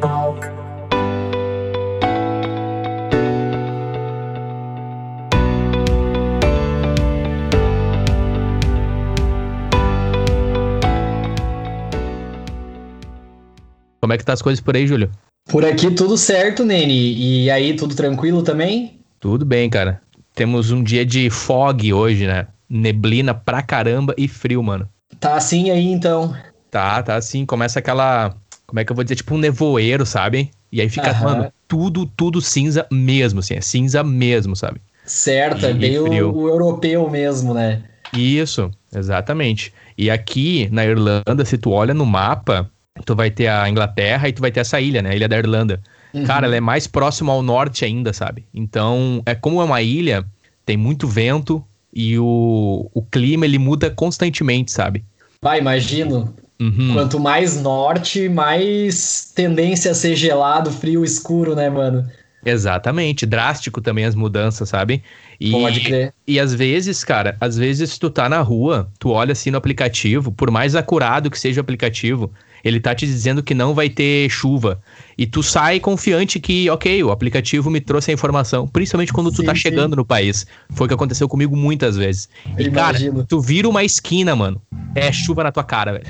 Talk. Como é que tá as coisas por aí, Júlio? Por aqui tudo certo, Nene. E aí, tudo tranquilo também? Tudo bem, cara. Temos um dia de fog hoje, né? Neblina pra caramba e frio, mano. Tá assim aí então. Tá, tá assim. Começa aquela. Como é que eu vou dizer? Tipo um nevoeiro, sabe? E aí fica, Aham. mano, tudo, tudo cinza mesmo, assim. É cinza mesmo, sabe? Certo, é E bem o, o europeu mesmo, né? Isso, exatamente. E aqui na Irlanda, se tu olha no mapa, tu vai ter a Inglaterra e tu vai ter essa ilha, né? A ilha da Irlanda. Uhum. Cara, ela é mais próxima ao norte ainda, sabe? Então, é como é uma ilha, tem muito vento e o, o clima ele muda constantemente, sabe? Vai, imagino. Uhum. Quanto mais norte, mais tendência a ser gelado, frio, escuro, né, mano? Exatamente, drástico também as mudanças, sabe? E, Pode crer. e às vezes, cara, às vezes tu tá na rua, tu olha assim no aplicativo, por mais acurado que seja o aplicativo, ele tá te dizendo que não vai ter chuva. E tu sai confiante que, ok, o aplicativo me trouxe a informação, principalmente quando tu Sim, tá sim. chegando no país. Foi o que aconteceu comigo muitas vezes. E, Eu cara, imagino. tu vira uma esquina, mano, é chuva na tua cara, velho.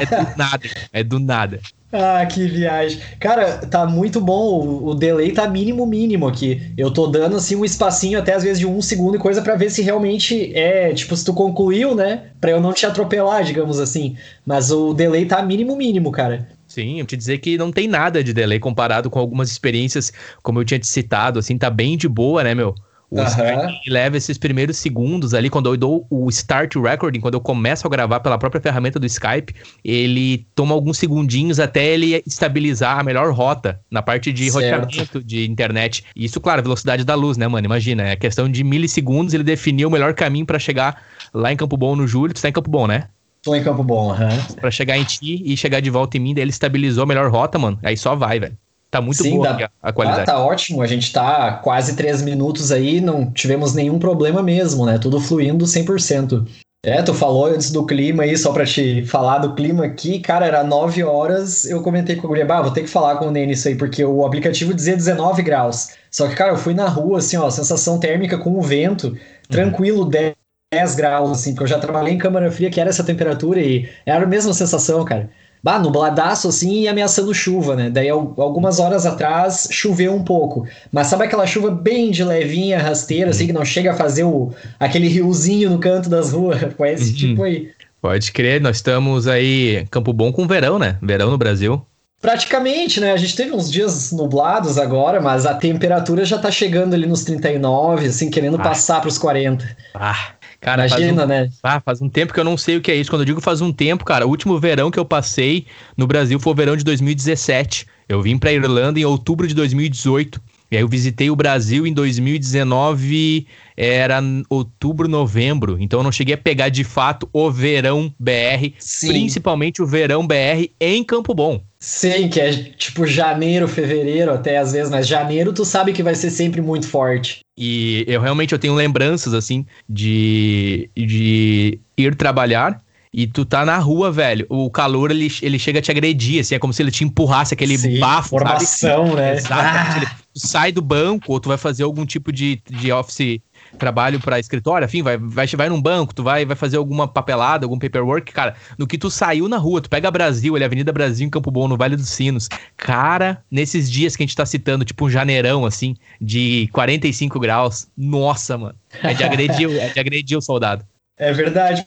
É do nada, é do nada. Ah, que viagem. Cara, tá muito bom. O, o delay tá mínimo, mínimo aqui. Eu tô dando assim um espacinho até às vezes de um segundo e coisa pra ver se realmente é, tipo, se tu concluiu, né? Pra eu não te atropelar, digamos assim. Mas o delay tá mínimo, mínimo, cara. Sim, eu te dizer que não tem nada de delay comparado com algumas experiências, como eu tinha te citado, assim, tá bem de boa, né, meu? O. Skype leva esses primeiros segundos ali, quando eu dou o start recording, quando eu começo a gravar pela própria ferramenta do Skype, ele toma alguns segundinhos até ele estabilizar a melhor rota na parte de Certo. roteamento de internet. Isso, claro, velocidade da luz, né, mano? Imagina, é questão de milissegundos, ele definiu o melhor caminho pra chegar lá em Campo Bom no Júlio. Tu tá em Campo Bom, né? Tô em Campo Bom, aham. Pra chegar em ti e chegar de volta em mim, daí ele estabilizou a melhor rota, mano. Aí só vai, velho. Tá muito Sim, boa dá- a- a qualidade. Ah, tá ótimo. A gente tá quase três minutos aí, não tivemos nenhum problema mesmo, né? Tudo fluindo 100%. É, tu falou antes do clima aí, só pra te falar do clima aqui, cara, era 9 horas, eu comentei com o Guilherme, ah, vou ter que falar com o Nene isso aí, porque o aplicativo dizia 19 graus. Só que, cara, eu fui na rua, assim, ó, sensação térmica com o vento, tranquilo, 10, 10 graus, assim, porque eu já trabalhei em câmara fria que era essa temperatura e era a mesma sensação, cara. Bah, nubladaço assim e ameaçando chuva, né? Daí al- algumas horas atrás choveu um pouco. Mas sabe aquela chuva bem de levinha, rasteira, assim, que não chega a fazer o, aquele riozinho no canto das ruas? Foi esse Uhum. tipo aí. Pode crer, nós estamos aí Campo Bom com verão, né? Verão no Brasil. Praticamente, né? A gente teve uns dias nublados agora, mas a temperatura já tá chegando ali nos 39, assim, querendo Ah. passar pros 40. Ah, cara, Imagina, um, né? ah, faz um tempo que eu não sei o que é isso. Quando eu digo faz um tempo, cara, o último verão que eu passei no Brasil foi o verão de 2017. Eu vim pra Irlanda em outubro de 2018. E aí eu visitei o Brasil em 2019, era outubro, novembro. Então eu não cheguei a pegar de fato o verão BR, Sim. principalmente o verão BR em Campo Bom. Sim, que é tipo janeiro, fevereiro até às vezes, mas janeiro tu sabe que vai ser sempre muito forte. E eu realmente eu tenho lembranças, assim, de, de ir trabalhar e tu tá na rua, velho. O calor, ele, ele chega a te agredir, assim, é como se ele te empurrasse aquele Sim, bafo, sabe? formação, né? Exatamente. Ele- Tu sai do banco ou tu vai fazer algum tipo de, de office trabalho para escritório, enfim, vai, vai, vai num banco, tu vai, vai fazer alguma papelada, algum paperwork, cara, no que tu saiu na rua, tu pega Brasil, ali, Avenida Brasil em Campo Bom, no Vale dos Sinos, cara, nesses dias que a gente tá citando, tipo um janeirão, assim, de 45 graus, nossa, mano, é de agredir, é de agredir o soldado. É verdade.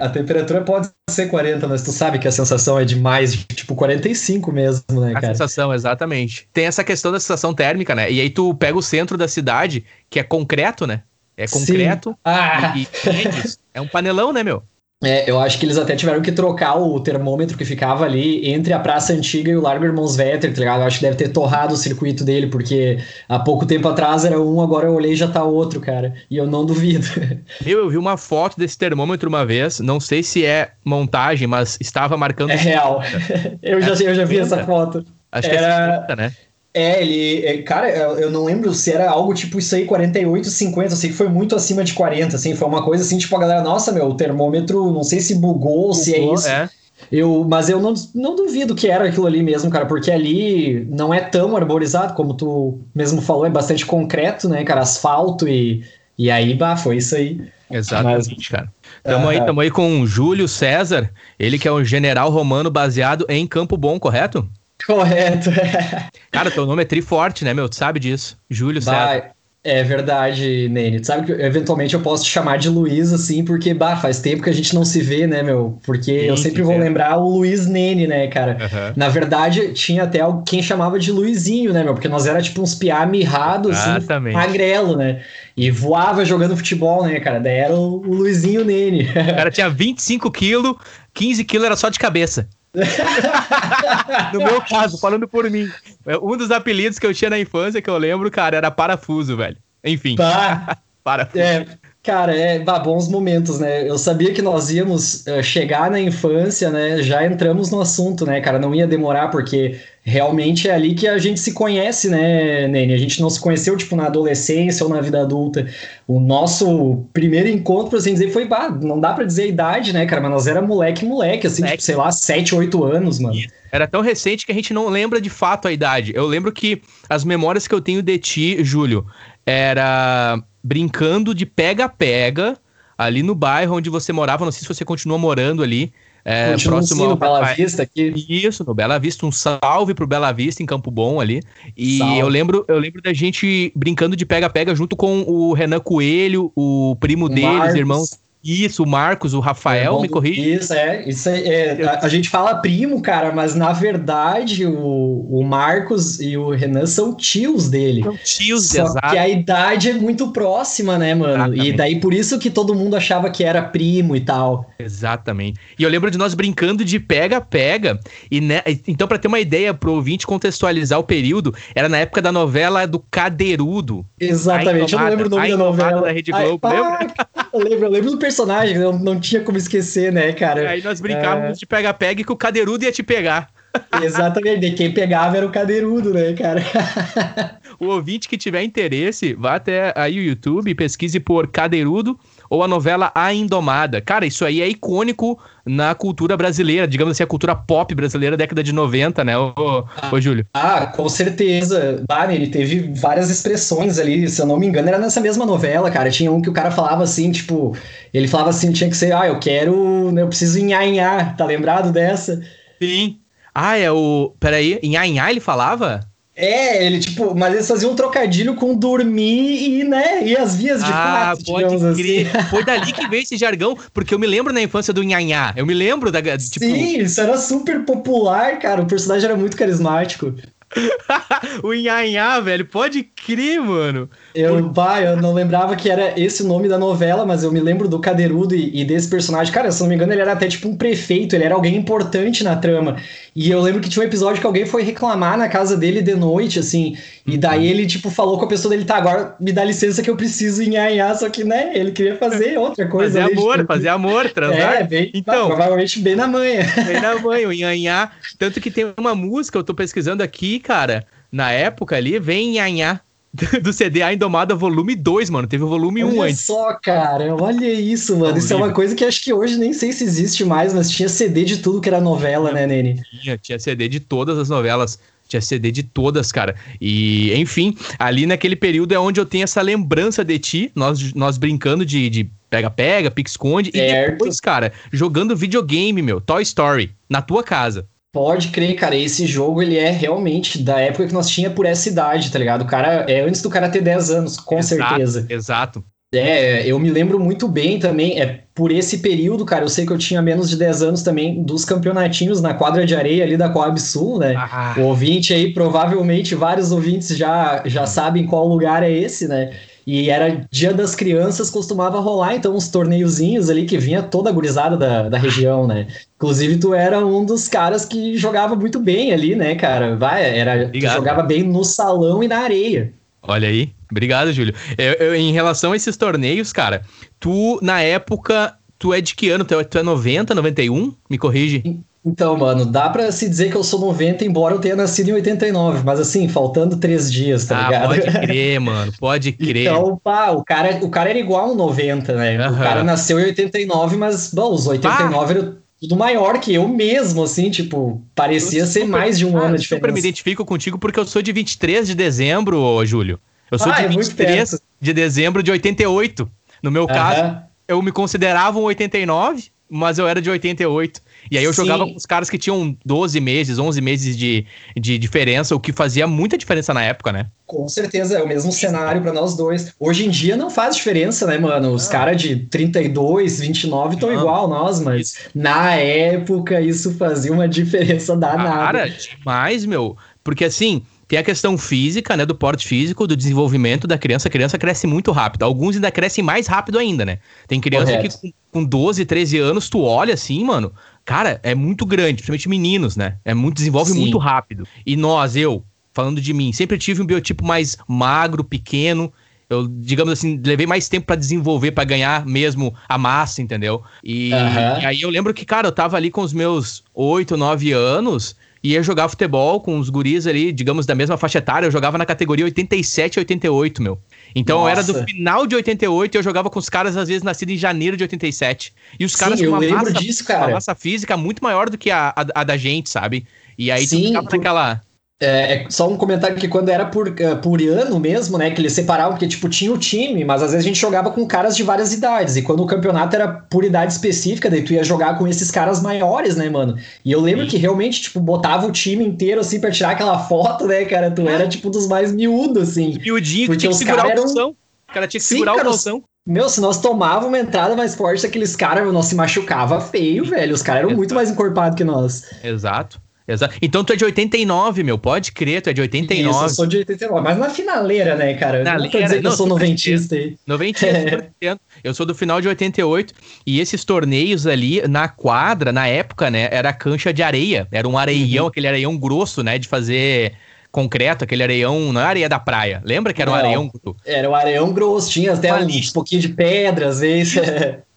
A temperatura pode ser 40, mas tu sabe que a sensação é de mais, de, tipo 45 mesmo, né, A cara? sensação, exatamente. Tem essa questão da sensação térmica, né? E aí tu pega o centro da cidade, que é concreto, né? É Sim. concreto Ah! e, e. É um panelão, né, meu? É, eu acho que eles até tiveram que trocar o termômetro que ficava ali entre a Praça Antiga e o Largo Irmãos Vetter, tá ligado? Eu acho que deve ter torrado o circuito dele, porque há pouco tempo atrás era um, agora eu olhei e já tá outro, cara. E eu não duvido. Eu, eu vi uma foto desse termômetro uma vez, não sei se é montagem, mas estava marcando. É real. Eu já, eu já vi essa foto. Acho que é era- 50, né? É, ele. é, Cara, eu não lembro se era algo tipo isso aí, 48, 50. Eu sei que foi muito acima de 40, assim. Foi uma coisa assim, tipo, a galera, nossa, meu, o termômetro, não sei se bugou ou se é Bugou, isso. é. Eu, mas eu não, não duvido que era aquilo ali mesmo, cara, porque ali não é tão arborizado, como tu mesmo falou, é bastante concreto, né, cara? Asfalto e, e aí, bah, foi isso aí. Exatamente, mas, cara. Tamo, aí, tamo aí com Júlio César, ele que é um general romano baseado em Campo Bom, correto? Correto. Cara, teu nome é Triforte, né, meu? Tu sabe disso. Júlio César. É verdade, Nene. Tu sabe que eventualmente eu posso te chamar de Luiz, assim, porque, bah, faz tempo que a gente não se vê, né, meu? Porque Sim, eu sempre vou é. lembrar o Luiz Nene, né, cara? Uhum. Na verdade, tinha até quem chamava de Luizinho, né, meu? Porque nós era tipo uns piá mirrados, assim, magrelo, né? E voava jogando futebol, né, cara? Daí era o Luizinho Nene. O cara tinha 25 quilos, 15 quilos era só de cabeça. no meu caso, falando por mim. Um dos apelidos que eu tinha na infância, que eu lembro, cara, era parafuso, velho. Enfim. Tá. parafuso. É, cara, é bah, bons momentos, né? Eu sabia que nós íamos uh, chegar na infância, né? Já entramos no assunto, né, cara? Não ia demorar, porque realmente é ali que a gente se conhece, né, Nene? A gente não se conheceu, tipo, na adolescência ou na vida adulta. O nosso primeiro encontro, por assim dizer, foi, bah, não dá para dizer a idade, né, cara? Mas nós era moleque, moleque, assim, tipo, sei lá, 7, 8 anos, mano. Era tão recente que a gente não lembra de fato a idade. Eu lembro que as memórias que eu tenho de ti, Júlio, era brincando de pega-pega ali no bairro onde você morava. Não sei se você continua morando ali. É, Continua próximo ao Bela Vista aqui. Isso, no Bela Vista, um salve pro Bela Vista em Campo Bom ali. E salve. eu lembro, eu lembro da gente brincando de pega-pega junto com o Renan Coelho, o primo o deles, Marcos. irmãos. Isso, o Marcos, o Rafael, é, me corrige. Isso, é. Isso é, é a, a, gente fala primo, cara, mas na verdade o, o Marcos e o Renan são tios dele. São tios, Só exato. que a idade é muito próxima, né, mano? Exatamente. E daí por isso que todo mundo achava que era primo e tal. Exatamente. E eu lembro de nós brincando de pega-pega. E né, então, para ter uma ideia pro ouvinte contextualizar o período, era na época da novela do Cadeirudo. Exatamente, eu não lembro o nome da novela. Da Rede Globo, Ai, lembra? Eu lembro, eu lembro do personagem, não, não tinha como esquecer, né, cara? E aí nós brincávamos é... de pega-pega e que o cadeirudo ia te pegar. Exatamente, quem pegava era o cadeirudo, né, cara? o ouvinte que tiver interesse, vá até aí o YouTube, pesquise por cadeirudo ou a novela A Indomada. Cara, isso aí é icônico na cultura brasileira, digamos assim, a cultura pop brasileira década de 90, né, ô, ah, ô Júlio? Ah, com certeza. Ah, ele teve várias expressões ali, se eu não me engano, era nessa mesma novela, cara. Tinha um que o cara falava assim, tipo, ele falava assim, tinha que ser, ah, eu quero, eu preciso inhar, tá lembrado dessa? Sim. Ah, é o. Peraí, inhar ele falava? É, ele, tipo, mas eles faziam um trocadilho com dormir e, né, e as vias de ah, fato, pode crer. Assim. Foi dali que veio esse jargão, porque eu me lembro na infância do nhanhá. Eu me lembro da. Tipo... Sim, isso era super popular, cara. O personagem era muito carismático. o Inhanhá, velho, pode crer, mano. Eu, pai, eu não lembrava que era esse o nome da novela, mas eu me lembro do Cadeirudo e, e, desse personagem. Cara, se não me engano, ele era até tipo um prefeito, ele era alguém importante na trama. E eu lembro que tinha um episódio que alguém foi reclamar na casa dele de noite, assim. E uhum. daí ele, tipo, falou com a pessoa dele, tá, agora me dá licença que eu preciso Inhanhá, só que, né, ele queria fazer outra coisa. Fazer amor, tipo... fazer amor, transar. É, bem, então, provavelmente bem na manhã. Bem na manhã, o Inhanhá. Tanto que tem uma música, eu tô pesquisando aqui, cara, na época ali, vem Nhanhá do CD A Indomada Volume 2, mano. Teve o volume olha 1 antes. só, cara. Olha isso, mano. Isso é uma coisa que acho que hoje nem sei se existe mais, mas tinha CD de tudo que era novela, né, Nene? Tinha, tinha CD de todas as novelas. Tinha CD de todas, cara. E, enfim, ali naquele período é onde eu tenho essa lembrança de ti, nós, nós brincando de pega-pega, pique-esconde. E depois, cara, jogando videogame, meu, Toy Story, na tua casa. Pode crer, cara, esse jogo ele é realmente da época que nós tinha por essa idade, tá ligado? O cara é antes do cara ter 10 anos, com exato, certeza. Exato. É, eu me lembro muito bem também, é por esse período, cara, eu sei que eu tinha menos de 10 anos também dos campeonatinhos na quadra de areia ali da Coab Sul, né? Ah. O ouvinte aí, provavelmente vários ouvintes já, já sabem qual lugar é esse, né? E era dia das crianças, costumava rolar então uns torneiozinhos ali que vinha toda a gurizada da, da região, né? Inclusive, tu era um dos caras que jogava muito bem ali, né, cara? Vai, era, jogava bem no salão e na areia. Olha aí. Obrigado, Júlio. Eu, eu, em relação a esses torneios, cara, tu, na época, tu é de que ano? Tu é, tu é 90, 91? Me corrige. Então, mano, dá pra se dizer que eu sou 90, embora eu tenha nascido em 89, mas assim, faltando três dias, tá ah, ligado? Pode crer, mano, pode crer. Então, pá, o cara, o cara era igual um 90, né? Uhum. O cara nasceu em 89, mas, bom, os 89 era tudo maior que eu mesmo, assim, tipo, parecia eu ser super, mais de um ano de diferença. Eu me identifico contigo porque eu sou de 23 de dezembro, Júlio. Eu sou ah, de é 23 de dezembro de 88. No meu uh -huh. caso, eu me considerava um 89, mas eu era de 88. E aí eu Sim. jogava com os caras que tinham 12 meses, 11 meses de, de diferença, o que fazia muita diferença na época, né? Com certeza, é o mesmo cenário para nós dois. Hoje em dia não faz diferença, né, mano? Os caras de 32, 29 estão igual nós, mas na época isso fazia uma diferença danada. Cara, demais, meu. Porque assim, tem a questão física, né, do porte físico, do desenvolvimento da criança. A criança cresce muito rápido. Alguns ainda crescem mais rápido ainda, né? Tem criança Correto. que com, com 12, 13 anos, tu olha assim, mano, cara, é muito grande, principalmente meninos, né? É muito, desenvolve Sim. muito rápido. E nós, eu, falando de mim, sempre tive um biotipo mais magro, pequeno. Eu, digamos assim, levei mais tempo para desenvolver, para ganhar mesmo a massa, entendeu? E, uhum. e, aí eu lembro que, cara, eu tava ali com os meus 8, 9 anos ia jogar futebol com os guris ali, digamos, da mesma faixa etária. Eu jogava na categoria 87 e 88, meu. Então Nossa. eu era do final de 88 e eu jogava com os caras, às vezes, nascidos em janeiro de 87. E os caras Sim, com uma massa, disso, uma massa física muito maior do que a, a, a da gente, sabe? E aí Sim, tu ficava por... naquela. É, é, só um comentário que quando era por, uh, por ano mesmo, né? Que eles separavam, porque, tipo, tinha o time, mas às vezes a gente jogava com caras de várias idades. E quando o campeonato era por idade específica, daí tu ia jogar com esses caras maiores, né, mano? E eu lembro Sim. que realmente, tipo, botava o time inteiro, assim, pra tirar aquela foto, né, cara? Tu era, tipo, dos mais miúdos, assim. Miudinho, porque tinha que segurar eram... o O cara tinha que Sim, segurar cara, o calção. Meu, se nós tomávamos uma entrada mais forte, aqueles caras, nós se machucava feio, velho. Os caras eram Exato. muito mais encorpados que nós. Exato. Exato. Então tu é de 89, meu. Pode crer, tu é de 89. Isso, eu sou de 89. Mas na finaleira, né, cara? Na não quer dizer que eu sou noventista aí. Noventista, é. Eu sou do final de 88. E esses torneios ali, na quadra, na época, né, era cancha de areia. Era um areião, uhum. aquele areião grosso, né, de fazer concreto, aquele areião, não é areia da praia. Lembra que era não, um areião? Era um areião grosso, tinha até um pouquinho de pedra, às vezes.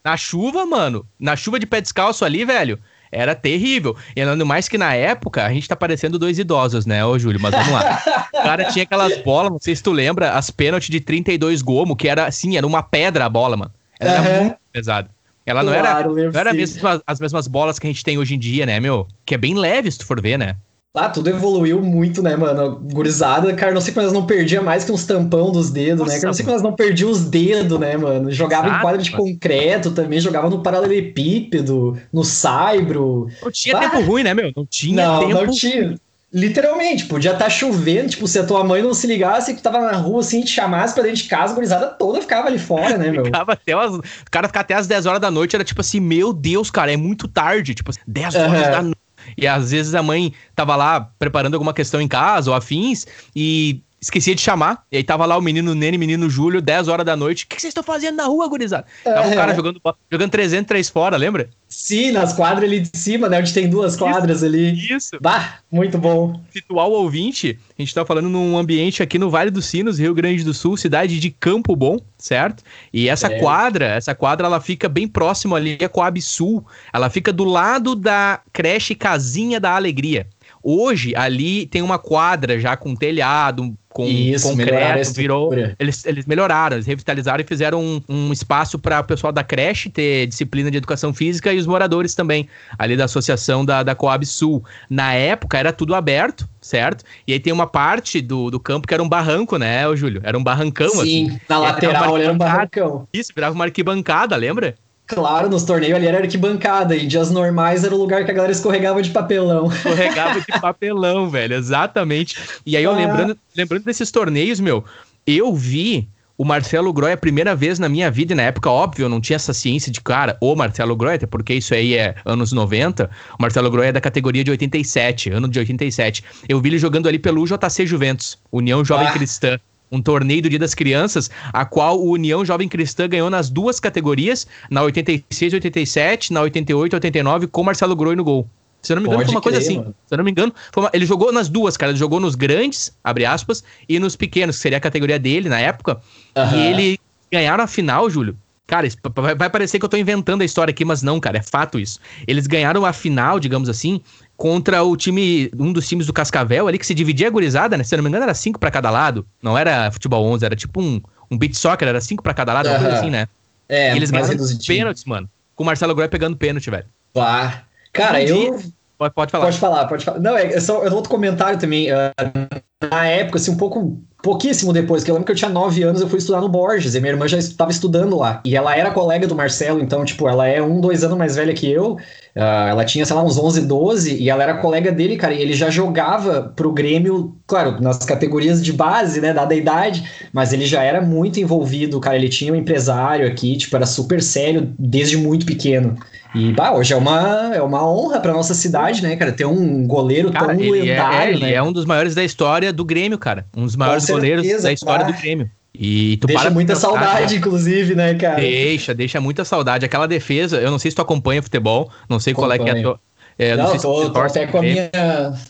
Na chuva, mano, na chuva de pé descalço ali, velho, era terrível. E ainda mais que na época, a gente tá parecendo dois idosos, né, ô Júlio? Mas vamos lá. o cara tinha aquelas bolas, não sei se tu lembra, as pênaltis de 32 gomo, que era assim, era uma pedra a bola, mano. Ela uhum. era muito pesada. Ela não claro, era, não era mesmo, as mesmas bolas que a gente tem hoje em dia, né, meu? Que é bem leve, se tu for ver, né? Ah, tudo evoluiu muito, né, mano? Gurizada, cara, não sei como elas não perdia mais que uns tampão dos dedos, Nossa, né? Cara, não sei como elas não perdiam os dedos, né, mano? Jogava em quadra de mano. concreto também, jogava no paralelepípedo, no saibro. Não tinha ah, tempo ruim, né, meu? Não tinha não, tempo. Não tinha. Literalmente, podia estar tá chovendo, tipo, se a tua mãe não se ligasse que tava na rua assim, te chamasse pra dentro de casa, a gurizada toda ficava ali fora, né, meu? ficava até as... O cara ficar até as 10 horas da noite era tipo assim, meu Deus, cara, é muito tarde, tipo, 10 horas uhum. da noite e às vezes a mãe tava lá preparando alguma questão em casa ou afins e esquecia de chamar. E aí tava lá o menino Nene, menino Júlio, 10 horas da noite. O que vocês estão fazendo na rua, gurizada? Tava o cara jogando, jogando 303 fora, lembra? Sim, nas quadras ali de cima, né? Onde tem duas quadras isso, ali. Isso. Bah, muito bom. Situal ouvinte, a gente tá falando num ambiente aqui no Vale dos Sinos, Rio Grande do Sul, cidade de Campo Bom, certo? E essa é. quadra, essa quadra, ela fica bem próximo ali a Coab Sul. Ela fica do lado da creche Casinha da Alegria. Hoje, ali tem uma quadra já com telhado, com Isso, concreto, virou. Eles, eles melhoraram, eles revitalizaram e fizeram um, um espaço para o pessoal da creche ter disciplina de educação física e os moradores também, ali da associação da, da Coab Sul. Na época era tudo aberto, certo? E aí tem uma parte do, do campo que era um barranco, né, ô Júlio? Era um barrancão, Sim, assim. na lateral era um barrancão. Isso, virava uma arquibancada, lembra? Claro, nos torneios ali era arquibancada, e dias normais era o lugar que a galera escorregava de papelão. Escorregava de papelão, velho, exatamente. E aí, eu ah. lembrando, lembrando desses torneios, meu, eu vi o Marcelo Groy a primeira vez na minha vida, e na época, óbvio, eu não tinha essa ciência de, cara, o Marcelo Groy, até porque isso aí é anos 90. O Marcelo Groy é da categoria de 87, ano de 87. Eu vi ele jogando ali pelo JC Juventus, União Jovem ah. Cristã um torneio do Dia das Crianças, a qual o União Jovem Cristã ganhou nas duas categorias, na 86 e 87, na 88 e 89, com Marcelo Groi no gol. Se eu não me engano, Pode foi uma crer, coisa assim. Mano. Se eu não me engano, uma... ele jogou nas duas, cara. Ele jogou nos grandes, abre aspas, e nos pequenos, que seria a categoria dele na época. Uhum. E ele ganharam a final, Júlio. Cara, vai parecer que eu tô inventando a história aqui, mas não, cara, é fato isso. Eles ganharam a final, digamos assim, contra o time, um dos times do Cascavel ali, que se dividia a gurizada, né? Se eu não me engano, era cinco para cada lado. Não era futebol 11, era tipo um, um beat soccer, era cinco para cada lado, uhum. coisa assim, né? É, e eles ganharam pênaltis, mano. Com o Marcelo Groy pegando pênalti, velho. Pá. Cara, eu. Pode, pode falar. Pode falar, pode falar. Não, é, é só é outro comentário também. Uh, na época, assim, um pouco pouquíssimo depois, que eu lembro que eu tinha 9 anos, eu fui estudar no Borges, e minha irmã já estava estudando lá. E ela era colega do Marcelo, então, tipo, ela é um, dois anos mais velha que eu. Uh, ela tinha, sei lá, uns 11, 12, e ela era colega dele, cara, e ele já jogava pro Grêmio, claro, nas categorias de base, né, dada a idade, mas ele já era muito envolvido, cara, ele tinha um empresário aqui, tipo, era super sério desde muito pequeno. E, bah, hoje é uma, é uma honra pra nossa cidade, né, cara, ter um goleiro cara, tão ele lendário, é, ele né? é um dos maiores da história do Grêmio, cara. Um dos maiores goleiros da história do Grêmio. E tu deixa muita pensar, saudade, cara. inclusive, né, cara? Deixa, deixa muita saudade. Aquela defesa, eu não sei se tu acompanha futebol, não sei Acompanho. qual é que é a tua. É, não, não tô, tô até com a, minha,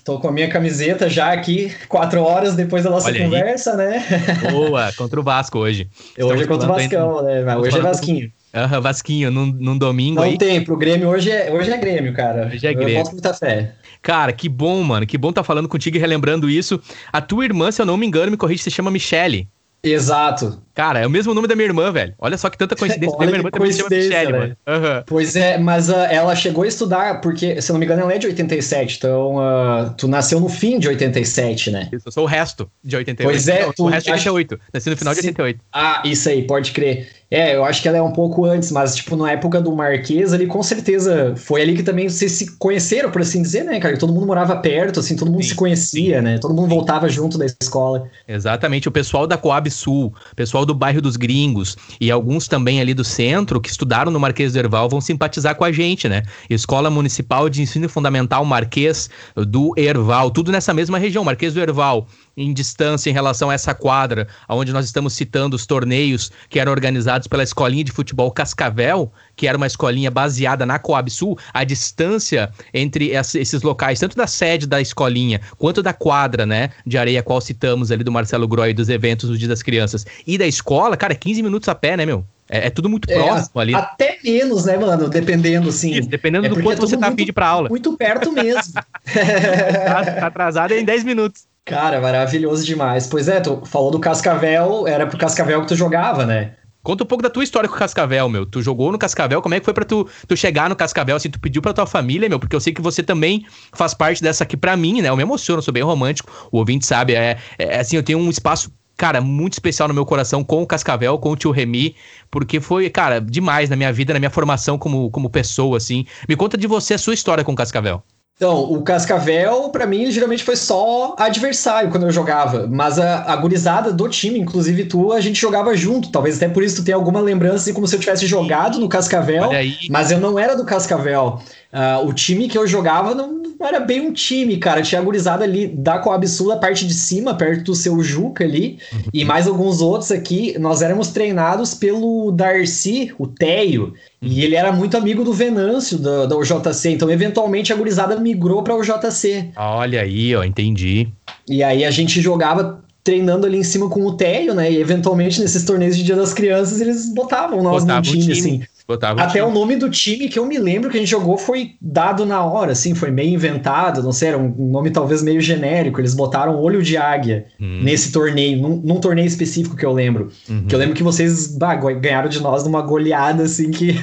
tô com a minha camiseta já aqui, quatro horas depois da nossa Olha conversa, aí. né? Boa, contra o Vasco hoje. hoje é contra o Vascão, né? Mas hoje é Vasquinho. Aham, Vasquinho, num, num domingo Não aí. tem, pro Grêmio hoje é, hoje é Grêmio, cara. Hoje é Grêmio. Eu com muita fé. Cara, que bom, mano. Que bom tá falando contigo e relembrando isso. A tua irmã, se eu não me engano, me corrige, se chama Michele. Exato. Cara, é o mesmo nome da minha irmã, velho. Olha só que tanta coincidência. Olha minha irmã também se chama Michelle, né? mano. Uhum. Pois é, mas uh, ela chegou a estudar, porque, se eu não me engano, ela é de 87, então uh, tu nasceu no fim de 87, né? Isso, eu sou o resto de 88. Pois é, não, tu, o resto de 88. Nasci no final de 88. Ah, isso aí, pode crer. É, eu acho que ela é um pouco antes, mas, tipo, na época do Marquês ali, com certeza, foi ali que também vocês se conheceram, por assim dizer, né, cara? Todo mundo morava perto, assim, todo mundo sim, se conhecia, né? Todo mundo sim. voltava junto da escola. Exatamente, o pessoal da Coab Sul, pessoal do bairro dos Gringos e alguns também ali do centro que estudaram no Marquês do Erval vão simpatizar com a gente, né? Escola Municipal de Ensino Fundamental Marquês do Erval, tudo nessa mesma região, Marquês do Erval, em distância em relação a essa quadra, onde nós estamos citando os torneios que eram organizados pela Escolinha de Futebol Cascavel, que era uma escolinha baseada na Coab Sul, a distância entre esses locais, tanto da sede da escolinha quanto da quadra, né, de areia qual citamos ali do Marcelo Groy dos eventos do Dia das Crianças, e da escola, cara, 15 minutos a pé, né, meu? É, é, tudo muito é, próximo é, ali. Até menos, né, mano? Dependendo, assim. Isso, dependendo é do quanto você tá ir pra aula. Muito perto mesmo. tá, tá atrasado em 10 minutos. Cara, maravilhoso demais. Pois é, tu falou do Cascavel, era pro Cascavel que tu jogava, né? Conta um pouco da tua história com o Cascavel, meu. Tu jogou no Cascavel, como é que foi para tu, tu chegar no Cascavel, assim, tu pediu pra tua família, meu? Porque eu sei que você também faz parte dessa aqui para mim, né? Eu me emociono, sou bem romântico, o ouvinte sabe, é, é assim, eu tenho um espaço cara, muito especial no meu coração com o Cascavel, com o tio Remy, porque foi, cara, demais na minha vida, na minha formação como, como pessoa, assim. Me conta de você, a sua história com o Cascavel. Então, o Cascavel, para mim, geralmente foi só adversário quando eu jogava. Mas a, a gurizada do time, inclusive tu, a gente jogava junto. Talvez até por isso tu tenha alguma lembrança, assim, como se eu tivesse jogado no Cascavel. Mas eu não era do Cascavel. Uh, o time que eu jogava não, era bem um time, cara. Tinha a gurizada ali da Coab Sul, a parte de cima, perto do seu Juca ali, uhum. e mais alguns outros aqui. Nós éramos treinados pelo Darcy, o Teio, uhum. e ele era muito amigo do Venâncio, da, da UJC. Então, eventualmente, a gurizada migrou para o UJC. Olha aí, ó, entendi. E aí a gente jogava treinando ali em cima com o Teio, né? E eventualmente nesses torneios de Dia das Crianças eles botavam nós Botava no time, time, assim. Botava Até o, o, nome do time que eu me lembro que a gente jogou foi dado na hora, assim, foi meio inventado, não sei, era um nome talvez meio genérico. Eles botaram Olho de Águia hum. nesse torneio, num, num, torneio específico que eu lembro. Uhum. Que eu lembro que vocês bah, ganharam de nós numa goleada, assim, que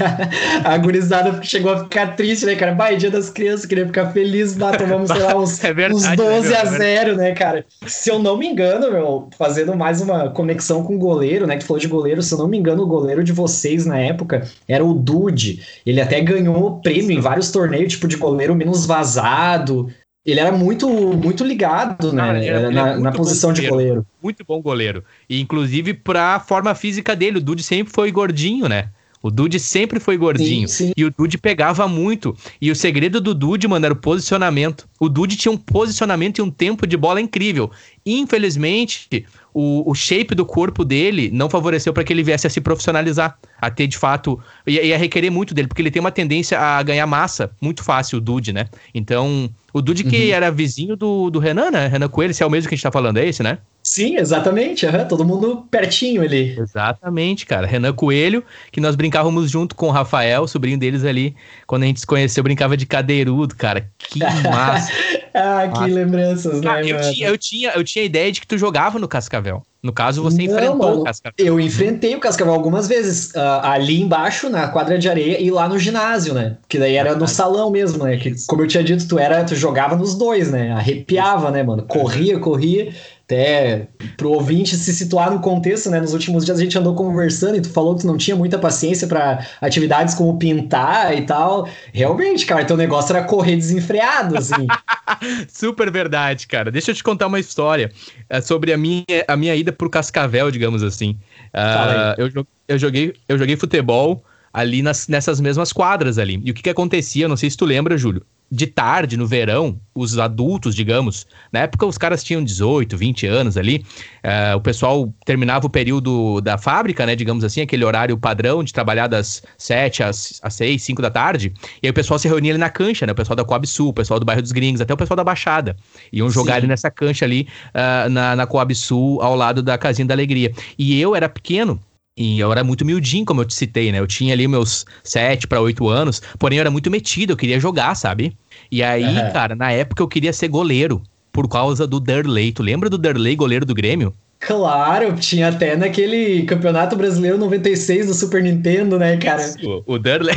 a, a gurizada chegou a ficar triste, né, cara? Bah, é dia das crianças, queria ficar feliz, bah, tomamos, sei lá, uns, é verdade, uns 12 né, a 0, né, cara? Se eu não me engano, meu, fazendo mais uma conexão com o goleiro, né, que falou de goleiro, se eu não me engano, o goleiro de vocês na época era o Dude. Ele até ganhou prêmio em vários torneios, tipo de goleiro menos vazado. Ele era muito muito ligado, né? Era, na, na posição de goleiro. Muito bom goleiro. E inclusive pra forma física dele. O Dude sempre foi gordinho, né? O Dude sempre foi gordinho. Sim, sim. E o Dude pegava muito. E o segredo do Dude, mano, era o posicionamento. O Dude tinha um posicionamento e um tempo de bola incrível. Infelizmente, o, o shape do corpo dele não favoreceu para que ele viesse a se profissionalizar, a ter de fato. Ia, requerer muito dele, porque ele tem uma tendência a ganhar massa muito fácil, o Dude, né? Então, o Dude que uhum. era vizinho do, do Renan, né? Renan Coelho, esse é o mesmo que a gente tá falando, é esse, né? Sim, exatamente. Uhum, todo mundo pertinho ali. Exatamente, cara. Renan Coelho, que nós brincávamos junto com o Rafael, sobrinho deles ali. Quando a gente se conheceu, brincava de cadeirudo, cara. Que massa. ah, que lembranças, né, ah, eu, tinha, eu, tinha, eu tinha a ideia de que tu jogava no Cascavel. No caso, você não, enfrentou mano, o Cascavel. Eu enfrentei o Cascavel algumas vezes. Uh, ali embaixo, na quadra de areia, e lá no ginásio, né? Que daí era no salão mesmo, né? Que, como eu tinha dito, tu, era, tu jogava nos dois, né? Arrepiava, né, mano? Corria, corria até pro ouvinte se situar no contexto, né? Nos últimos dias a gente andou conversando e tu falou que tu não tinha muita paciência para atividades como pintar e tal. Realmente, cara, teu negócio era correr desenfreado, assim. Super verdade, cara. Deixa eu te contar uma história uh, sobre a minha, a minha ida pro Cascavel, digamos assim. Uh, eu, eu, joguei, eu joguei futebol ali nas, nessas mesmas quadras ali. E o que, que acontecia, não sei se tu lembra, Júlio, de tarde, no verão, os adultos, digamos, na época os caras tinham 18, 20 anos ali, uh, o pessoal terminava o período da fábrica, né, digamos assim, aquele horário padrão de trabalhar das 7 às, às 6, 5 da tarde, e aí o pessoal se reunia ali na cancha, né, o pessoal da Coab Sul, o pessoal do bairro dos Gringos, até o pessoal da Baixada, iam jogar Sim. ali nessa cancha ali, uh, na, na Coab Sul, ao lado da Casinha da Alegria. E eu era pequeno, e eu era muito miudinho, como eu te citei, né? Eu tinha ali meus 7 para 8 anos, porém eu era muito metido, eu queria jogar, sabe? E aí, uhum. cara, na época eu queria ser goleiro, por causa do Derley. Tu lembra do Derley, goleiro do Grêmio? Claro, tinha até naquele Campeonato Brasileiro 96 do Super Nintendo, né, cara? O, o Derley.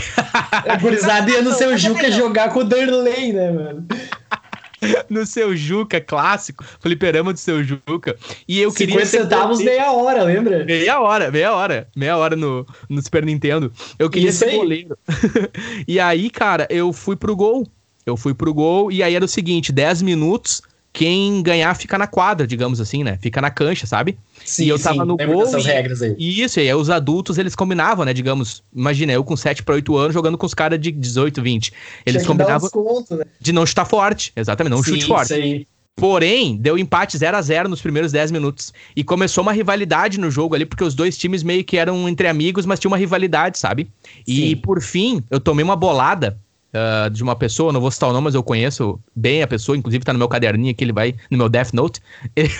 A gurizada ia no seu Juca jogar com o Derley, né, mano? no seu Juca clássico, fliperama do seu Juca. E eu 50 queria. 50 centavos meia hora, lembra? Meia hora, meia hora. Meia hora no, no Super Nintendo. Eu queria Isso ser aí. goleiro. e aí, cara, eu fui pro gol. Eu fui pro gol e aí era o seguinte: 10 minutos quem ganhar fica na quadra, digamos assim, né? Fica na cancha, sabe? Sim, e eu tava sim, no gol. Dessas e, regras aí. E isso, e aí os adultos eles combinavam, né? Digamos, imagina, eu com 7 para 8 anos jogando com os caras de 18, 20. Eles combinavam né? de não chutar forte, exatamente, não sim, chute forte. Isso aí. Porém, deu empate 0 a 0 nos primeiros 10 minutos. E começou uma rivalidade no jogo ali, porque os dois times meio que eram entre amigos, mas tinha uma rivalidade, sabe? E por fim, eu tomei uma bolada uh, de uma pessoa, não vou citar o nome, mas eu conheço bem a pessoa, inclusive tá no meu caderninho aqui, ele vai no meu Death Note. Ele...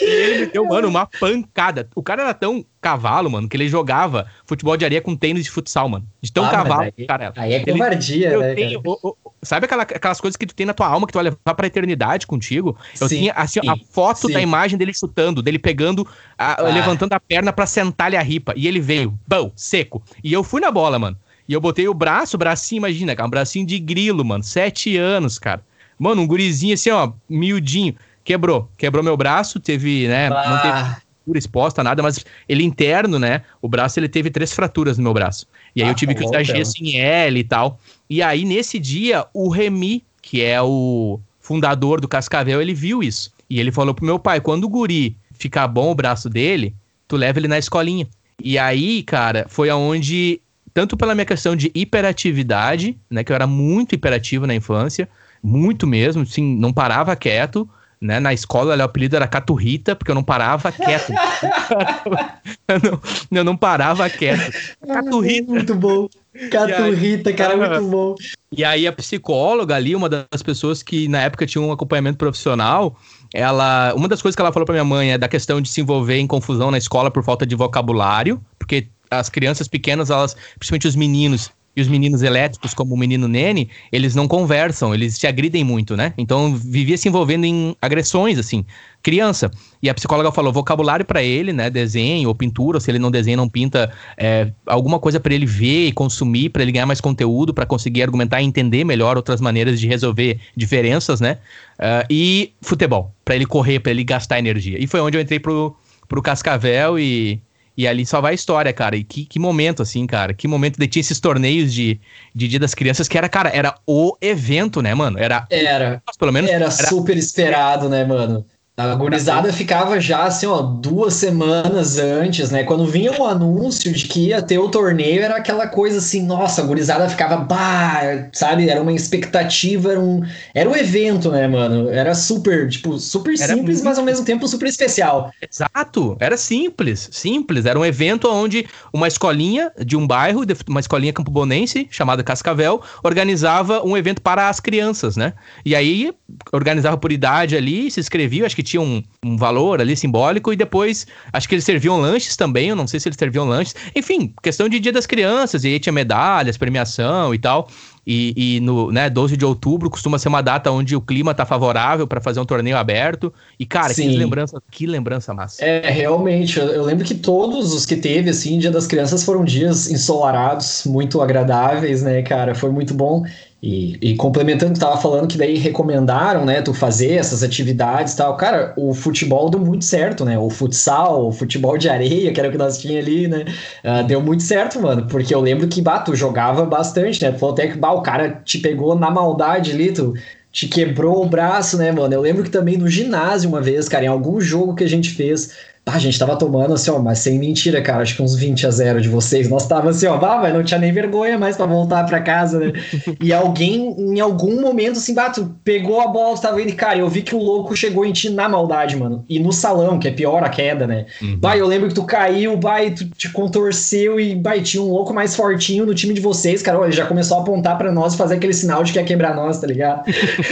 e ele me deu, mano, uma pancada. O cara era tão cavalo, mano, que ele jogava futebol de areia com tênis de futsal, mano. De tão ah, cavalo aí, cara. Aí é covardia, ele, né? Tenho, o, o, sabe aquela, aquelas coisas que tu tem na tua alma que tu vai levar pra eternidade contigo? Eu sim, tinha assim, sim, a foto sim. da imagem dele chutando, dele pegando, a, ah. levantando a perna pra sentar-lhe a ripa. E ele veio, bom, seco. E eu fui na bola, mano. E eu botei o braço, o bracinho, imagina, cara, um bracinho de grilo, mano. Sete anos, cara. Mano, um gurizinho assim, ó, miudinho. Quebrou. Quebrou meu braço, teve, né? Ah. Não teve fratura exposta, nada, mas ele interno, né? O braço ele teve três fraturas no meu braço. E aí ah, eu tive que usar gesso em L e tal. E aí, nesse dia, o Remy, que é o fundador do Cascavel, ele viu isso. E ele falou pro meu pai: quando o guri ficar bom o braço dele, tu leva ele na escolinha. E aí, cara, foi aonde, tanto pela minha questão de hiperatividade, né? Que eu era muito hiperativo na infância, muito mesmo, assim, não parava quieto né? Na escola, o apelido era Caturrita, porque eu não parava quieto. eu, não, eu não parava quieto. Caturrita. Muito bom. Caturrita, cara, muito bom. E aí a psicóloga ali, uma das pessoas que na época tinha um acompanhamento profissional, ela, uma das coisas que ela falou para minha mãe é da questão de se envolver em confusão na escola por falta de vocabulário, porque as crianças pequenas, elas, principalmente os meninos, e os meninos elétricos, como o menino Nene, eles não conversam, eles se agridem muito, né? Então vivia se envolvendo em agressões, assim, criança. E a psicóloga falou: vocabulário para ele, né? Desenho ou pintura, se ele não desenha, não pinta, é, alguma coisa para ele ver e consumir, para ele ganhar mais conteúdo, para conseguir argumentar e entender melhor outras maneiras de resolver diferenças, né? Uh, e futebol, para ele correr, para ele gastar energia. E foi onde eu entrei pro, pro Cascavel e e ali só vai a história, cara. E que, que momento, assim, cara. Que momento de tinha esses torneios de, de Dia das Crianças que era, cara, era o evento, né, mano? Era. Era. Pelo menos. Era, era super esperado, né, mano? A gurizada ficava já assim, ó, duas semanas antes, né? Quando vinha o anúncio de que ia ter o torneio, era aquela coisa assim, nossa, a gurizada ficava, bah, sabe? Era uma expectativa, era um, era um evento, né, mano? Era super, tipo, super era simples, muito... mas ao mesmo tempo super especial. Exato, era simples, simples. Era um evento onde uma escolinha de um bairro, uma escolinha campobonense, chamada Cascavel, organizava um evento para as crianças, né? E aí organizava por idade ali, se inscrevia, acho que tinha um, um valor ali simbólico, e depois acho que eles serviam lanches também, eu não sei se eles serviam lanches. Enfim, questão de Dia das Crianças, e aí tinha medalhas, premiação e tal. E, e, no né, 12 de outubro costuma ser uma data onde o clima tá favorável para fazer um torneio aberto. E, cara, Sim. que lembrança, que lembrança massa. É, realmente. Eu, eu, lembro que todos os que teve, assim, Dia das Crianças foram dias ensolarados, muito agradáveis, né, cara? Foi muito bom. E, e, complementando que tava falando, que daí recomendaram, né, tu fazer essas atividades e tal. Cara, o futebol deu muito certo, né? O futsal, o futebol de areia, que era o que nós tínhamos ali, né? Uh, deu muito certo, mano. Porque eu lembro que, bah, tu jogava bastante, né? Tu falou até que, bah, o cara te pegou na maldade ali, tu te quebrou o braço, né, mano? Eu lembro que também no ginásio uma vez, cara, em algum jogo que a gente fez, ah, a gente tava tomando assim, ó, mas sem mentira, cara, acho que uns 20 a 0 de vocês. Nós tava assim, ó, bah, mas não tinha nem vergonha mais para voltar para casa, né? e alguém, em algum momento, assim, bato, pegou a bola, tu tava indo, cara, eu vi que o louco chegou em ti na maldade, mano. E no salão, que é pior a queda, né? Uhum. Bah, eu lembro que tu caiu, bah, e tu te contorceu e, bah, e tinha um louco mais fortinho no time de vocês, cara. Ele já começou a apontar para nós e fazer aquele sinal de que ia quebrar nós, tá ligado?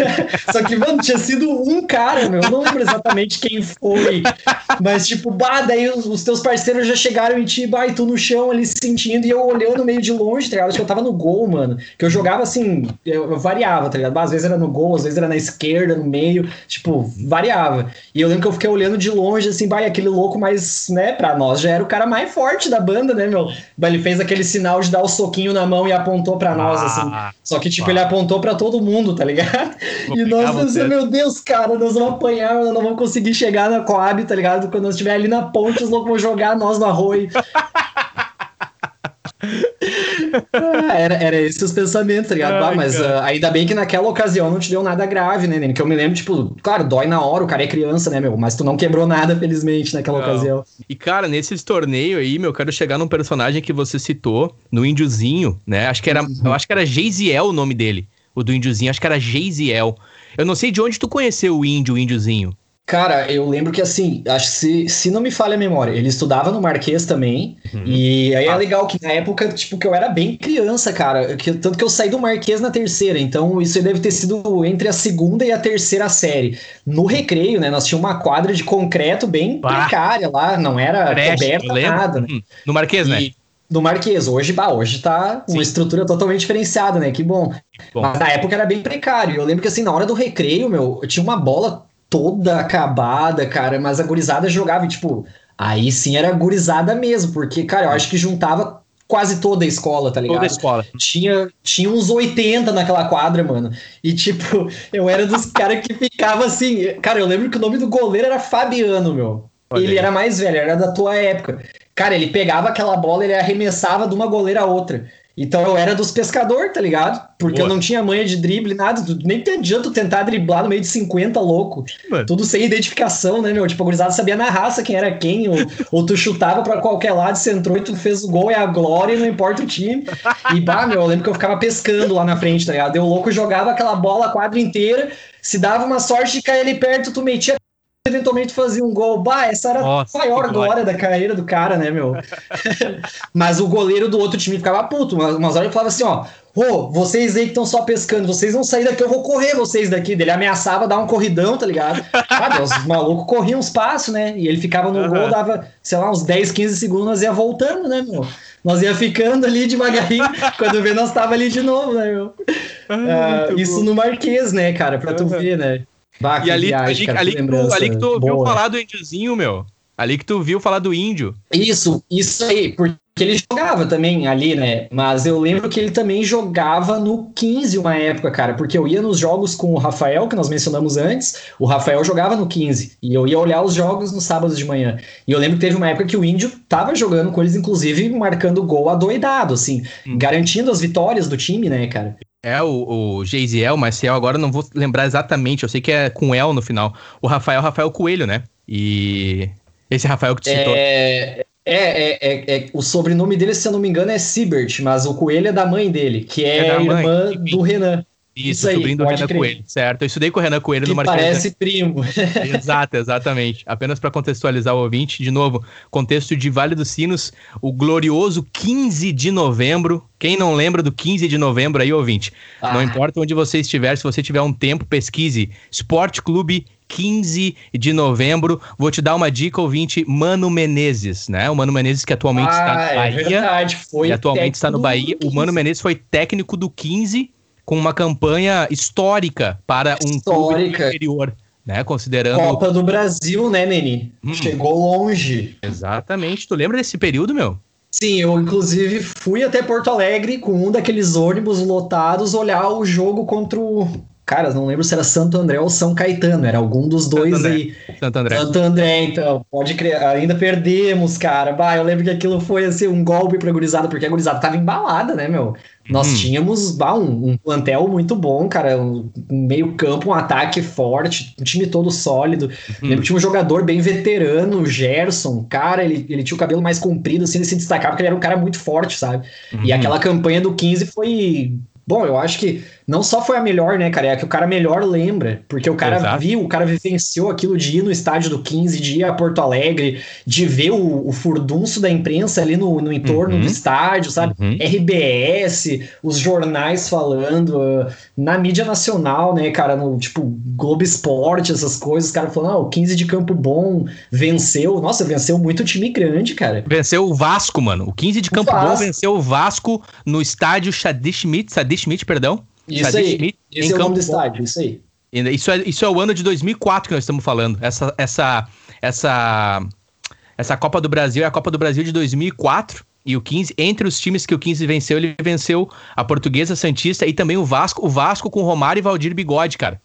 Só que, mano, tinha sido um cara, meu. Eu não lembro exatamente quem foi, mas, tipo, bah, daí os, os, teus parceiros já chegaram em ti, bah, e tu no chão ali se sentindo, e eu olhando meio de longe, tá ligado? Acho que eu tava no gol, mano. Que eu jogava assim, eu, eu variava, tá ligado? Bah, às vezes era no gol, às vezes era na esquerda, no meio, tipo, variava. E eu lembro que eu fiquei olhando de longe, assim, bah, e aquele louco mais, né, pra nós já era o cara mais forte da banda, né, meu? Bah, ele fez aquele sinal de dar o soquinho na mão e apontou pra nós, assim. ah, assim. Só que, tipo, ele apontou pra todo mundo, tá ligado? Vou e nós pensamos, meu Deus, cara, nós vamos apanhar, nós não vamos conseguir chegar na Coab, tá ligado? Quando nós estiver ali na ponte, os loucos vão jogar nós no arroio. ah, era, era esses os pensamentos, tá ligado? Ai, ah, mas uh, ainda bem que naquela ocasião não te deu nada grave, né, nem Que eu me lembro, tipo, claro, dói na hora, o cara é criança, né, meu? Mas tu não quebrou nada, felizmente, naquela não. ocasião. E, cara, nesses torneios aí, meu, eu quero chegar num personagem que você citou, no índiozinho, né? Acho que era, uhum. eu acho que era Geisiel o nome dele, o do índiozinho, acho que era Geisiel. Eu não sei de onde tu conheceu o índio, o índiozinho. Cara, eu lembro que assim, acho que se, se não me falha a memória, ele estudava no Marquês também. Uhum. E aí é ah. legal que na época, tipo, que eu era bem criança, cara. Que, tanto que eu saí do Marquês na terceira. Então, isso deve ter sido entre a segunda e a terceira série. No recreio, né? Nós tínhamos uma quadra de concreto bem bah. precária lá, não era coberta nada, né? Uhum. No Marquês, e, né? No Marquês, hoje, bah, hoje tá Sim. uma estrutura totalmente diferenciada, né? Que bom. bom. Mas na época era bem precário. Eu lembro que assim, na hora do recreio, meu, eu tinha uma bola toda acabada, cara, mas a gurizada jogava e, tipo, aí sim era gurizada mesmo, porque, cara, eu acho que juntava quase toda a escola, tá ligado? Toda a escola. Tinha, tinha uns 80 naquela quadra, mano. E, tipo, eu era dos caras que ficava assim. Cara, eu lembro que o nome do goleiro era Fabiano, meu. Olha ele aí. era mais velho, era da tua época. Cara, ele pegava aquela bola, ele arremessava de uma goleira a outra. Então eu era dos pescadores, tá ligado? Porque Boa. eu não tinha manha de drible, nada. Nem adianta tentar driblar no meio de 50 louco. Mano. Tudo sem identificação, né, meu? Tipo, a gurizada sabia na raça quem era quem, ou, ou tu chutava para qualquer lado, você entrou e tu fez o gol, é a glória, não importa o time. E bah, meu, eu lembro que eu ficava pescando lá na frente, tá ligado? Eu louco jogava aquela bola a quadra inteira, se dava uma sorte de cair ali perto, tu metia eventualmente fazia um gol. Bah, essa era Nossa, a maior glória da carreira do cara, né, meu? Mas o goleiro do outro time ficava puto. Umas horas ele falava assim, ó. Ô, oh, vocês aí que estão só pescando, vocês vão sair daqui, eu vou correr vocês daqui. Ele ameaçava dar um corridão, tá ligado? Ah, os malucos corriam uns passos, né? E ele ficava no uhum. gol, dava, sei lá, uns 10, 15 segundos, nós ia voltando, né, meu? Nós ia ficando ali devagarinho, quando vê, nós tava ali de novo, né, meu? Ah, uh, isso bom. no Marquês, né, cara, pra tu ver, né? Bah, e ali, viagem, ali, cara, ali, que tu, ali, que tu, viu falar do índiozinho, meu. Ali que tu viu falar do índio. Isso, isso aí, porque ele jogava também ali, né? Mas eu lembro que ele também jogava no 15 uma época, cara, porque eu ia nos jogos com o Rafael, que nós mencionamos antes, o Rafael jogava no 15, e eu ia olhar os jogos nos sábados de manhã. E eu lembro que teve uma época que o índio tava jogando com eles, inclusive marcando gol adoidado, assim, hum. garantindo as vitórias do time, né, cara? É o, o Geisiel, Marcel, agora não vou lembrar exatamente, eu sei que é com El no final. O Rafael, Rafael Coelho, né? E esse Rafael que te citou. É, é, é, é, é, o sobrenome dele, se eu não me engano, é Sibert, mas o Coelho é da mãe dele, que é, é irmã do Renan. Isso, Isso aí, sobrinho do Renan crer. Coelho, certo. Eu estudei com o Renan Coelho que no Marquês. Parece primo. Exato, exatamente. Apenas para contextualizar o ouvinte, de novo, contexto de Vale dos Sinos, o glorioso 15 de novembro. Quem não lembra do 15 de novembro aí, ouvinte? Ah. Não importa onde você estiver, se você tiver um tempo, pesquise Esporte Clube 15 de novembro. Vou te dar uma dica, ouvinte, Mano Menezes, né? O Mano Menezes que atualmente ah, está no é Bahia. É verdade, foi. E atualmente está no Bahia. O Mano Menezes foi técnico do 15 com uma campanha histórica para um histórica. clube inferior. Né, considerando. Copa do Brasil, né, Neni? Hum. Chegou longe. Exatamente. Tu lembra desse período, meu? Sim, eu inclusive fui até Porto Alegre com um daqueles ônibus lotados olhar o jogo contra o Cara, não lembro se era Santo André ou São Caetano, era algum dos dois Santo aí. Santo André. Santo André, então, pode crer. Ainda perdemos, cara. Bah, eu lembro que aquilo foi assim, um golpe pra gurizada, porque a gurizada tava embalada, né, meu? Nós hum. tínhamos bah, um, um, plantel muito bom, cara. Um, um meio-campo, um ataque forte, um time todo sólido. Uhum. Lembro que tinha um jogador bem veterano, o Gerson. Cara, ele, ele tinha o cabelo mais comprido, assim, ele se destacava porque ele era um cara muito forte, sabe? Uhum. E aquela campanha do 15 foi Bom, eu acho que não só foi a melhor, né, cara? É que o cara melhor lembra, porque o cara Exato. viu, o cara vivenciou aquilo de ir no estádio do 15, de ir a Porto Alegre, de ver o, o furdunço da imprensa ali no, no entorno uhum. do estádio, sabe? Uhum. RBS, os jornais falando, uh, na mídia nacional, né, cara? No tipo Globo Esporte, essas coisas, os caras falando, ah, o 15 de Campo Bom venceu. Nossa, venceu muito time grande, cara. Venceu o Vasco, mano. O 15 de Campo Bom venceu o Vasco no estádio Chadi Schmidt, Chadi Schmidt, perdão. Isso aí. Schmidt, Esse é o nome do estádio, isso aí. Isso é, isso é o ano de 2004 que nós estamos falando. Essa, essa, essa, essa Copa do Brasil é a Copa do Brasil de 2004. E o 15, entre os times que o 15 venceu, ele venceu a Portuguesa Santista e também o Vasco. O Vasco com Romário e Valdir Bigode, cara.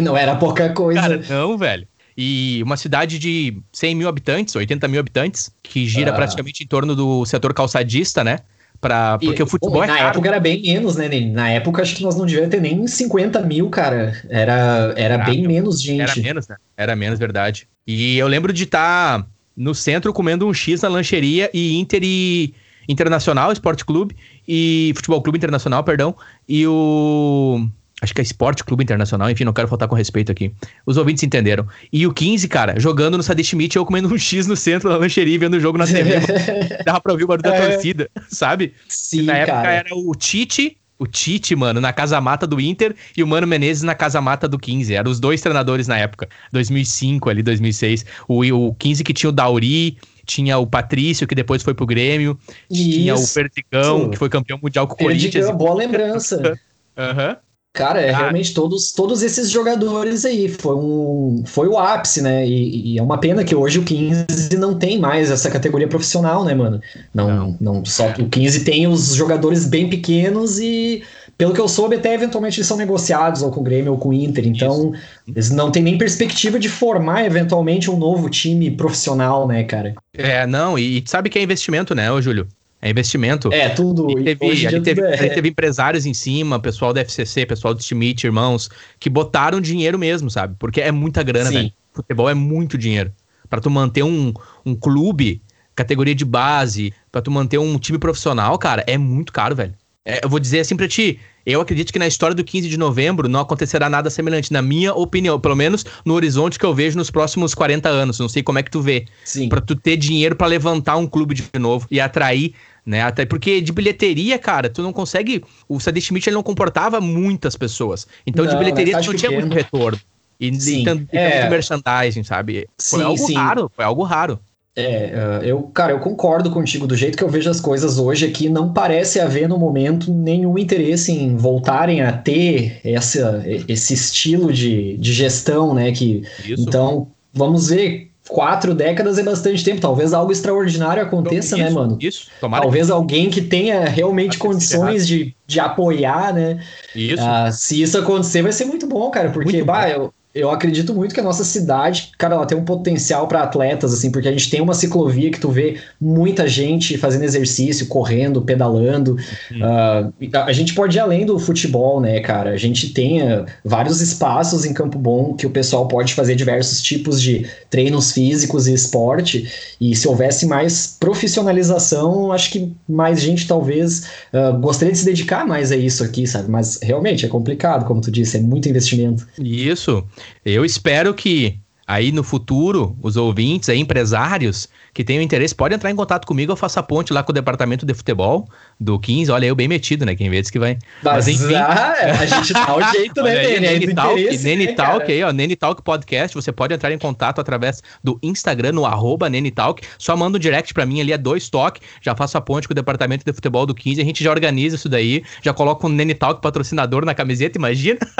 Não era pouca coisa. Cara, não, velho. E uma cidade de 100 mil habitantes, 80 mil habitantes, que gira ah. praticamente em torno do setor calçadista, né? Pra, porque e, o futebol bom, é Na caro. época era bem menos, né, Ney? Na época acho que nós não devíamos ter nem 50 mil, cara. Era, era bem menos gente. Era menos, né? Era menos, verdade. E eu lembro de estar tá no centro comendo um X na lancheria e Inter e Internacional, Esporte Clube e Futebol Clube Internacional, perdão, e o Acho que é Esporte Clube Internacional, enfim, não quero faltar com respeito aqui. Os ouvintes entenderam. E o 15, cara, jogando no Sadi Schmidt, eu comendo um X no centro da lancheria, vendo o jogo na TV. Dava pra ouvir o barulho da é. torcida, sabe? Sim, e na época cara. era o Tite, o Tite, mano, na casa mata do Inter e o Mano Menezes na casa mata do 15. Eram os dois treinadores na época. 2005 ali, 2006. O, o 15 que tinha o Dauri, tinha o Patrício, que depois foi pro Grêmio, Isso. tinha o Perdigão, que foi campeão mundial com o Corinthians. Boa lembrança. Aham. uhum. Cara, é ah. realmente todos, todos esses jogadores aí. Foi, um, foi o ápice, né? E, e, é uma pena que hoje o 15 não tem mais essa categoria profissional, né, mano? Não, não. não só o 15 tem os jogadores bem pequenos e, pelo que eu soube, até eventualmente eles são negociados ou com o Grêmio ou com o Inter. Então, Isso. eles não têm nem perspectiva de formar eventualmente um novo time profissional, né, cara? É, não, e, e sabe que é investimento, né, ô Júlio? É investimento. É, tudo. E teve, ali teve, é. teve, empresários em cima, pessoal da FCC, pessoal do Schmidt, irmãos, que botaram dinheiro mesmo, sabe? Porque é muita grana, velho. Futebol é muito dinheiro. Para tu manter um, um clube, categoria de base, para tu manter um time profissional, cara, é muito caro, velho. É, eu vou dizer assim pra ti, eu acredito que na história do 15 de novembro não acontecerá nada semelhante, na minha opinião, pelo menos no horizonte que eu vejo nos próximos 40 anos. Não sei como é que tu vê. Sim. Pra tu ter dinheiro para levantar um clube de novo e atrair né? Até porque de bilheteria, cara, tu não consegue. O Sadie Schmidt ele não comportava muitas pessoas. Então não, de bilheteria tu não tinha muito retorno. E, sim, e, e, é. de merchandising, sabe? Foi sim, algo sim. raro, foi algo raro. É, uh, eu, cara, eu concordo contigo. Do jeito que eu vejo as coisas hoje aqui, não parece haver no momento nenhum interesse em voltarem a ter essa, esse estilo de, de gestão, né? Que, Isso. Então, vamos ver quatro décadas é bastante tempo. Talvez algo extraordinário aconteça, né, isso, né, mano? Isso, tomara. Talvez que... alguém que tenha realmente condições de, de apoiar, né? Isso. Uh, se isso acontecer, vai ser muito bom, cara, porque, bah, eu, eu acredito muito que a nossa cidade, cara, ela tem um potencial para atletas, assim, porque a gente tem uma ciclovia que tu vê muita gente fazendo exercício, correndo, pedalando. Uhum. Uh, a gente pode ir além do futebol, né, cara? A gente tem uh, vários espaços em Campo Bom que o pessoal pode fazer diversos tipos de treinos físicos e esporte. E se houvesse mais profissionalização, acho que mais gente talvez uh, gostaria de se dedicar mais a isso aqui, sabe? Mas realmente é complicado, como tu disse, é muito investimento. Isso. Eu espero que aí no futuro, os ouvintes, aí, empresários que tenham interesse, podem entrar em contato comigo, eu faço a ponte lá com o departamento de futebol, do 15. Olha, eu bem metido, né? Quem vê diz que vai. Mas, Mas enfim. Ah, a gente dá o jeito, né, Nene? Nene Talk, Nene né, Talk aí, ó. Nene Talk Podcast. Você pode entrar em contato através do Instagram, no arroba Nene Talk. Só manda um direct pra mim ali, é dois toques. Já faço a ponte com o departamento de futebol do 15. A gente já organiza isso daí. Já coloca um Nene Talk patrocinador na camiseta, imagina?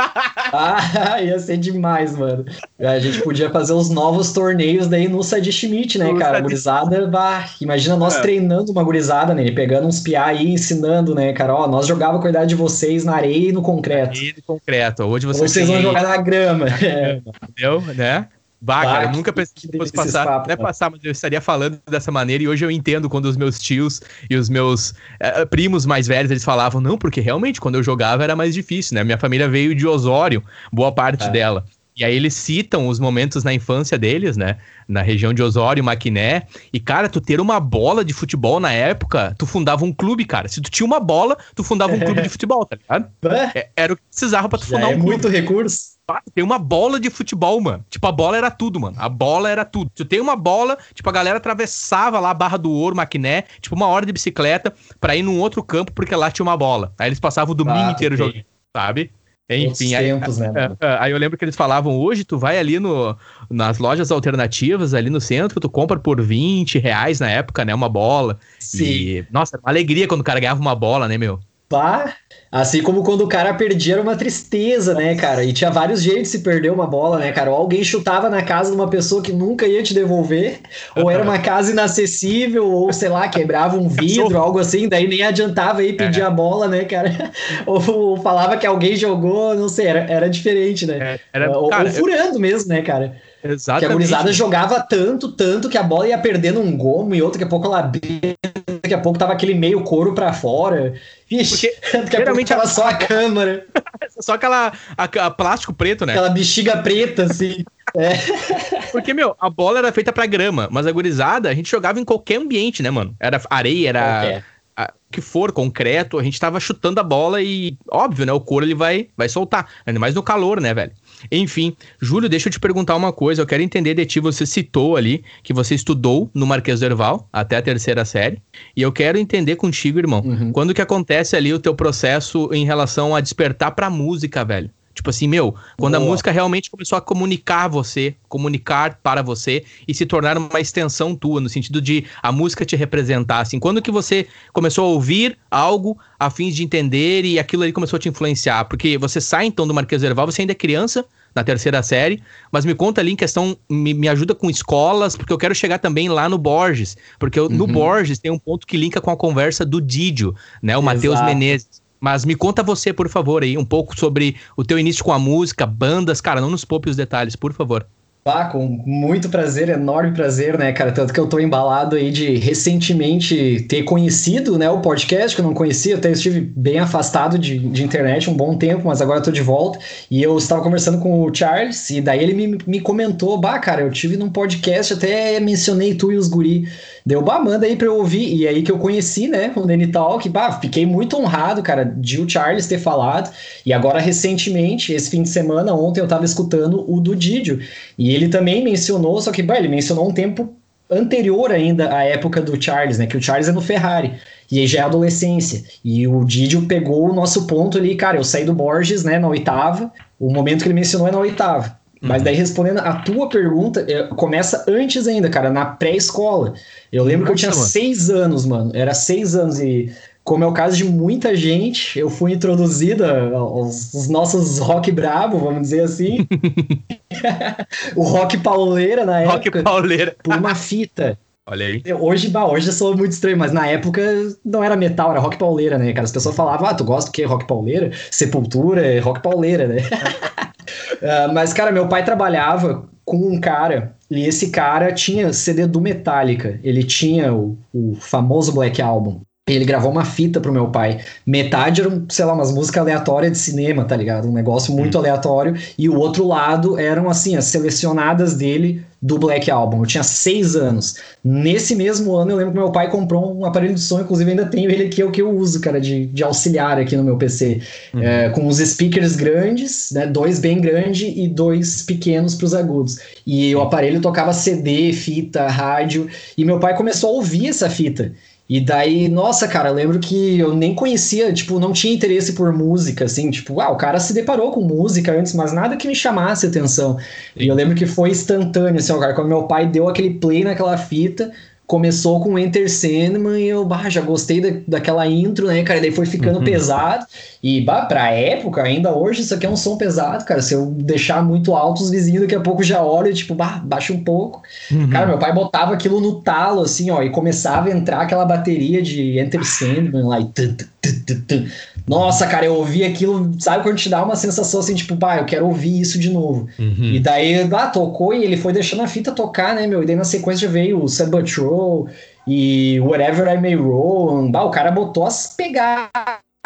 ah, ia ser demais, mano. A gente podia fazer os novos torneios daí no Sadi Schmidt, né, cara? Gurizada, bah, imagina nós é. treinando uma gurizada, né? Pegando uns piá aí, ensinando, né, cara? Ó, nós jogava com a idade de vocês na areia e no concreto. Areia e concreto. Hoje vocês, vocês vão jogar na grama. Entendeu? Né? Bah, bah, cara, eu nunca pensei que, que fosse passar, papo, é passar, mas eu estaria falando dessa maneira e hoje eu entendo quando os meus tios e os meus uh, primos mais velhos, eles falavam, não, porque realmente quando eu jogava era mais difícil, né? Minha família veio de Osório, boa parte é. dela. E aí eles citam os momentos na infância deles, né? Na região de Osório, Maquiné. E, cara, tu ter uma bola de futebol na época, tu fundava um clube, cara. Se tu tinha uma bola, tu fundava um clube de futebol, tá ligado? É, era o que precisava pra tu Já fundar é um clube. muito recurso. Tem uma bola de futebol, mano. Tipo, a bola era tudo, mano. A bola era tudo. Tu tem uma bola, tipo, a galera atravessava lá a Barra do Ouro, Maquiné, tipo, uma hora de bicicleta pra ir num outro campo porque lá tinha uma bola. Aí eles passavam o domingo ah, inteiro jogando, sabe? Enfim, aí, tempos, né, é, é, aí, eu lembro que eles falavam, hoje tu vai ali no, nas lojas alternativas, ali no centro, tu compra por 20 reais na época, né, uma bola. Sim. E, nossa, uma alegria quando o cara ganhava uma bola, né, meu? Pá, assim como quando o cara perdia era uma tristeza, né, cara? E tinha vários jeitos de se perder uma bola, né, cara? Ou alguém chutava na casa de uma pessoa que nunca ia te devolver, ou era uma casa inacessível, ou sei lá, quebrava um vidro, algo assim, daí nem adiantava aí pedir é. a bola, né, cara? Ou, falava que alguém jogou, não sei, era, era diferente, né? É, era, ou, cara, ou furando mesmo, né, cara? Exatamente. Que a gurizada jogava tanto, tanto que a bola ia perdendo um gomo e outro, daqui a pouco ela abria, daqui a pouco tava aquele meio couro pra fora. Vixe, Porque geralmente tava só a câmera. só aquela a, a plástico preto, né? Aquela bexiga preta, assim. É. Porque, meu, a bola era feita pra grama, mas a gurizada, a gente jogava em qualquer ambiente, né, mano? Era areia, era. A, que for, concreto, a gente tava chutando a bola e, óbvio, né? O couro ele vai, vai soltar. Ainda mais no calor, né, velho? Enfim, Júlio, deixa eu te perguntar uma coisa. Eu quero entender de ti. Você citou ali que você estudou no Marquês do Herval até a terceira série. E eu quero entender contigo, irmão. Uhum. Quando que acontece ali o teu processo em relação a despertar pra música, velho? Tipo assim, meu, quando Boa. a música realmente começou a comunicar você, comunicar para você e se tornar uma extensão tua, no sentido de a música te representar, assim. Quando que você começou a ouvir algo a fim de entender e aquilo ali começou a te influenciar? Porque você sai então do Marquês Erval, você ainda é criança, na terceira série, mas me conta ali em questão, me, me ajuda com escolas, porque eu quero chegar também lá no Borges, porque eu, uhum. no Borges tem um ponto que linka com a conversa do Didio, né, o Matheus Menezes. Mas me conta você, por favor, aí, um pouco sobre o teu início com a música, bandas, cara, não nos poupe os detalhes, por favor. Ah, com muito prazer, enorme prazer, né, cara? Tanto que eu tô embalado aí de recentemente ter conhecido, né, o podcast, que eu não conhecia, até estive bem afastado de, de internet um bom tempo, mas agora eu tô de volta. E eu estava conversando com o Charles, e daí ele me, me comentou, bah, cara, eu tive num podcast, até mencionei tu e os guri. Deu, bah, manda aí pra eu ouvir. E aí que eu conheci, né, o Danny Talk, bah, fiquei muito honrado, cara, de o Charles ter falado. E agora, recentemente, esse fim de semana, ontem eu tava escutando o do Didio. E ele também mencionou, só que, bah, ele mencionou um tempo anterior ainda à época do Charles, né, que o Charles é no Ferrari. E aí já é adolescência. E o Didio pegou o nosso ponto ali, cara, eu saí do Borges, né, na oitava. O momento que ele mencionou é na oitava. Mas daí respondendo a tua pergunta, é, começa antes ainda, cara, na pré-escola. Eu lembro Nossa, que eu tinha mano. seis anos, mano. Era seis anos e como é o caso de muita gente, eu fui introduzida aos, aos nossos rock bravo, vamos dizer assim. o rock pauleira na época. Rock pauleira. Por uma fita. Olha aí. Hoje, bah, hoje eu sou muito estranho, mas na época não era metal, era rock pauleira, né, cara? As pessoas falavam, ah, tu gosta do que? Rock pauleira? Sepultura é rock pauleira, né? uh, mas, cara, meu pai trabalhava com um cara, e esse cara tinha CD do Metallica. Ele tinha o, o famoso Black Album. Ele gravou uma fita pro meu pai. Metade eram, sei lá, umas músicas aleatórias de cinema, tá ligado? Um negócio muito hum. aleatório. E o outro lado eram, assim, as selecionadas dele do Black Album. Eu tinha seis anos. Nesse mesmo ano, eu lembro que meu pai comprou um aparelho de som, inclusive ainda tenho ele aqui, é o que eu uso, cara, de, de auxiliar aqui no meu PC. Uhum. É, com os speakers grandes, né? Dois bem grandes e dois pequenos para os agudos. E o aparelho tocava CD, fita, rádio. E meu pai começou a ouvir essa fita. E daí, nossa, cara, eu lembro que eu nem conhecia, tipo, não tinha interesse por música, assim, tipo, ah, o cara se deparou com música antes, mas nada que me chamasse atenção. E eu lembro que foi instantâneo, assim, ó, cara, quando meu pai deu aquele play naquela fita, começou com Enter Sandman e eu bah, já gostei da, daquela intro, né, cara? E daí foi ficando uhum. pesado. E bah, pra época, ainda hoje, isso aqui é um som pesado, cara. Se eu deixar muito alto, os vizinhos daqui a pouco já olham, tipo, bah, baixa um pouco. Uhum. Cara, meu pai botava aquilo no talo, assim, ó, e começava a entrar aquela bateria de Enter Sandman lá e. Nossa, cara, eu ouvi aquilo, sabe quando te dá uma sensação assim, tipo, bah, eu quero ouvir isso de novo. Uhum. E daí, ah, tocou e ele foi deixando a fita tocar, né, meu? E daí na sequência veio o Sad But Roll e Whatever I May Roll. Bah, o cara botou as pegadas.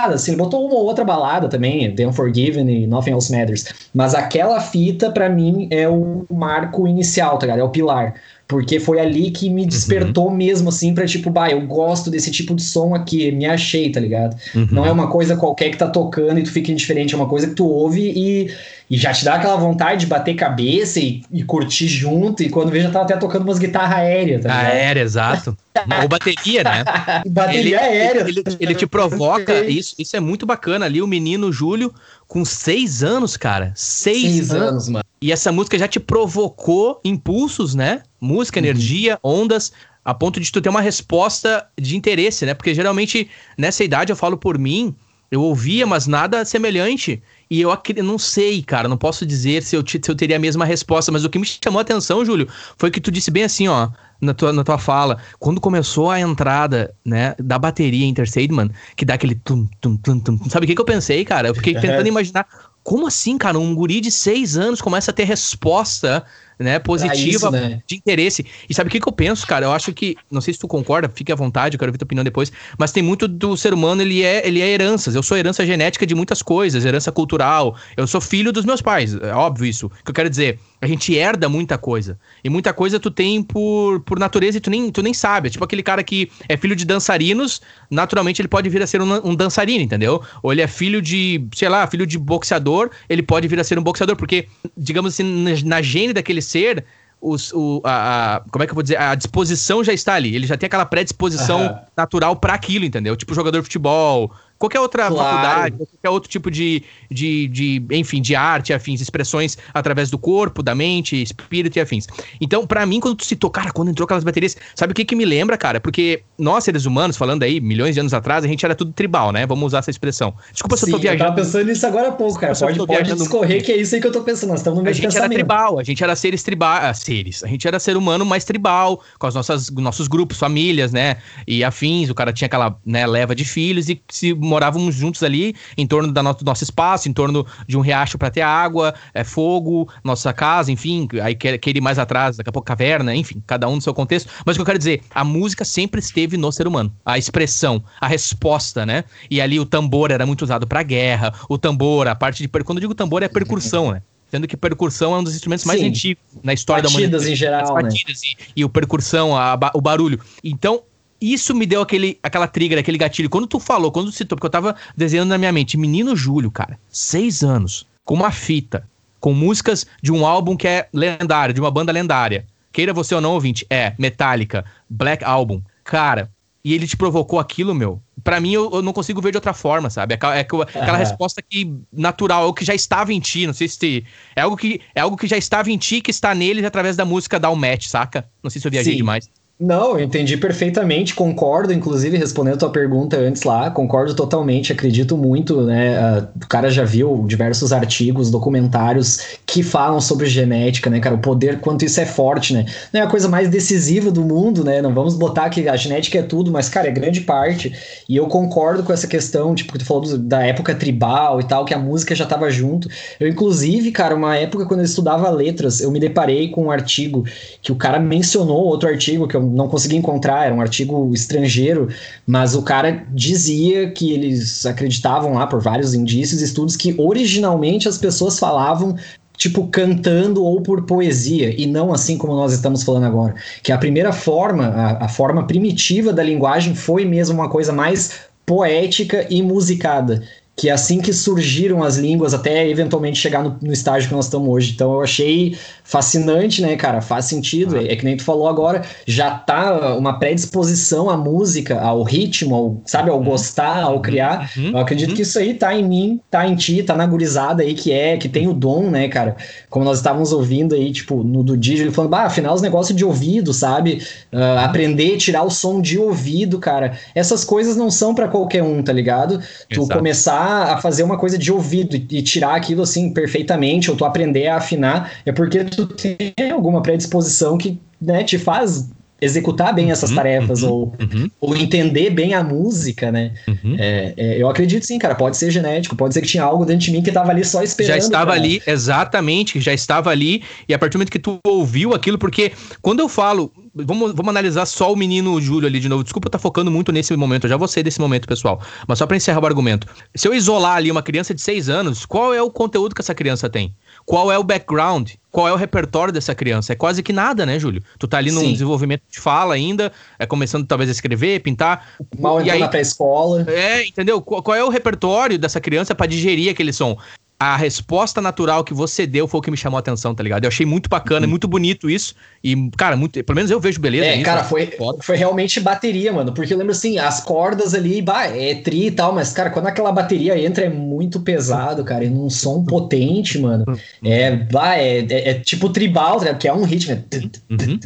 Assim, ele botou uma ou outra balada também, The Unforgiven e Nothing Else Matters. Mas aquela fita, para mim, é o marco inicial, tá ligado? É o pilar. Porque foi ali que me despertou uhum. mesmo, assim, pra tipo, bah, eu gosto desse tipo de som aqui, me achei, tá ligado? Uhum. Não é uma coisa qualquer que tá tocando e tu fica indiferente, é uma coisa que tu ouve e, e já te dá aquela vontade de bater cabeça e, e curtir junto. E quando vejo, já tava até tocando umas guitarras aéreas, tá ligado? Aérea, exato. Ou bateria, né? bateria ele, aérea. Ele, ele, ele, te provoca, isso, isso é muito bacana ali, o menino Júlio, com seis anos, cara. Seis, seis anos, anos, mano. E essa música já te provocou impulsos, né? Música, uhum. energia, ondas, a ponto de tu ter uma resposta de interesse, né? Porque geralmente nessa idade eu falo por mim, eu ouvia, mas nada semelhante. E eu não sei, cara, não posso dizer se eu, se eu teria a mesma resposta, mas o que me chamou a atenção, Júlio, foi que tu disse bem assim, ó, na tua, na tua fala, quando começou a entrada, né, da bateria Inter Sandman, que dá aquele tum, tum, tum, tum. Sabe o que, que eu pensei, cara? Eu fiquei tentando imaginar como assim, cara? Um guri de seis anos começa a ter resposta né, positiva isso, né? de interesse. E sabe o que, que eu penso, cara? Eu acho que, não sei se tu concorda, fique à vontade, eu quero ver tua opinião depois, mas tem muito do ser humano, ele é, ele é heranças. Eu sou herança genética de muitas coisas, herança cultural. Eu sou filho dos meus pais, é óbvio isso. O que eu quero dizer, a gente herda muita coisa. E muita coisa tu tem por, por natureza e tu nem, tu nem sabe. É tipo aquele cara que é filho de dançarinos, naturalmente ele pode vir a ser um, um dançarino, entendeu? Ou ele é filho de, sei lá, filho de boxeador, ele pode vir a ser um boxeador, porque, digamos assim, na, na gene daquele ser, os, o, a, a, como é que eu vou dizer? A disposição já está ali. Ele já tem aquela predisposição uhum. natural para aquilo, entendeu? Tipo jogador de futebol, qualquer outra claro. faculdade, qualquer outro tipo de, de, de, enfim, de arte, afins, expressões através do corpo, da mente, espírito e afins. Então, para mim, quando tu citou, cara, quando entrou aquelas baterias, sabe o que que me lembra, cara? Porque nós, seres humanos, falando aí, milhões de anos atrás, a gente era tudo tribal, né? Vamos usar essa expressão. Desculpa Sim, se eu tô viajando. Eu tava pensando nisso agora há pouco, cara. Pode, pode discorrer que é isso aí que eu tô pensando. Nós estamos no mesmo A gente era tribal, a gente era seres tribais, ah, seres. A gente era ser humano mais tribal, com as nossas nossos grupos, famílias, né? E afins, o cara tinha aquela, né, leva de filhos e se morávamos juntos ali em torno do nosso, nosso espaço, em torno de um riacho para ter água, é, fogo, nossa casa, enfim, aí quer, quer ir mais atrás, daqui a pouco caverna, enfim, cada um no seu contexto. Mas o que eu quero dizer, a música sempre esteve no ser humano. A expressão, a resposta, né? E ali o tambor era muito usado para guerra, o tambor, a parte de. Quando eu digo tambor, é percussão, né? Sendo que percussão é um dos instrumentos mais Sim. antigos na história batidas da humanidade. em geral, As batidas né? e, e o percussão, a, o barulho. Então, isso me deu aquele, aquela trigger, aquele gatilho. Quando tu falou, quando tu citou, porque eu tava desenhando na minha mente, Menino Júlio, cara, seis anos, com uma fita, com músicas de um álbum que é lendário, de uma banda lendária. Queira você ou não, ouvinte, é Metallica, Black Album. Cara, e ele te provocou aquilo, meu. Para mim, eu, eu, não consigo ver de outra forma, sabe? É aquela, é aquela resposta que natural, é o que já estava em ti. Não sei se te, é algo que é algo que já estava em ti, que está neles através da música dar um match, saca? Não sei se eu viajei Sim. demais. Não, entendi perfeitamente, concordo, inclusive, respondendo a tua pergunta antes lá, concordo totalmente, acredito muito, né? Uh, o cara já viu diversos artigos, documentários que falam sobre genética, né, cara? O poder, quanto isso é forte, né? Não é a coisa mais decisiva do mundo, né? Não vamos botar que a genética é tudo, mas, cara, é grande parte. E eu concordo com essa questão, tipo, que tu falou da época tribal e tal, que a música já tava junto. Eu, inclusive, cara, uma época quando eu estudava letras, eu me deparei com um artigo que o cara mencionou, outro artigo que eu não consegui encontrar, era um artigo estrangeiro, mas o cara dizia que eles acreditavam lá por vários indícios estudos que originalmente as pessoas falavam tipo cantando ou por poesia e não assim como nós estamos falando agora, que a primeira forma, a, a forma primitiva da linguagem foi mesmo uma coisa mais poética e musicada. Que é assim que surgiram as línguas até eventualmente chegar no, no, estágio que nós estamos hoje. Então eu achei fascinante, né, cara? Faz sentido. Ah. É, é, que nem tu falou agora, já tá uma predisposição à música, ao ritmo, ao, sabe, ao uhum. gostar, ao criar. Uhum. Eu acredito uhum. que isso aí tá em mim, tá em ti, tá na gurizada aí que é, que tem o dom, né, cara? Como nós estávamos ouvindo aí, tipo, no do DJ, ele falando, bah, afinal os negócios de ouvido, sabe? Uh, aprender a tirar o som de ouvido, cara. Essas coisas não são para qualquer um, tá ligado? Tu Exato. começar a fazer uma coisa de ouvido e tirar aquilo assim perfeitamente, ou tu aprender a afinar, é porque tu tem alguma predisposição que né, te faz executar bem essas uhum, tarefas uhum, ou, uhum. ou entender bem a música, né? Uhum. É, é, eu acredito sim, cara. Pode ser genético, pode ser que tinha algo dentro de mim que estava ali só esperando. Já estava ali, exatamente, já estava ali. E a partir do momento que tu ouviu aquilo, porque quando eu falo, vamos, vamos analisar só o menino Júlio ali de novo. Desculpa estar tá focando muito nesse momento, eu já vou sair desse momento, pessoal. Mas só para encerrar o argumento. Se eu isolar ali uma criança de 6 anos, qual é o conteúdo que essa criança tem? Qual é o background, qual é o repertório dessa criança. É quase que nada, né, Júlio? Tu tá ali num Sim. desenvolvimento de fala ainda, é começando talvez a escrever, pintar. Mal entrou na pré-escola. É, entendeu? Qual, qual, é o repertório dessa criança para digerir aquele som? A resposta natural que você deu foi o que me chamou a atenção, tá ligado? Eu achei muito bacana, uhum. muito bonito isso. E, cara, muito, pelo menos eu vejo beleza. É, cara, foi, foi realmente bateria, mano. Porque eu lembro assim, as cordas ali, bah, é tri e tal, mas, cara, quando aquela bateria entra é muito pesado, cara. E num som potente, mano. Uhum. É, bah, é, é, é tipo tribal, né? Que é um ritmo. É, uhum.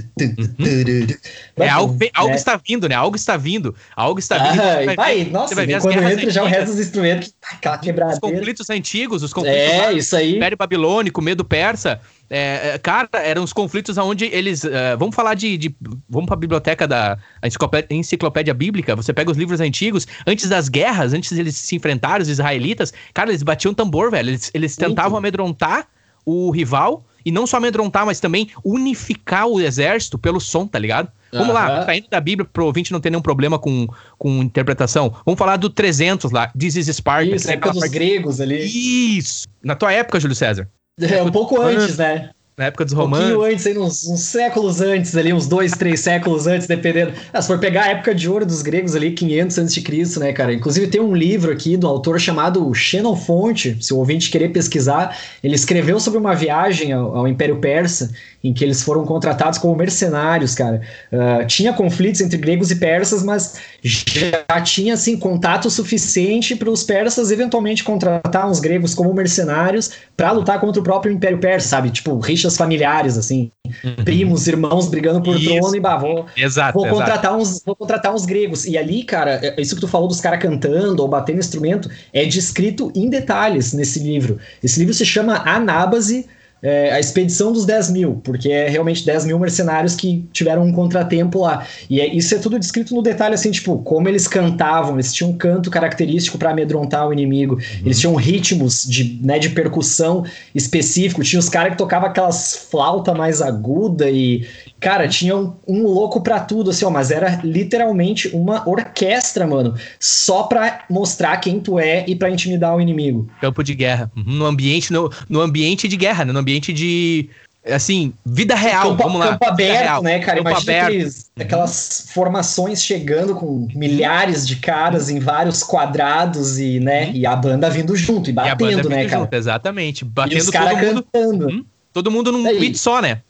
é algo, algo é. está vindo, né? Algo está vindo. Algo está vindo. Ah, vai, vai, nossa, vai ver quando entra já o resto dos instrumentos, aquela quebradeira. Os conflitos antigos, os conflitos é, isso aí. Império Babilônico, medo persa. É, é, cara, eram os conflitos onde eles. Uh, vamos falar de, de. Vamos para a biblioteca da enciclopédia, enciclopédia, Bíblica. Você pega os livros antigos, antes das guerras, antes deles se enfrentarem, os israelitas. Cara, eles batiam tambor, velho. Eles, eles tentavam amedrontar o rival. E não só amedrontar, mas também unificar o exército pelo som, tá ligado? Vamos uhum. lá, saindo da Bíblia pro ouvinte não ter nenhum problema com, com interpretação. Vamos falar do 300 lá, This is Sparta. Isso, época dos gregos ali. Isso! Na tua época, Júlio César. É, um pouco antes, né? Na época dos romanos. Um pouquinho antes, aí, uns, uns, séculos antes ali, uns dois, três séculos antes, dependendo. Ah, se for pegar a época de ouro dos gregos ali, 500 antes de Cristo, né, cara? Inclusive tem um livro aqui do autor chamado Xenofonte, se o ouvinte querer pesquisar, ele escreveu sobre uma viagem ao, ao Império Persa, em que eles foram contratados como mercenários, cara. Uh, tinha conflitos entre gregos e persas, mas já tinha, assim, contato suficiente para os persas eventualmente contratar uns gregos como mercenários para lutar contra o próprio Império Persa, sabe? Tipo, rixas familiares, assim, uhum. primos, irmãos brigando por isso. trono e bah, vou, exato, vou, contratar exato. Uns, vou contratar uns gregos. E ali, cara, é, isso que tu falou dos caras cantando ou batendo instrumento é descrito em detalhes nesse livro. Esse livro se chama Anábase é, a expedição dos 10 mil, porque é realmente 10 mil mercenários que tiveram um contratempo lá. E é, isso é tudo descrito no detalhe, assim, tipo, como eles cantavam, eles tinham um canto característico para amedrontar o inimigo, uhum. eles tinham ritmos de, né, de percussão específico, tinha os caras que tocavam aquelas flauta mais aguda e, cara, tinha um, um louco para tudo, assim, ó, mas era literalmente uma orquestra, mano, só pra mostrar quem tu é e para intimidar o inimigo. Campo de guerra, uhum. no ambiente, no, no ambiente de guerra, né? No ambiente de assim, vida real, campo, vamos lá. Campo aberto, real, né, cara? Campo Imagina aberto. Aqueles, aquelas formações chegando com milhares de caras em vários quadrados e, né, uhum. e a banda vindo junto e batendo, e né, cara? Junto, exatamente. Batendo e os todo mundo. Cantando. Hum, todo mundo num beat só, né?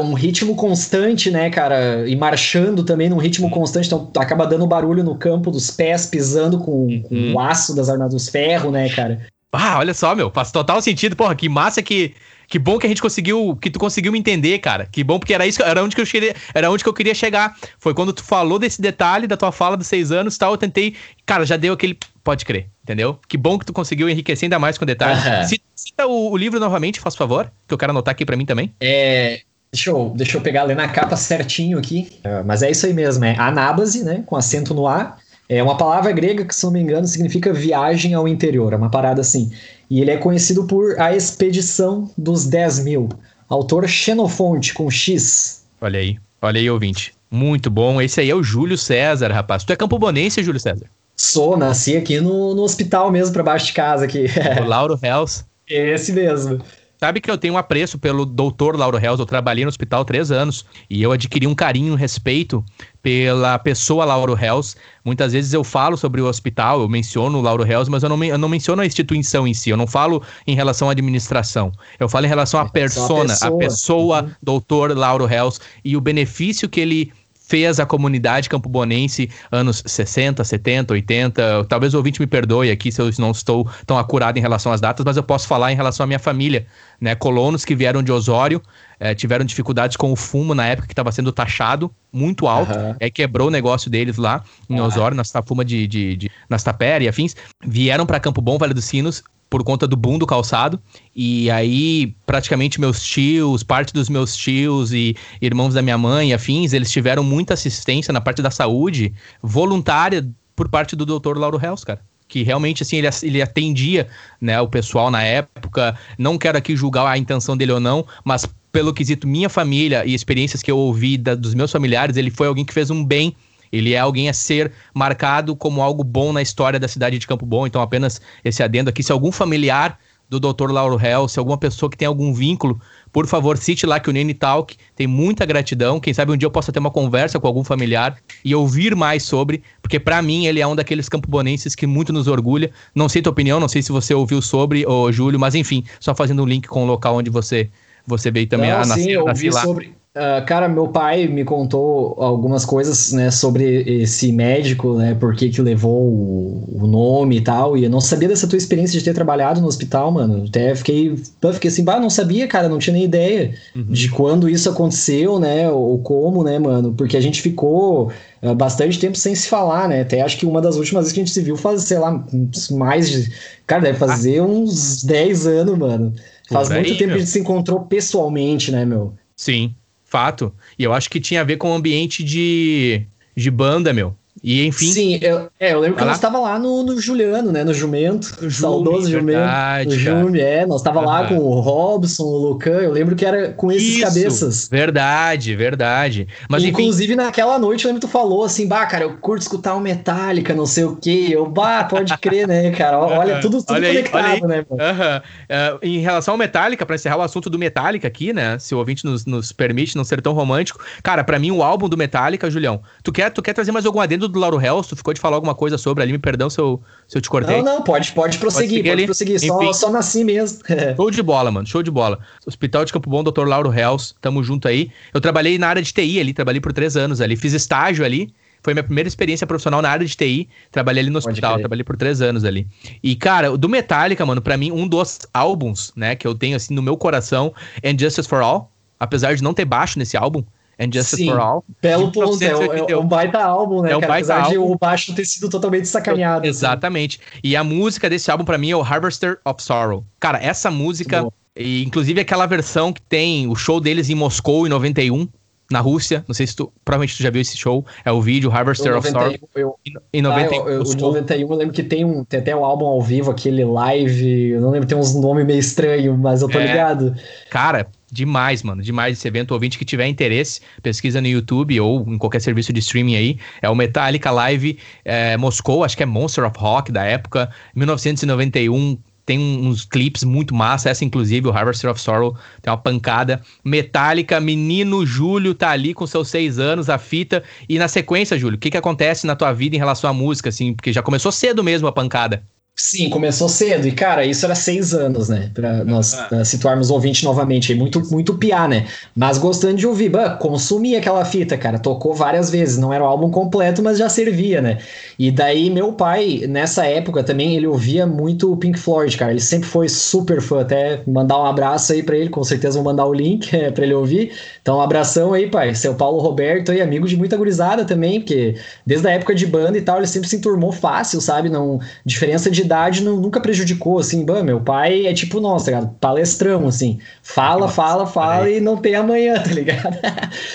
Um ritmo constante, né, cara? E marchando também num ritmo constante, então acaba dando barulho no campo dos pés, pisando com, com uhum. o aço das armaduras ferro, né, cara? Ah, olha só, meu, faz total sentido. Porra, que massa que. Que bom que a gente conseguiu, que tu conseguiu me entender, cara. Que bom, porque era isso, era onde que eu queria, era onde que eu queria chegar. Foi quando tu falou desse detalhe da tua fala dos seis anos e tal, eu tentei, cara, já deu aquele, pode crer, entendeu? Que bom que tu conseguiu enriquecer ainda mais com detalhes. Uhum. Cita, o, o, livro novamente, faz favor, que eu quero anotar aqui para mim também. É, Deixa eu, deixa eu pegar ler na capa certinho aqui. Uh, mas é isso aí mesmo, é anábase, né? Com acento no A. É uma palavra grega que, se não me engano, significa viagem ao interior, é uma parada assim. E ele é conhecido por A Expedição dos 10 Mil. Autor Xenofonte, com X. Olha aí, olha aí, ouvinte. Muito bom. Esse aí é o Júlio César, rapaz. Tu é campobonense, Júlio César? Sou, nasci aqui no, no hospital mesmo, pra baixo de casa aqui. O Lauro Hells. Esse mesmo. Sabe que eu tenho um apreço pelo doutor Lauro Hells. Eu trabalhei no hospital três anos e eu adquiri um carinho, um respeito pela pessoa Lauro Hells. Muitas vezes eu falo sobre o hospital, eu menciono o Lauro Hells, mas eu não, eu não menciono a instituição em si. Eu não falo em relação à administração. Eu falo em relação à é persona, a pessoa, a pessoa uhum. doutor Lauro Hells e o benefício que ele fez a comunidade campobonense anos 60, 70, 80. Talvez o ouvinte me perdoe aqui se eu não estou tão acurado em relação às datas, mas eu posso falar em relação à minha família. Né? Colonos que vieram de Osório eh, tiveram dificuldades com o fumo na época que estava sendo taxado muito alto. Uhum. É, quebrou o negócio deles lá em Osório, nas Tafuma de, de, de, nas Tapera e afins. Vieram para Campo Bom, Vale dos Sinos, por conta do boom do calçado. E aí, praticamente meus tios, parte dos meus tios e irmãos da minha mãe, afins, eles tiveram muita assistência na parte da saúde voluntária por parte do Dr. Lauro Hells, cara. Que realmente, assim, ele, ele atendia né, o pessoal na época. Não quero aqui julgar a intenção dele ou não, mas pelo quesito minha família e experiências que eu ouvi da, dos meus familiares, ele foi alguém que fez um bem ele é alguém a ser marcado como algo bom na história da cidade de Campo Bom. Então, apenas esse adendo aqui. Se algum familiar do Dr. Lauro Hell, se alguma pessoa que tem algum vínculo, por favor, cite lá que o Nene Talk tem muita gratidão. Quem sabe um dia eu possa ter uma conversa com algum familiar e ouvir mais sobre, porque para mim ele é um daqueles campobonenses que muito nos orgulha. Não sei tua opinião, não sei se você ouviu sobre, ô Júlio, mas enfim, só fazendo um link com o local onde você você veio também não, a nascer, sim, eu ouvi sobre Uh, cara, meu pai me contou algumas coisas, né, sobre esse médico, né, por que que levou o, o, nome e tal, e eu não sabia dessa tua experiência de ter trabalhado no hospital, mano, até fiquei, fiquei assim, bah, não sabia, cara, não tinha nem ideia uhum. de quando isso aconteceu, né, ou como, né, mano, porque a gente ficou uh, bastante tempo sem se falar, né, até acho que uma das últimas vezes que a gente se viu faz, sei lá, mais de, cara, deve fazer ah. uns 10 anos, mano, faz muito tempo que a gente se encontrou pessoalmente, né, meu. Sim. Fato. E eu acho que tinha a ver com o ambiente de, de banda, meu. E enfim. Sim, eu, é, eu lembro que nós estava lá no, no, Juliano, né? No Jumento. Jume, saudoso Jumento. O Jume, é. Nós estava lá com o Robson, o Lucan. Eu lembro que era com esses Isso, cabeças. Verdade, verdade. Mas Inclusive, enfim... naquela noite, eu lembro que tu falou assim, bah, cara, eu curto escutar o Metallica, não sei o quê. Eu, bah, pode crer, né, cara? Olha, tudo, tudo olha conectado, aí, né? Uhum. Uh, em relação ao Metallica, para encerrar o assunto do Metallica aqui, né? Se o ouvinte nos, nos permite não ser tão romântico. Cara, para mim, o álbum do Metallica, Julião, tu quer, tu quer trazer mais algum adendo do Lauro Hells? Tu ficou de falar alguma coisa sobre ali, me perdão se eu, se eu te cortei. Não, não, pode, pode prosseguir, pode, pode prosseguir, só, só nasci mesmo. show de bola, mano, show de bola. Hospital de Campo Bom, Dr. Lauro Hells, tamo junto aí. Eu trabalhei na área de TI ali, trabalhei por três anos ali, fiz estágio ali, foi minha primeira experiência profissional na área de TI. Trabalhei ali no hospital, trabalhei por três anos ali. E, cara, do Metallica, mano, para mim, um dos álbuns, né, que eu tenho, assim, no meu coração, é Justice for All. Apesar de não ter baixo nesse álbum, And Justice Sim, for All. Belo ponto, é, é, um baita álbum, né? É um cara? baita Apesar álbum. de o baixo ter sido totalmente sacaneado. Assim. Exatamente. Assim. E a música desse álbum, para mim, é o Harvester of Sorrow. Cara, essa música, e inclusive aquela versão que tem o show deles em Moscou em 91, na Rússia. Não sei se tu. Provavelmente tu já viu esse show. É o vídeo Harvester of Sorrow. Eu, em 91. Ah, eu, eu, 91 eu lembro que tem, um, tem até um álbum ao vivo, aquele live. Eu não lembro, tem uns nomes meio estranhos, mas eu tô é, ligado. Cara, Demais, mano, demais esse evento. Ouvinte que tiver interesse, pesquisa no YouTube ou em qualquer serviço de streaming aí. É o Metallica Live é, Moscou, acho que é Monster of Rock da época, 1991. Tem uns clipes muito massa. Essa, inclusive, o Harvester of Sorrow tem uma pancada. Metallica, menino Júlio tá ali com seus seis anos, a fita. E na sequência, Júlio, o que, que acontece na tua vida em relação à música, assim? Porque já começou cedo mesmo a pancada. Sim, começou cedo. E, cara, isso era seis anos, né? Pra nós ah. situarmos o ouvinte novamente. Muito, muito piá, né? Mas gostando de ouvir. Bah, consumi aquela fita, cara. Tocou várias vezes. Não era o álbum completo, mas já servia, né? E daí, meu pai, nessa época também, ele ouvia muito o Pink Floyd, cara. Ele sempre foi super fã. Até mandar um abraço aí pra ele. Com certeza vou mandar o link é, pra ele ouvir. Então, um abração aí, pai. Seu Paulo Roberto aí, amigo de muita gurizada também. Porque desde a época de banda e tal, ele sempre se enturmou fácil, sabe? Não... Diferença de idade não, nunca prejudicou, assim, bah, meu pai é tipo, nossa, tá ligado? Palestrão, assim, fala, nossa, fala, fala e não tem amanhã, tá ligado?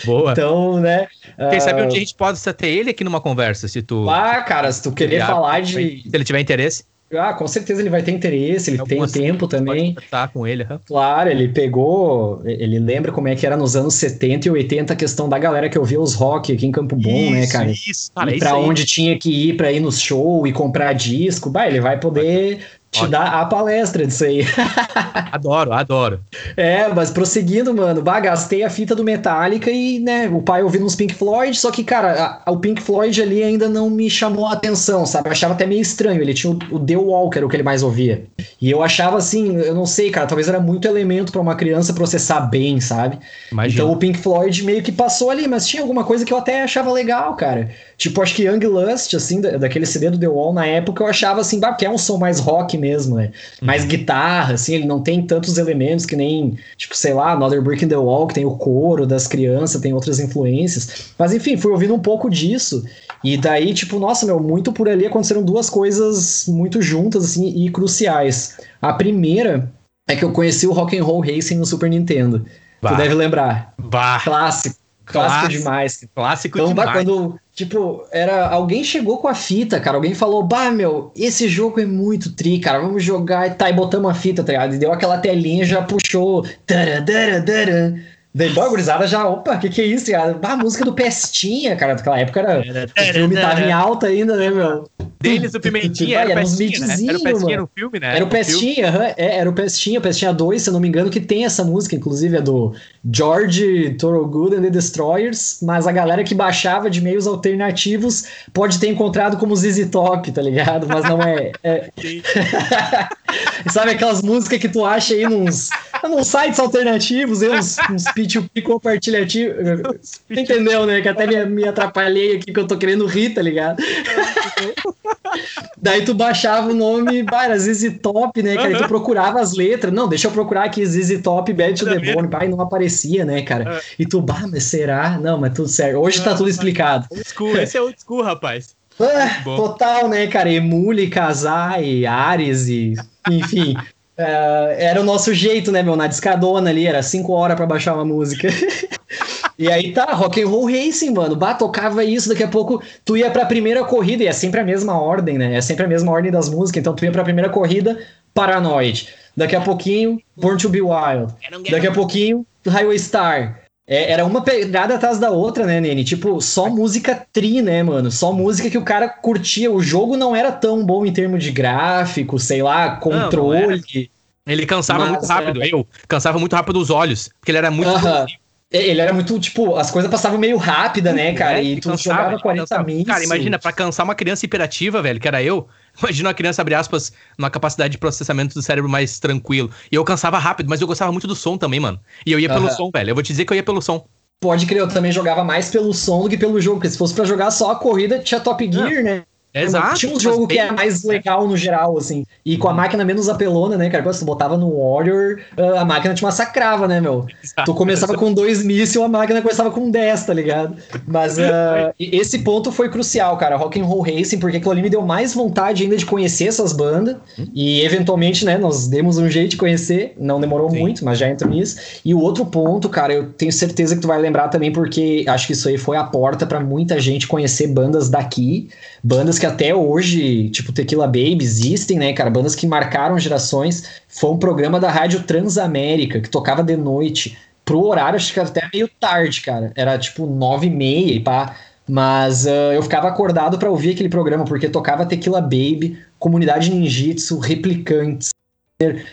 Boa. Então, né? Quem uh... sabe um dia a gente pode ter ele aqui numa conversa, se tu... Ah, cara, se tu querer falar de... Se ele tiver interesse. Ah, com certeza ele vai ter interesse, ele tem tempo também. Tá com ele, uhum. Claro, ele pegou, ele lembra como é que era nos anos 70 e 80 a questão da galera que ouvia os rock aqui em Campo Bom, né, isso, né, cara? Isso, cara, e pra onde tinha que ir pra ir no show e comprar disco, bah, ele vai poder te dar a palestra disso aí. adoro, adoro. É, mas prosseguindo, mano, bah, gastei a fita do Metallica e, né, o pai ouvindo uns Pink Floyd, só que, cara, a, o Pink Floyd ali ainda não me chamou a atenção, sabe? Eu achava até meio estranho. Ele tinha o, o The Walker, o que ele mais ouvia. E eu achava assim, eu não sei, cara, talvez era muito elemento para uma criança processar bem, sabe? Imagina. Então o Pink Floyd meio que passou ali, mas tinha alguma coisa que eu até achava legal, cara. Tipo, acho que Young Lust, assim, daquele CD do The Wall na época, eu achava assim, bah, que é um som mais rock mesmo, né? Mais uhum. guitarra, assim, ele não tem tantos elementos que nem, tipo, sei lá, Another Brick in the Wall, que tem o coro das crianças, tem outras influências. Mas enfim, fui ouvindo um pouco disso. E daí, tipo, nossa, meu, muito por ali aconteceram duas coisas muito juntas, assim, e cruciais. A primeira é que eu conheci o Rock and Roll Racing no Super Nintendo. Bah. Tu deve lembrar. Bah. Clássico. Clássico demais. Clássico então, demais. quando, tipo, era. Alguém chegou com a fita, cara. Alguém falou, bah, meu, esse jogo é muito tri, cara. Vamos jogar e tá, e botamos a fita, tá ligado? E deu aquela telinha já puxou. Tará, Daí, a gurizada já, opa, que que é isso? A, a música do Pestinha, cara, naquela época era, o filme tava em alta ainda, né, meu? Deles, o Pimentinha, era, era, o Pestinha, né? era o Pestinha no filme, né? Era o Pestinha, uhum, é, era o Pestinha, Pestinha 2, se eu não me engano, que tem essa música, inclusive é do George Thorogood and the Destroyers, mas a galera que baixava de meios alternativos pode ter encontrado como ZZ Top, tá ligado? Mas não é... é... Sabe aquelas músicas que tu acha aí nos, nos sites alternativos, uns, uns P2P compartilhativo. Entendeu, né? Que até me, me atrapalhei aqui que eu tô querendo rir, tá ligado? Daí tu baixava o nome, era ZZ Top, né, cara? Uhum. Tu procurava as letras. Não, deixa eu procurar aqui ZZ Top, Bad to the Bone. Pai, não aparecia, né, cara? Uhum. E tu, bah, mas será? Não, mas tudo certo. Hoje tá tudo explicado. Old school, esse é old school, rapaz. Ah, total, né, cara? Emule, casar e Ares e. Enfim. Uh, era o nosso jeito, né, meu? Na discadona ali, era cinco horas para baixar uma música. e aí tá, rock and roll racing, mano. Bah, tocava isso, daqui a pouco tu ia pra primeira corrida, e é sempre a mesma ordem, né? É sempre a mesma ordem das músicas. Então tu ia pra primeira corrida, Paranoid. Daqui a pouquinho, Born to Be Wild. Daqui a pouquinho, Highway Star. É, era uma pegada atrás da outra, né, Nene? Tipo, só música tri, né, mano? Só música que o cara curtia. O jogo não era tão bom em termos de gráfico, sei lá, controle. Não, não ele cansava Mas, muito rápido. É... Eu cansava muito rápido os olhos, porque ele era muito. Uh -huh. Ele era muito, tipo, as coisas passavam meio rápida, né, cara? É, e tu cansava, jogava 40 mil. Cara, imagina, pra cansar uma criança hiperativa, velho, que era eu, imagina uma criança, abre aspas, numa capacidade de processamento do cérebro mais tranquilo. E eu cansava rápido, mas eu gostava muito do som também, mano. E eu ia pelo som, velho. Eu vou te dizer que eu ia pelo som. Pode crer, eu também jogava mais pelo som do que pelo jogo, porque se fosse para jogar só a corrida, tinha Top Gear, né? Exato. Tinha um jogo que é mais legal no geral, assim. E com a uhum. máquina menos apelona, né, cara? Quando tu botava no Warrior, ah, a máquina te massacrava, né, meu? Exato. Tu começava com dois mísseis, a máquina começava com 10, tá ligado? Mas uh, esse ponto foi crucial, cara. Rock and Roll Racing, porque aquilo ali me deu mais vontade ainda de conhecer essas bandas. Hum. E eventualmente, né, nós demos um jeito de conhecer. Não demorou Sim. muito, mas já entro nisso. E o outro ponto, cara, eu tenho certeza que tu vai lembrar também, porque acho que isso aí foi a porta para muita gente conhecer bandas daqui. Bandas que até hoje, tipo Tequila Baby, existem, né, cara? Bandas que marcaram gerações. Foi um programa da Rádio Transamérica, que tocava de noite. Pro horário, acho que era até meio tarde, cara. Era tipo nove e meia e pá. Mas uh, eu ficava acordado para ouvir aquele programa, porque tocava Tequila Baby, Comunidade Ninjitsu, Replicantes.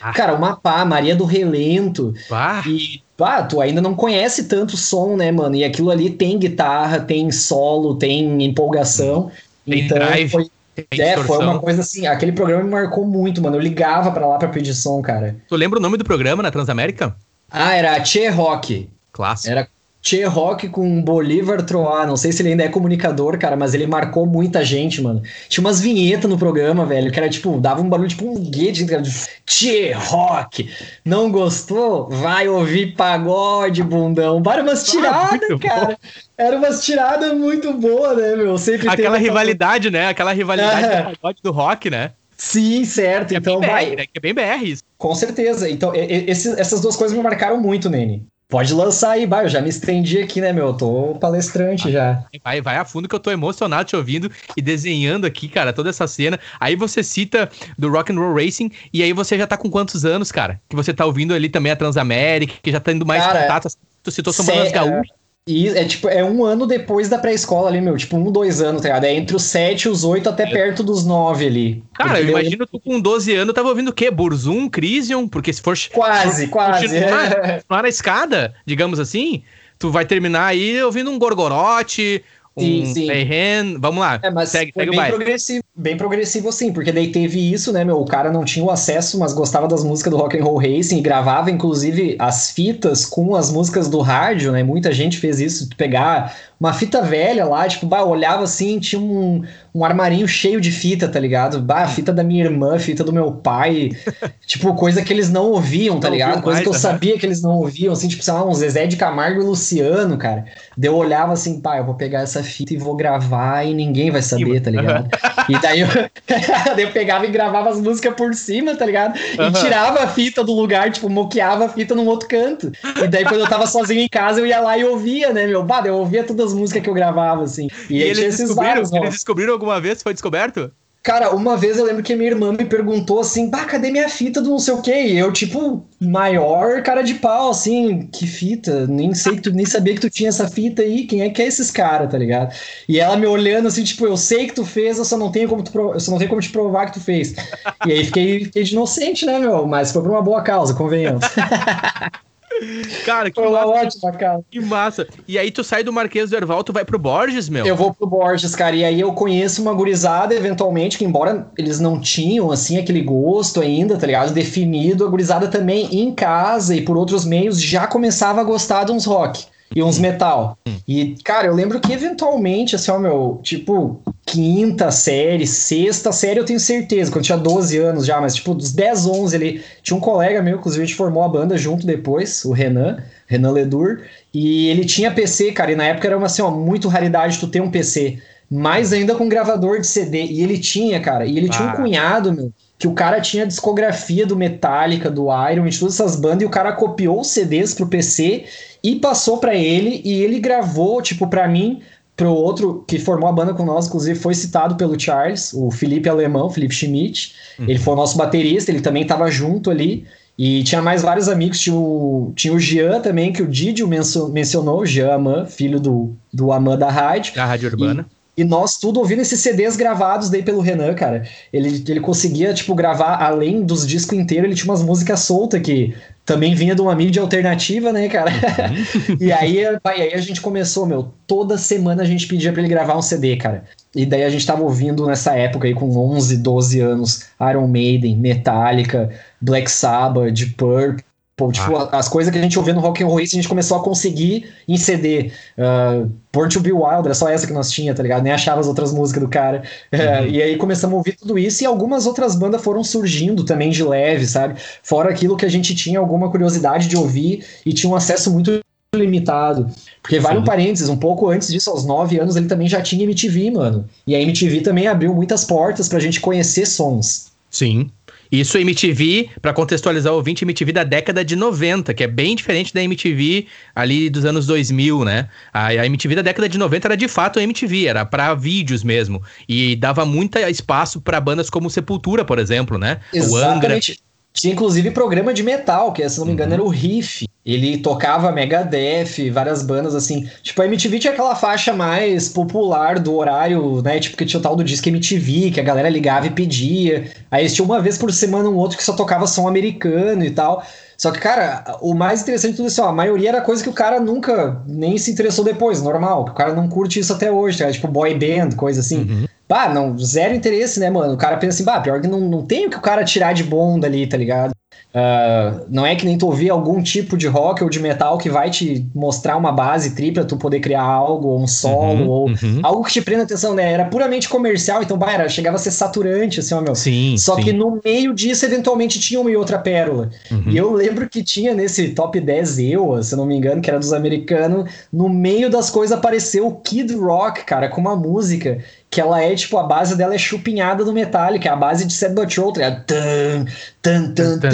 Ah. Cara, o Mapá, Maria do Relento. Ah. E, pá, tu ainda não conhece tanto som, né, mano? E aquilo ali tem guitarra, tem solo, tem empolgação. Tem então, drive, foi, é, foi uma coisa assim, aquele programa me marcou muito, mano. Eu ligava para lá pra pedir som, cara. Tu lembra o nome do programa na Transamérica? Ah, era Che Rock. Clássico. Era Che Rock com Bolívar Troá. Não sei se ele ainda é comunicador, cara, mas ele marcou muita gente, mano. Tinha umas vinhetas no programa, velho, que era tipo, dava um barulho tipo um guete, cara, Che Rock. Não gostou? Vai ouvir pagode, bundão. Várias umas ah, tiradas, cara. Bom. Era umas tiradas muito boas, né, meu? Sempre Aquela rivalidade, né? Aquela rivalidade é. do pagode do rock, né? Sim, certo. É então, BR, vai. Né? É bem BR isso. Com certeza. Então, esse, essas duas coisas me marcaram muito, Nene. Pode lançar aí, vai. Eu já me estendi aqui, né, meu? Eu tô palestrante ah, já. Vai, vai a fundo que eu tô emocionado te ouvindo e desenhando aqui, cara, toda essa cena. Aí você cita do Rock and Roll Racing e aí você já tá com quantos anos, cara? Que você tá ouvindo ali também a Transamérica, que já tá indo mais cara, contato. Tu citou São Bandas Gaúchas. E é tipo, é um ano depois da pré-escola ali, meu. Tipo, um, dois anos, tá ligado? É entre os sete e os oito até é. perto dos nove ali. Cara, eu imagino tu com 12 anos tava ouvindo o quê? Burzum, Crisium? Porque se for. Quase, for, quase. Continuar, continuar na escada, digamos assim, tu vai terminar aí ouvindo um Gorgorote, sim, sim. vamos lá. É, mas segue, segue bem, progressivo, bem progressivo sim, porque daí teve isso, né, meu? O cara não tinha o acesso, mas gostava das músicas do Rock and Roll Racing e gravava, inclusive, as fitas com as músicas do rádio, né? Muita gente fez isso, pegar uma fita velha lá, tipo, bah, eu olhava assim, tinha um, um armarinho cheio de fita, tá ligado? Bah, fita da minha irmã, fita do meu pai, tipo, coisa que eles não ouviam, tá não ligado? Coisa mais, que eu sabia que eles não ouviam, assim, tipo, sei lá, um Zezé de Camargo e Luciano, cara. Daí eu olhava assim, pá, eu vou pegar essa fita e vou gravar e ninguém vai saber, tá ligado? e daí eu, daí eu pegava e gravava as músicas por cima, tá ligado? E tirava a fita do lugar, tipo, moqueava a fita num outro canto. E daí quando eu tava sozinho em casa, eu ia lá e ouvia, né, meu? Bah, eu ouvia todas as músicas que eu gravava, assim. E, e eles, descobriram, vários, eles descobriram alguma vez? Foi descoberto? Cara, uma vez eu lembro que minha irmã me perguntou assim, bah, cadê minha fita do não sei o quê? E eu, tipo, maior cara de pau, assim, que fita? Nem sei que tu nem sabia que tu tinha essa fita aí, quem é que é esses caras, tá ligado? E ela me olhando assim, tipo, eu sei que tu fez, eu só não tenho como, tu eu só não tenho como te provar que tu fez. E aí fiquei, fiquei de inocente, né, meu? Mas foi por uma boa causa, convenhamos. Cara, que Foi massa. ótima, cara. Que massa. E aí tu sai do Marquês do Erval, tu vai pro Borges, meu? Eu vou pro Borges, cara. E aí eu conheço uma gurizada, eventualmente, que embora eles não tinham, assim, aquele gosto ainda, tá ligado? Definido, a gurizada também em casa e por outros meios já começava a gostar de uns rock e uns metal. Hum. E, cara, eu lembro que eventualmente, assim, ó, meu, tipo, quinta série, sexta série, eu tenho certeza, quando tinha 12 anos já, mas, tipo, dos 10, 11 ali, tinha um colega meu, inclusive a gente formou a banda junto depois, o Renan, Renan Ledur, e ele tinha PC, cara, e na época era uma, assim, ó, muito raridade tu ter um PC, mais ainda com gravador de CD, e ele tinha, cara, e ele ah. tinha um cunhado, meu, que o cara tinha a discografia do Metallica, do Iron, de todas essas bandas, e o cara copiou os CDs pro PC e passou para ele, e ele gravou, tipo, para mim, pro outro que formou a banda com nós, inclusive foi citado pelo Charles, o Felipe Alemão, Felipe Schmidt. Uhum. Ele foi o nosso baterista, ele também tava junto ali. E tinha mais vários amigos, tinha o, tinha o Jean também, que o Didio mencionou, o Jean Aman, filho do, do Aman da rádio. Da Rádio Urbana. E, e nós tudo ouvindo esses CDs gravados daí pelo Renan, cara. Ele, ele conseguia, tipo, gravar, além dos discos inteiros, ele tinha umas músicas soltas que também vinha de uma mídia alternativa, né, cara? Uhum. e aí, aí a gente começou, meu, toda semana a gente pedia para ele gravar um CD, cara. E daí a gente tava ouvindo nessa época aí, com 11, 12 anos, Iron Maiden, Metallica, Black Sabbath, Deep Purple, Pô, tipo, ah. as coisas que a gente ouvia no Rock and Roll Race, a gente começou a conseguir em CD. Uh, Born to Be Wild, era só essa que nós tinha, tá ligado? Nem achava as outras músicas do cara. É, uhum. Uh, e aí começamos a ouvir tudo isso e algumas outras bandas foram surgindo também de leve, sabe? Fora aquilo que a gente tinha alguma curiosidade de ouvir e tinha um acesso muito limitado. Porque vale um parênteses, um pouco antes disso, aos 9 anos, ele também já tinha MTV, mano. E a MTV também abriu muitas portas pra gente conhecer sons. Sim. Isso MTV, para contextualizar o ouvinte, MTV da década de 90, que é bem diferente da MTV ali dos anos 2000, né? A, a MTV da década de 90 era de fato MTV, era para vídeos mesmo. E dava muito espaço para bandas como Sepultura, por exemplo, né? Exatamente. O Angra. Tinha inclusive programa de metal, que se não me engano uhum. era o Riff. Ele tocava Megadeth, várias bandas assim. Tipo, a MTV tinha aquela faixa mais popular do horário, né? Tipo, que tinha o tal do disco MTV, que a galera ligava e pedia. Aí tinha uma vez por semana um outro que só tocava som americano e tal. Só que, cara, o mais interessante de tudo isso, ó, a maioria era coisa que o cara nunca nem se interessou depois, normal. O cara não curte isso até hoje, tá? Tipo, boy band, coisa assim. Uhum. Bah, não, zero interesse, né, mano? O cara pensa assim, bah, pior que não, não tem o que o cara tirar de bom dali, tá ligado? Uh, não é que nem tu ouvir algum tipo de rock ou de metal que vai te mostrar uma base tripla, tu poder criar algo, ou um solo, uhum, ou uhum. algo que te prenda atenção, né? Era puramente comercial, então, bah, era, chegava a ser saturante, assim, ó, meu. Sim, Só sim. que no meio disso, eventualmente, tinha uma e outra pérola. Uhum. E eu lembro que tinha nesse top 10 eu, se não me engano, que era dos americanos, no meio das coisas apareceu o Kid Rock, cara, com uma música que ela é, tipo, a base dela é chupinhada do Metallica, é a base de Sad But True, tá tan, tan, tan, tan,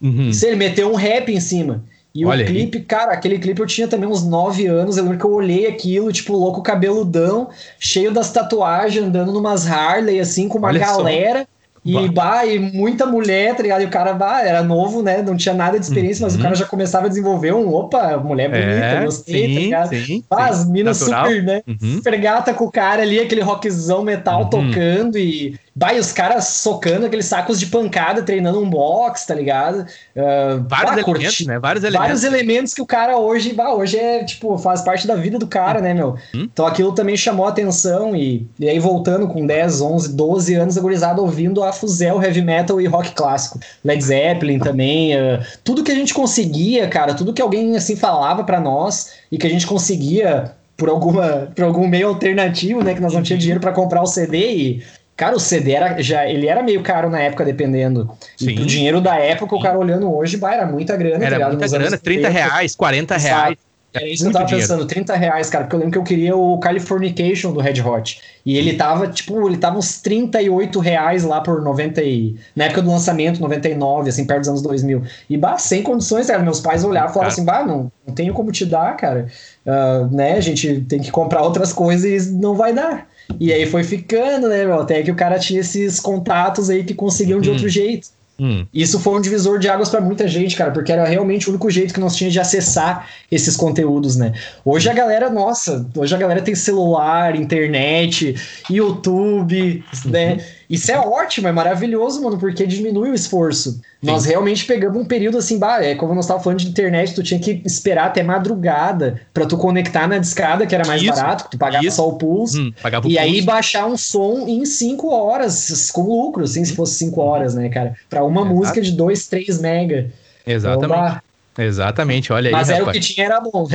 uhum. Ele meteu um rap em cima. E Olha o clipe, aí. cara, aquele clipe eu tinha também uns 9 anos. Eu lembro que eu olhei aquilo, tipo, louco cabeludão, cheio das tatuagens, andando numas Harley, assim, com uma Olha galera. E, bah. bah, e muita mulher, tá ligado? E o cara, bah, era novo, né? Não tinha nada de experiência, uhum. mas o cara já começava a desenvolver um, opa, mulher bonita, é, gostei, sim, tá ligado? Sim, bah, sim. as minas super, né? Uhum. Super gata com o cara ali, aquele rockzão metal uhum. tocando e E os caras socando aqueles sacos de pancada, treinando um box, tá ligado? Uh, vários bah, elementos, curti, né? Vários elementos. Vários elementos que o cara hoje, bah, hoje é, tipo, faz parte da vida do cara, né, meu? Hum? Então aquilo também chamou a atenção e, e aí voltando com 10, 11, 12 anos, agorizado ouvindo a Fuzel, heavy metal e rock clássico. Led Zeppelin também, uh, tudo que a gente conseguia, cara, tudo que alguém, assim, falava para nós e que a gente conseguia por alguma por algum meio alternativo, né, que nós não tínhamos dinheiro para comprar o CD e Cara, o CD era, já, ele era meio caro na época, dependendo. Sim. E o dinheiro da época, o cara olhando hoje, bah, era muita grana. Era tá muita grana, 30 reais, 40 reais. Era isso que eu tava dinheiro. pensando, 30 reais, cara, porque eu lembro que eu queria o Californication do Red Hot. E ele tava, tipo, ele tava uns 38 reais lá por 90 e... Na época do lançamento, 99, assim, perto dos anos 2000. E, bah, sem condições, cara. Meus pais olhavam e falavam assim, bah, não, não tenho como te dar, cara. Uh, né, a gente tem que comprar outras coisas e não vai dar. E aí foi ficando, né, meu? Até que o cara tinha esses contatos aí que conseguiam de outro hum. jeito. Hum. Isso foi um divisor de águas para muita gente, cara, porque era realmente o único jeito que nós tínhamos de acessar esses conteúdos, né? Hoje a galera, nossa, hoje a galera tem celular, internet, YouTube, né? Isso é ótimo, é maravilhoso, mano, porque diminui o esforço. Sim. Nós realmente pegamos um período assim, bah, é como nós estávamos falando de internet, tu tinha que esperar até madrugada para tu conectar na discada, que era mais isso, barato, tu pagava isso. só o pulse. Hum, pagava o e pulse. aí baixar um som em 5 horas, com lucro, assim, se fosse 5 horas, né, cara? Para uma música de 2, 3 mega. Exatamente. Então, bah, Exatamente, olha Mas aí. Mas era rapaz. o que tinha, era bom.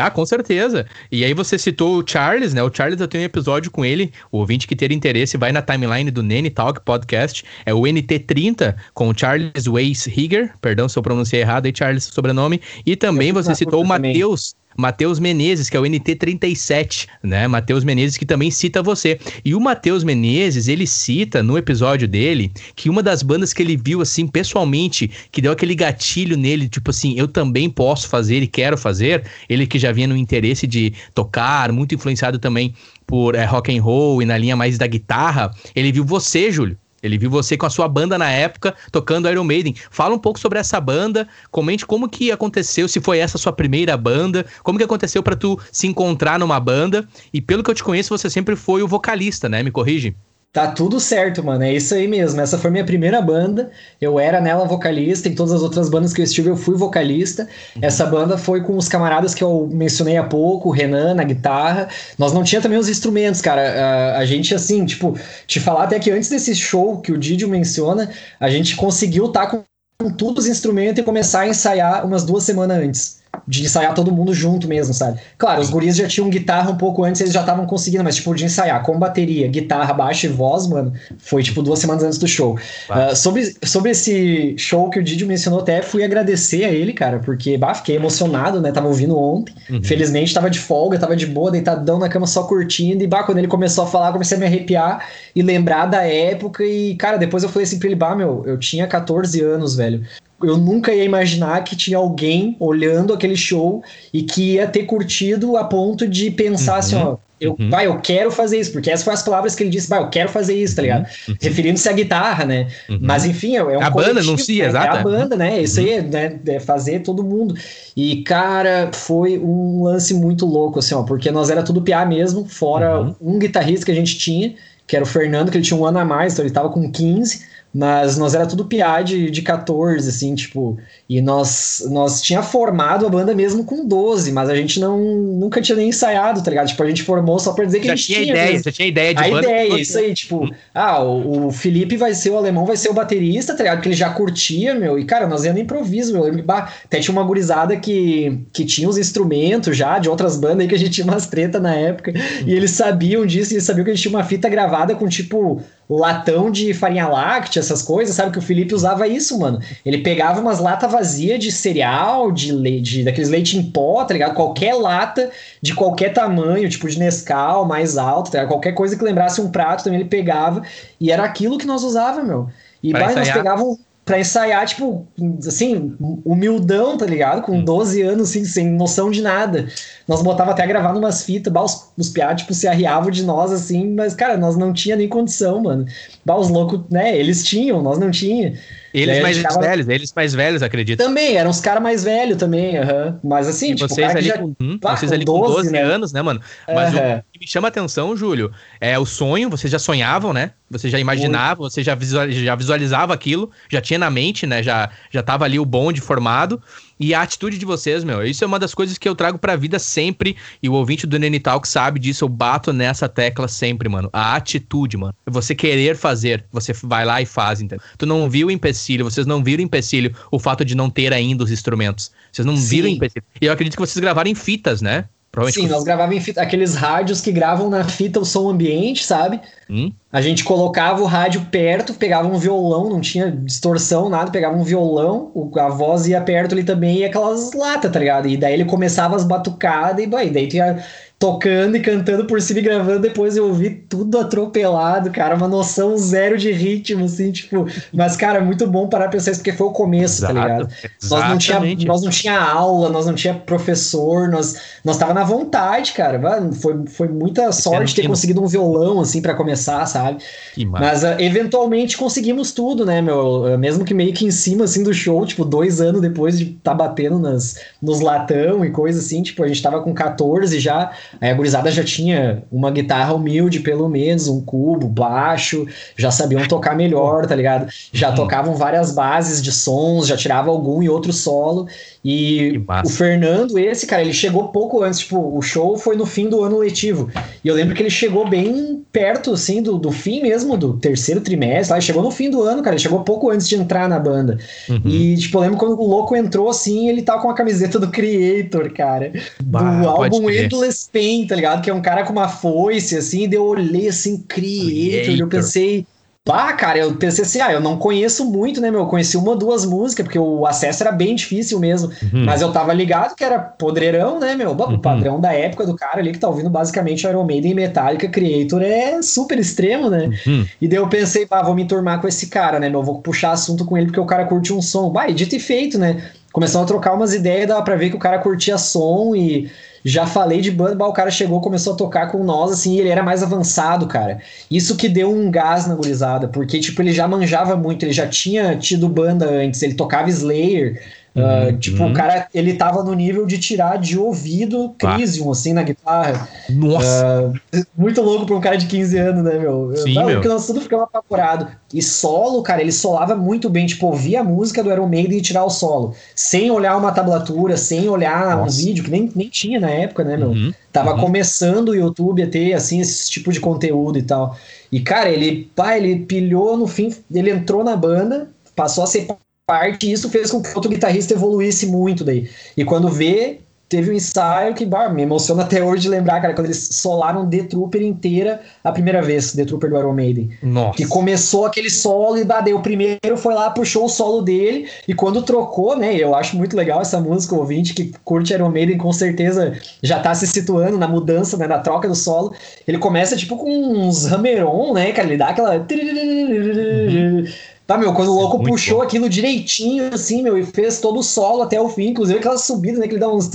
ah, com certeza. E aí você citou o Charles, né? O Charles eu tenho um episódio com ele. O ouvinte que ter interesse vai na timeline do Nene Talk Podcast. É o NT30 com o Charles Weiss Higger. Perdão se eu pronunciei errado aí, Charles, sobrenome. E também você citou o Matheus Matheus Menezes, que é o NT37, né? Matheus Menezes que também cita você. E o Matheus Menezes, ele cita no episódio dele que uma das bandas que ele viu assim pessoalmente, que deu aquele gatilho nele, tipo assim, eu também posso fazer e quero fazer, ele que já vinha no interesse de tocar, muito influenciado também por é, rock and roll e na linha mais da guitarra, ele viu você, Júlio. Ele viu você com a sua banda na época, tocando Iron Maiden. Fala um pouco sobre essa banda, comente como que aconteceu, se foi essa sua primeira banda, como que aconteceu para tu se encontrar numa banda. E pelo que eu te conheço, você sempre foi o vocalista, né? Me corrige? Tá tudo certo, mano. É isso aí mesmo. Essa foi minha primeira banda. Eu era nela vocalista. Em todas as outras bandas que eu estive, eu fui vocalista. Essa banda foi com os camaradas que eu mencionei há pouco, o Renan na guitarra. Nós não tinha também os instrumentos, cara. A, a gente, assim, tipo, te falar até que antes desse show que o Didio menciona, a gente conseguiu estar tá com, com todos os instrumentos e começar a ensaiar umas duas semanas antes de ensaiar todo mundo junto mesmo, sabe? Claro, os guris já tinham guitarra um pouco antes, eles já estavam conseguindo, mas tipo, de ensaiar com bateria, guitarra, baixo e voz, mano, foi tipo duas semanas antes do show. Uh, sobre, sobre esse show que o Didio mencionou, até fui agradecer a ele, cara, porque, bah, fiquei emocionado, né? Tava ouvindo ontem. Uhum. Felizmente tava de folga, tava de boa, deitadão na cama só curtindo. E, bah, quando ele começou a falar, comecei a me arrepiar e lembrar da época. E, cara, depois eu falei assim pra ele, bah, meu, eu tinha 14 anos, velho eu nunca ia imaginar que tinha alguém olhando aquele show e que ia ter curtido a ponto de pensar assim, uhum. assim, ó, eu, uhum. vai, eu quero fazer isso, porque essas foram as palavras que ele disse, vai, eu quero fazer isso, tá ligado? Uhum. Referindo-se à guitarra, né? Uhum. Mas enfim, é, é um A banda não se, né? exato. É a banda, né? Isso aí, uhum. né? É fazer todo mundo. E, cara, foi um lance muito louco, assim, ó, porque nós era tudo PA mesmo, fora uhum. um guitarrista que a gente tinha, que era o Fernando, que ele tinha um ano a mais, então ele tava com 15. Mas nós era tudo piá de, de 14, assim, tipo. E nós, nós tinha formado a banda mesmo com 12, mas a gente não nunca tinha nem ensaiado, tá ligado? Tipo, a gente formou só pra dizer que já a gente tinha. Ideia, mesmo. já tinha ideia de A banda ideia, isso aí, tipo, hum. ah, o, o, Felipe vai ser o alemão, vai ser o baterista, tá ligado? Porque ele já curtia, meu. E, cara, nós ia no improviso, meu. Eu bah, até tinha uma gurizada que, que tinha os instrumentos já de outras bandas aí que a gente tinha umas treta na época. Hum. E eles sabiam disso, e eles sabiam que a gente tinha uma fita gravada com, tipo latão de farinha láctea, essas coisas, sabe? Que o Felipe usava isso, mano. Ele pegava umas latas vazias de cereal, de leite, daqueles leite em pó, tá ligado? Qualquer lata de qualquer tamanho, tipo de Nescau, mais alto, tá ligado? Qualquer coisa que lembrasse um prato também ele pegava. E era aquilo que nós usava, meu. E bah, nós pegávamos pra ensaiar, tipo, assim, humildão, tá ligado? Com 12 hum. anos, assim, sem noção de nada. Nós botava até gravar numas fitas, bah, os, os piá, tipo, se arriavam de nós, assim, mas, cara, nós não tinha nem condição, mano. Bah, os loucos, né, eles tinham, nós não tinha. Eles mais ficava... velhos, eles mais velhos, acredito. Também, eram os caras mais velhos também, uhum. mas assim, e tipo, vocês ali, já... com, hum, Pá, vocês com ali 12, com 12 né? anos, né, mano? Mas uhum. o que me chama a atenção, Júlio, é o sonho, vocês já sonhavam, né? Você já imaginava, você já, já visualizava aquilo, já tinha na mente, né? Já, já tava ali o bonde formado. E a atitude de vocês, meu, isso é uma das coisas que eu trago pra vida sempre. E o ouvinte do Nenital que sabe disso, eu bato nessa tecla sempre, mano. A atitude, mano. Você querer fazer, você vai lá e faz, entendeu? Tu não viu o empecilho, vocês não viram empecilho o fato de não ter ainda os instrumentos. Vocês não Sim. viram empecilho. E eu acredito que vocês gravaram em fitas, né? Sim, nós gravávamos fita, aqueles rádios que gravam na fita o som ambiente, sabe? Hum? A gente colocava o rádio perto, pegava um violão, não tinha distorção, nada, pegava um violão, a voz ia perto ali também e aquelas latas, tá ligado? E daí ele começava as batucadas e, e daí tu ia tocando e cantando por cima e gravando, depois eu ouvi tudo atropelado, cara, uma noção zero de ritmo, assim, tipo, mas, cara, muito bom parar pra pensar isso, porque foi o começo, tá Exato, tá ligado? Nós não, tinha, nós não tinha aula, nós não tinha professor, nós, nós tava na vontade, cara, foi, foi muita sorte ter conseguido um violão, assim, para começar, sabe? Mas, uh, eventualmente, conseguimos tudo, né, meu, uh, mesmo que meio que em cima, assim, do show, tipo, dois anos depois de tá batendo nas, nos latão e coisa assim, tipo, a gente tava com 14 já, Aí a gurizada já tinha uma guitarra humilde, pelo menos, um cubo, baixo, já sabiam tocar melhor, tá ligado? Já uhum. tocavam várias bases de sons, já tirava algum e outro solo. E o Fernando, esse, cara, ele chegou pouco antes, tipo, o show foi no fim do ano letivo. E eu lembro que ele chegou bem perto, assim, do, do fim mesmo, do terceiro trimestre. Ele chegou no fim do ano, cara, ele chegou pouco antes de entrar na banda. Uhum. E, tipo, eu lembro quando o louco entrou, assim, ele tava com a camiseta do Creator, cara. Bah, do álbum Endless Pain, tá ligado? Que é um cara com uma foice, assim, e eu olhei assim, Creator, Creator. eu pensei Pá, cara, eu pensei assim, ah, eu não conheço muito, né, meu? Eu conheci uma ou duas músicas, porque o acesso era bem difícil mesmo. Uhum. Mas eu tava ligado que era podreirão, né, meu? Uhum. O padrão da época do cara ali que tá ouvindo basicamente Iron Maiden e Metallica Creator é super extremo, né? Uhum. E daí eu pensei, pá, vou me turmar com esse cara, né, meu? Vou puxar assunto com ele porque o cara curte um som. Bah, e dito e feito, né? Começou a trocar umas ideias, dava pra ver que o cara curtia som e já falei de banda, o cara chegou, começou a tocar com nós, assim, ele era mais avançado, cara. Isso que deu um gás na gurizada, porque, tipo, ele já manjava muito, ele já tinha tido banda antes, ele tocava Slayer, Uh, tipo, uhum. o cara, ele tava no nível de tirar de ouvido Crisium, ah. assim, na guitarra. Nossa! Uh, muito louco pra um cara de 15 anos, né, meu? Sim, Não, meu. Porque nós tudo ficamos apavorados. E solo, cara, ele solava muito bem, tipo, ouvir a música do Iron Maiden e tirar o solo. Sem olhar uma tablatura, sem olhar Nossa. um vídeo, que nem, nem tinha na época, né, meu? Uhum. Tava uhum. começando o YouTube a ter, assim, esse tipo de conteúdo e tal. E, cara, ele, pá, ele pilhou no fim, ele entrou na banda, passou a ser parte, e isso fez com que o outro guitarrista evoluísse muito daí. E quando vê, teve um ensaio que bah, me emociona até hoje de lembrar, cara, quando eles solaram The Trooper inteira a primeira vez, The Trooper do Iron Maiden. Nossa. Que começou aquele solo e bah, o primeiro foi lá, puxou o solo dele, e quando trocou, né, eu acho muito legal essa música, o ouvinte que curte Iron Maiden com certeza já tá se situando na mudança, né, na troca do solo. Ele começa tipo com uns hammer-on, né, cara, ele dá aquela... Uhum. Tá, meu, quando o louco é puxou bom. aquilo direitinho, assim, meu, e fez todo o solo até o fim, inclusive aquela subida, né, que ele dá uns...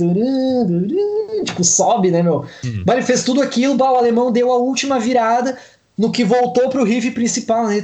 Tipo, sobe, né, meu? Uhum. Mas ele fez tudo aquilo, bah, o alemão deu a última virada, no que voltou pro riff principal, né?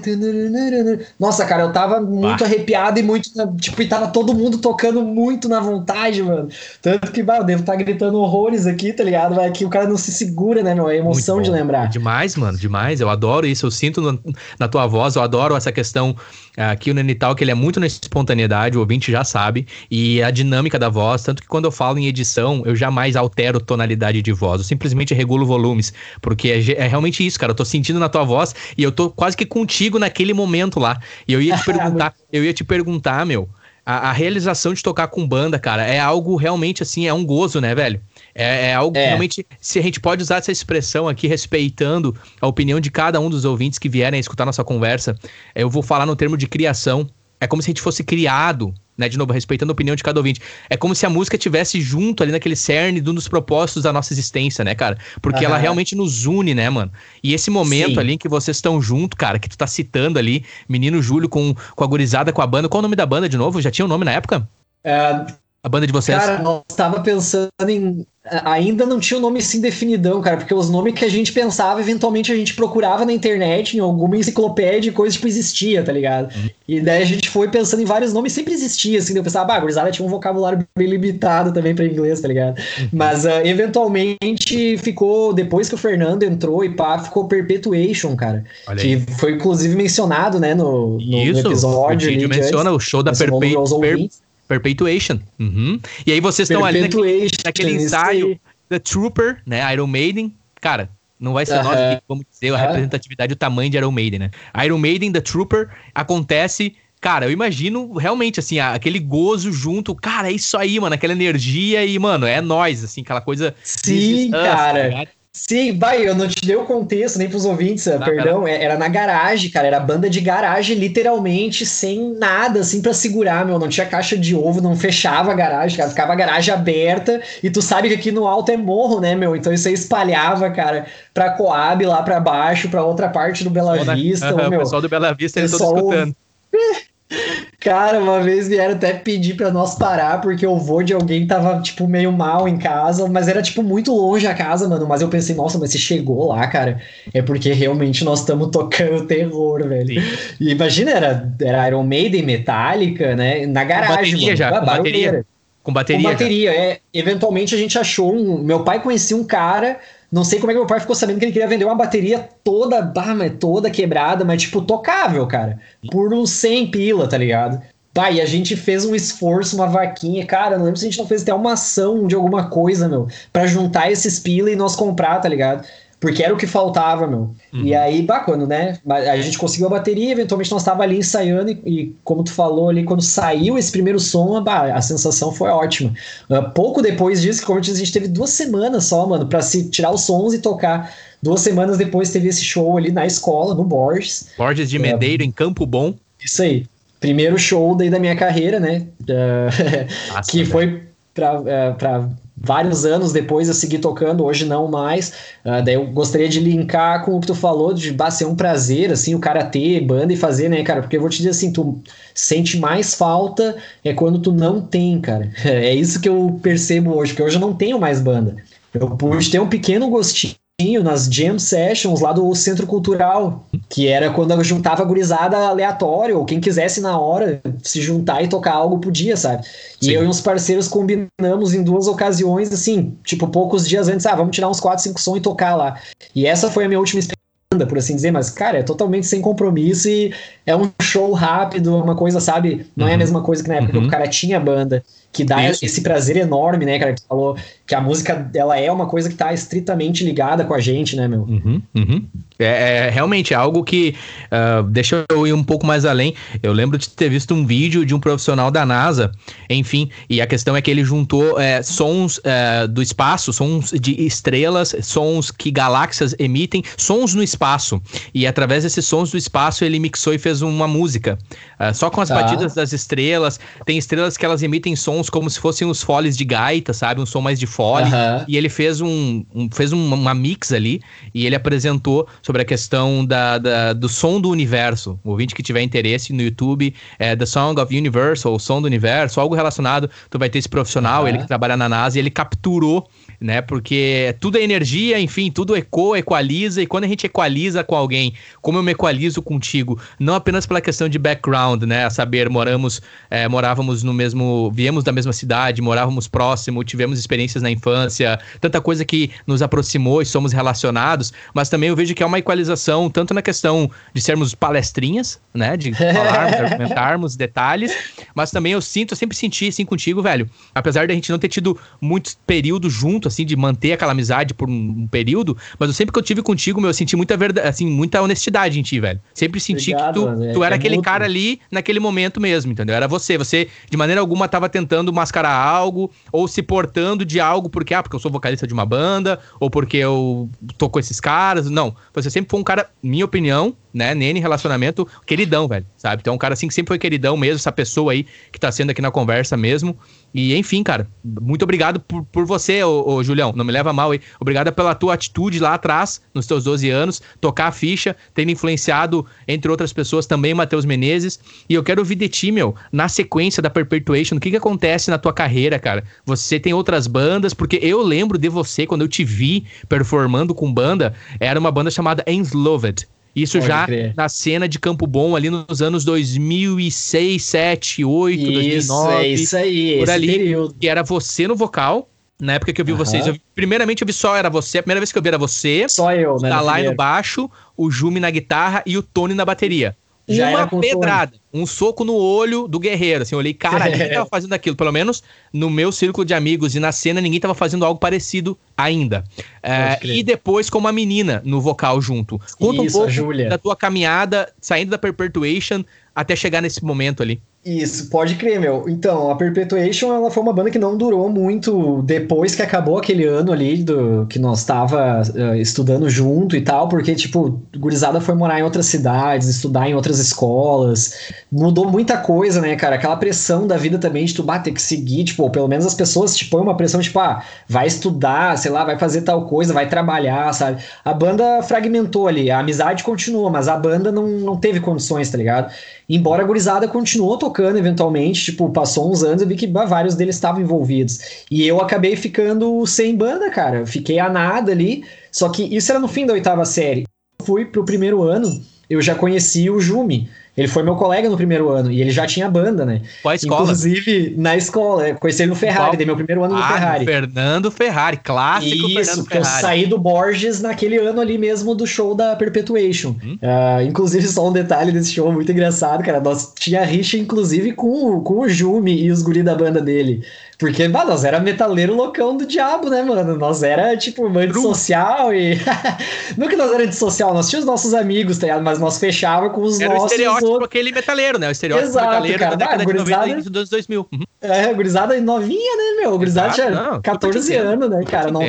Nossa, cara, eu tava muito arrepiado e muito. Tipo, e tava todo mundo tocando muito na vontade, mano. Tanto que, bah, eu devo estar tá gritando horrores aqui, tá ligado? Mas aqui o cara não se segura, né, meu? É emoção de lembrar. Demais, mano, demais. Eu adoro isso. Eu sinto no, na tua voz, eu adoro essa questão aqui o Nenital, que ele é muito na espontaneidade, o ouvinte já sabe, e a dinâmica da voz, tanto que quando eu falo em edição, eu jamais altero tonalidade de voz, eu simplesmente regulo volumes, porque é, é realmente isso, cara, eu tô sentindo na tua voz e eu tô quase que contigo naquele momento lá. E eu ia te perguntar, eu ia te perguntar, meu, a, a, realização de tocar com banda, cara, é algo realmente assim, é um gozo, né, velho? É, é algo é. realmente. Se a gente pode usar essa expressão aqui, respeitando a opinião de cada um dos ouvintes que vierem escutar nossa conversa, eu vou falar no termo de criação. É como se a gente fosse criado né? De novo, respeitando a opinião de cada ouvinte. É como se a música tivesse junto ali naquele cerne de um dos propósitos da nossa existência, né, cara? Porque ela realmente nos une, né, mano? E esse momento Sim. ali em que vocês estão junto, cara, que tu tá citando ali, menino Júlio com, com a gurizada, com a banda. Qual o nome da banda de novo? Já tinha o um nome na época? É, a banda de vocês? Cara, eu tava pensando em. Ainda não tinha o um nome assim definidão, cara, porque os nomes que a gente pensava, eventualmente a gente procurava na internet, em alguma enciclopédia, coisa tipo existia, tá ligado? Uhum. E daí a gente foi pensando em vários nomes, sempre existia, assim, eu pensava, ah, gurizada tinha um vocabulário bem limitado também pra inglês, tá ligado? Uhum. Mas uh, eventualmente ficou, depois que o Fernando entrou e pá, ficou Perpetuation, cara. Olha que aí. foi inclusive mencionado, né, no, no, Isso, no episódio. O menciona o show da Perpetuation. Perpetuation. Uhum. E aí vocês estão ali naquele, naquele ensaio The Trooper, né? Iron Maiden. Cara, não vai ser nós aqui vamos dizer a representatividade, o tamanho de Iron Maiden, né? Iron Maiden, The Trooper, acontece. Cara, eu imagino realmente, assim, aquele gozo junto. Cara, é isso aí, mano. Aquela energia e, mano, é nós, assim, aquela coisa. Sim, cara. Tá Sim, vai, eu não te dei o contexto nem pros ouvintes, ah, perdão, cara. É, era na garagem, cara, era banda de garagem, literalmente, sem nada, assim, para segurar, meu, não tinha caixa de ovo, não fechava a garagem, cara, ficava a garagem aberta, e tu sabe que aqui no alto é morro, né, meu, então isso aí espalhava, cara, pra Coab, lá pra baixo, pra outra parte do Bela Vista, o, meu, o pessoal do Bela Vista, eles estão escutando. Cara, uma vez vieram até pedir para nós parar, porque o vô de alguém tava, tipo, meio mal em casa, mas era, tipo, muito longe a casa, mano. Mas eu pensei, nossa, mas se chegou lá, cara, é porque realmente nós estamos tocando terror, velho. Sim. E imagina, era, era Iron Maiden, Metallica, né? Na garagem, com bateria mano. Já, com bateria. Com bateria. Com bateria, é. Eventualmente a gente achou um. Meu pai conhecia um cara não sei como é que meu pai ficou sabendo que ele queria vender uma bateria toda, bah, toda quebrada, mas tipo tocável, cara. Por uns 100 pila, tá ligado? Bah, e a gente fez um esforço, uma vaquinha, cara, não lembro se a gente não fez até uma ação de alguma coisa, meu, para juntar esses pila e nós comprar, tá ligado? Porque era o que faltava, meu. Uhum. E aí, bah, quando, né? A gente conseguiu a bateria, eventualmente nós estava ali ensaiando, e, e, como tu falou ali, quando saiu esse primeiro som, bah, a sensação foi ótima. Uh, pouco depois disso, como eu disse, a gente teve duas semanas só, mano, para se tirar os sons e tocar. Duas semanas depois teve esse show ali na escola, no Borges. Borges de Medeiro, uh, em Campo Bom. Isso aí. Primeiro show daí da minha carreira, né? Uh, Nossa, que foi para uh, vários anos depois eu segui tocando, hoje não mais. Uh, daí eu gostaria de linkar com o que tu falou, de bah, ser um prazer, assim, o cara ter banda e fazer, né, cara? Porque eu vou te dizer assim, tu sente mais falta é quando tu não tem, cara. É isso que eu percebo hoje, porque hoje eu não tenho mais banda. Eu pude ter um pequeno gostinho nas jam sessions lá do Centro Cultural, que era quando eu juntava gurizada aleatório, ou quem quisesse na hora se juntar e tocar algo podia, sabe? E Sim. eu e uns parceiros combinamos em duas ocasiões, assim, tipo, poucos dias antes, ah, vamos tirar uns 4, 5 sons e tocar lá. E essa foi a minha última experiência por assim dizer, mas, cara, é totalmente sem compromisso e é um show rápido, uma coisa, sabe? Não uhum. é a uhum. mesma coisa que na época uhum. que o cara tinha banda que dá Isso. esse prazer enorme, né, cara? Que falou que a música ela é uma coisa que tá estritamente ligada com a gente, né, meu? Uhum, uhum. É, é, realmente algo que uh, deixa eu ir um pouco mais além. Eu lembro de ter visto um vídeo de um profissional da NASA, enfim, e a questão é que ele juntou é, sons é, do espaço, sons de estrelas, sons que galáxias emitem, sons no espaço. E através desses sons do espaço ele mixou e fez uma música, uh, só com as tá. batidas das estrelas. Tem estrelas que elas emitem sons sons como se fossem os foles de gaita, sabe? Um som mais de fole. Uhum. E ele fez um, um fez um, uma mix ali e ele apresentou sobre a questão da, da, do som do universo. O ouvinte que tiver interesse no YouTube, é The Song of Universe, ou Som do Universo, algo relacionado, tu vai ter esse profissional, uhum. ele que trabalha na NASA, e ele capturou né? Porque tudo é energia, enfim, tudo ecoa, equaliza, e quando a gente equaliza com alguém, como eu me equalizo contigo, não apenas pela questão de background, né? A saber, moramos, é, morávamos no mesmo, viemos da mesma cidade, morávamos próximo, tivemos experiências na infância, tanta coisa que nos aproximou e somos relacionados, mas também eu vejo que é uma equalização, tanto na questão de sermos palestrinhas, né? De falarmos, argumentarmos detalhes, mas também eu sinto, eu sempre senti assim contigo, velho, apesar de a gente não ter tido muitos períodos juntos, assim, de manter aquela amizade por um, um, período, mas eu sempre que eu tive contigo, meu, eu senti muita verdade, assim, muita honestidade em ti, velho. Sempre senti Obrigado, que tu, tu era é aquele muito... cara ali naquele momento mesmo, entendeu? Era você. Você, de maneira alguma, tava tentando tentando mascarar algo, ou se portando de algo porque, ah, porque eu sou vocalista de uma banda, ou porque eu tô com esses caras. Não. Você sempre foi um cara, minha opinião, né, Nene, relacionamento, queridão, velho, sabe? Então, um cara assim que sempre foi queridão mesmo, essa pessoa aí que tá sendo aqui na conversa mesmo. E, enfim, cara, muito obrigado por, por você, ô, ô, Julião, não me leva mal aí. Obrigado pela tua atitude lá atrás, nos teus 12 anos, tocar a ficha, tendo influenciado, entre outras pessoas, também o Matheus Menezes. E eu quero ouvir de ti, meu, na sequência da Perpetuation, o que que acontece na tua carreira, cara? Você tem outras bandas, porque eu lembro de você, quando eu te vi performando com banda, era uma banda chamada Ensloved. Isso Pode já crer. na cena de Campo Bom, ali nos anos 2006, 7, 8, isso, 2009. É isso aí, por ali. Período. Que era você no vocal. Na época que eu vi uhum. vocês, eu, primeiramente eu vi só era você, a primeira vez que eu vi era você. Só eu, né? Tá lá no baixo, o Jumi na guitarra e o Tony na bateria. Já uma pedrada, um soco no olho do guerreiro. Assim, eu olhei, cara, ninguém tava fazendo aquilo. Pelo menos no meu círculo de amigos e na cena, ninguém tava fazendo algo parecido ainda. É, e depois com uma menina no vocal junto. Conta Isso, um pouco da tua caminhada, saindo da Perpetuation até chegar nesse momento ali. Isso, pode crer, meu. Então, a Perpetuation ela foi uma banda que não durou muito depois que acabou aquele ano ali do que nós tava uh, estudando junto e tal, porque tipo, gurizada foi morar em outras cidades, estudar em outras escolas. Mudou muita coisa, né, cara? Aquela pressão da vida também de tu bater que seguir, tipo, pelo menos as pessoas te põem uma pressão tipo, ah, vai estudar, sei lá, vai fazer tal coisa, vai trabalhar, sabe? A banda fragmentou ali, a amizade continua, mas a banda não, não teve condições, tá ligado? Embora a gurizada continuou tocando eventualmente, tipo, passou uns anos, eu vi que bah, vários deles estavam envolvidos. E eu acabei ficando sem banda, cara. fiquei a nada ali. Só que isso era no fim da oitava série. Fui pro primeiro ano, eu já conheci o Jumi. Ele foi meu colega no primeiro ano e ele já tinha banda, né? Qual a escola? Inclusive, na escola. Conheci ele no Ferrari, dei meu primeiro ano no ah, Ferrari. Fernando Ferrari, clássico Isso, Fernando Ferrari. eu saí do Borges naquele ano ali mesmo do show da Perpetuation. Hum? Uh, inclusive, só um detalhe desse show muito engraçado, cara. Nós tinha rixa, inclusive, com, com o Jumi e os guri da banda dele. Porque, bah, nós era metaleiro loucão do diabo, né, mano? Nós era, tipo, antissocial e. Não que nós era antissocial, nós tínhamos nossos amigos, tá ligado? Mas nós fechava com os era nossos. Era o estereótipo outros... aquele metaleiro, né? O estereótipo Exato, metaleiro cara. da década ah, gurizada... de 90 dos anos 2000. Uhum. É, gurizada novinha, né, meu? Gurizada tinha não, 14 anos, né, cara? Não,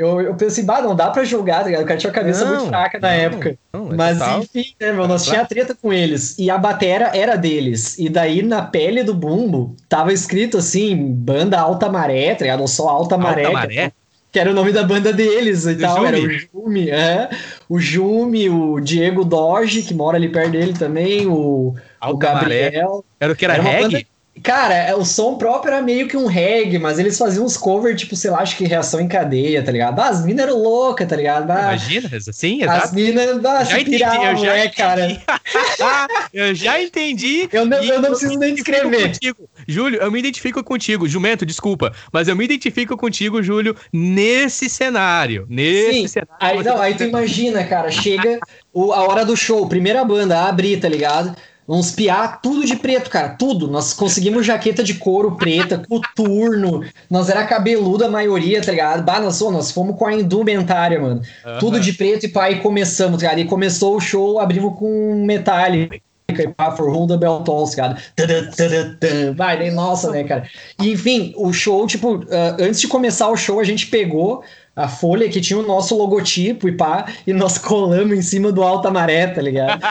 eu, eu pensei, bah, não dá pra jogar, tá ligado? O cara tinha a cabeça não, muito fraca na não, época. Não, é Mas total. enfim, né, meu? Nós tinha treta com eles. E a batera era deles. E daí na pele do bumbo tava escrito assim: banda Alta Maré, tá ligado? Ou só Alta Maré. Alta Maré? Que era o nome da banda deles e do tal. Jumi. Era o Jumi, é. O Jumi, o Diego Doge, que mora ali perto dele também, o, o Gabriel. Maré. Era o que era, era reggae? Banda... Cara, é, o som próprio era meio que um reggae, mas eles faziam uns covers, tipo, sei lá, acho que reação em cadeia, tá ligado? Ah, as minas eram loucas, tá ligado? Ah, Imagina, sim, exato. As minas ah, já entendi, eu já é, entendi. cara. eu já entendi. Eu não, eu não preciso nem descrever. Contigo. Júlio, eu me identifico contigo. Jumento, desculpa, mas eu me identifico contigo, Júlio, nesse cenário. Nesse sim. cenário. Aí, não, aí tu imagina, cara, chega o, a hora do show, primeira banda a abrir, tá ligado? Uns piar, tudo de preto, cara, tudo. Nós conseguimos jaqueta de couro preta, coturno. Nós era cabeludo a maioria, tá ligado? Bah, nós, nós fomos com a indumentária, mano. Uhum. Tudo de preto e e começamos, tá ligado? E começou o show, abrimos com metálico e pá, for Hold the Bell Tolls, cara. Vai, nem nossa, né, cara? E, enfim, o show, tipo, uh, antes de começar o show, a gente pegou a folha que tinha o nosso logotipo e pá, e nós colamos em cima do Alta Maré, tá ligado?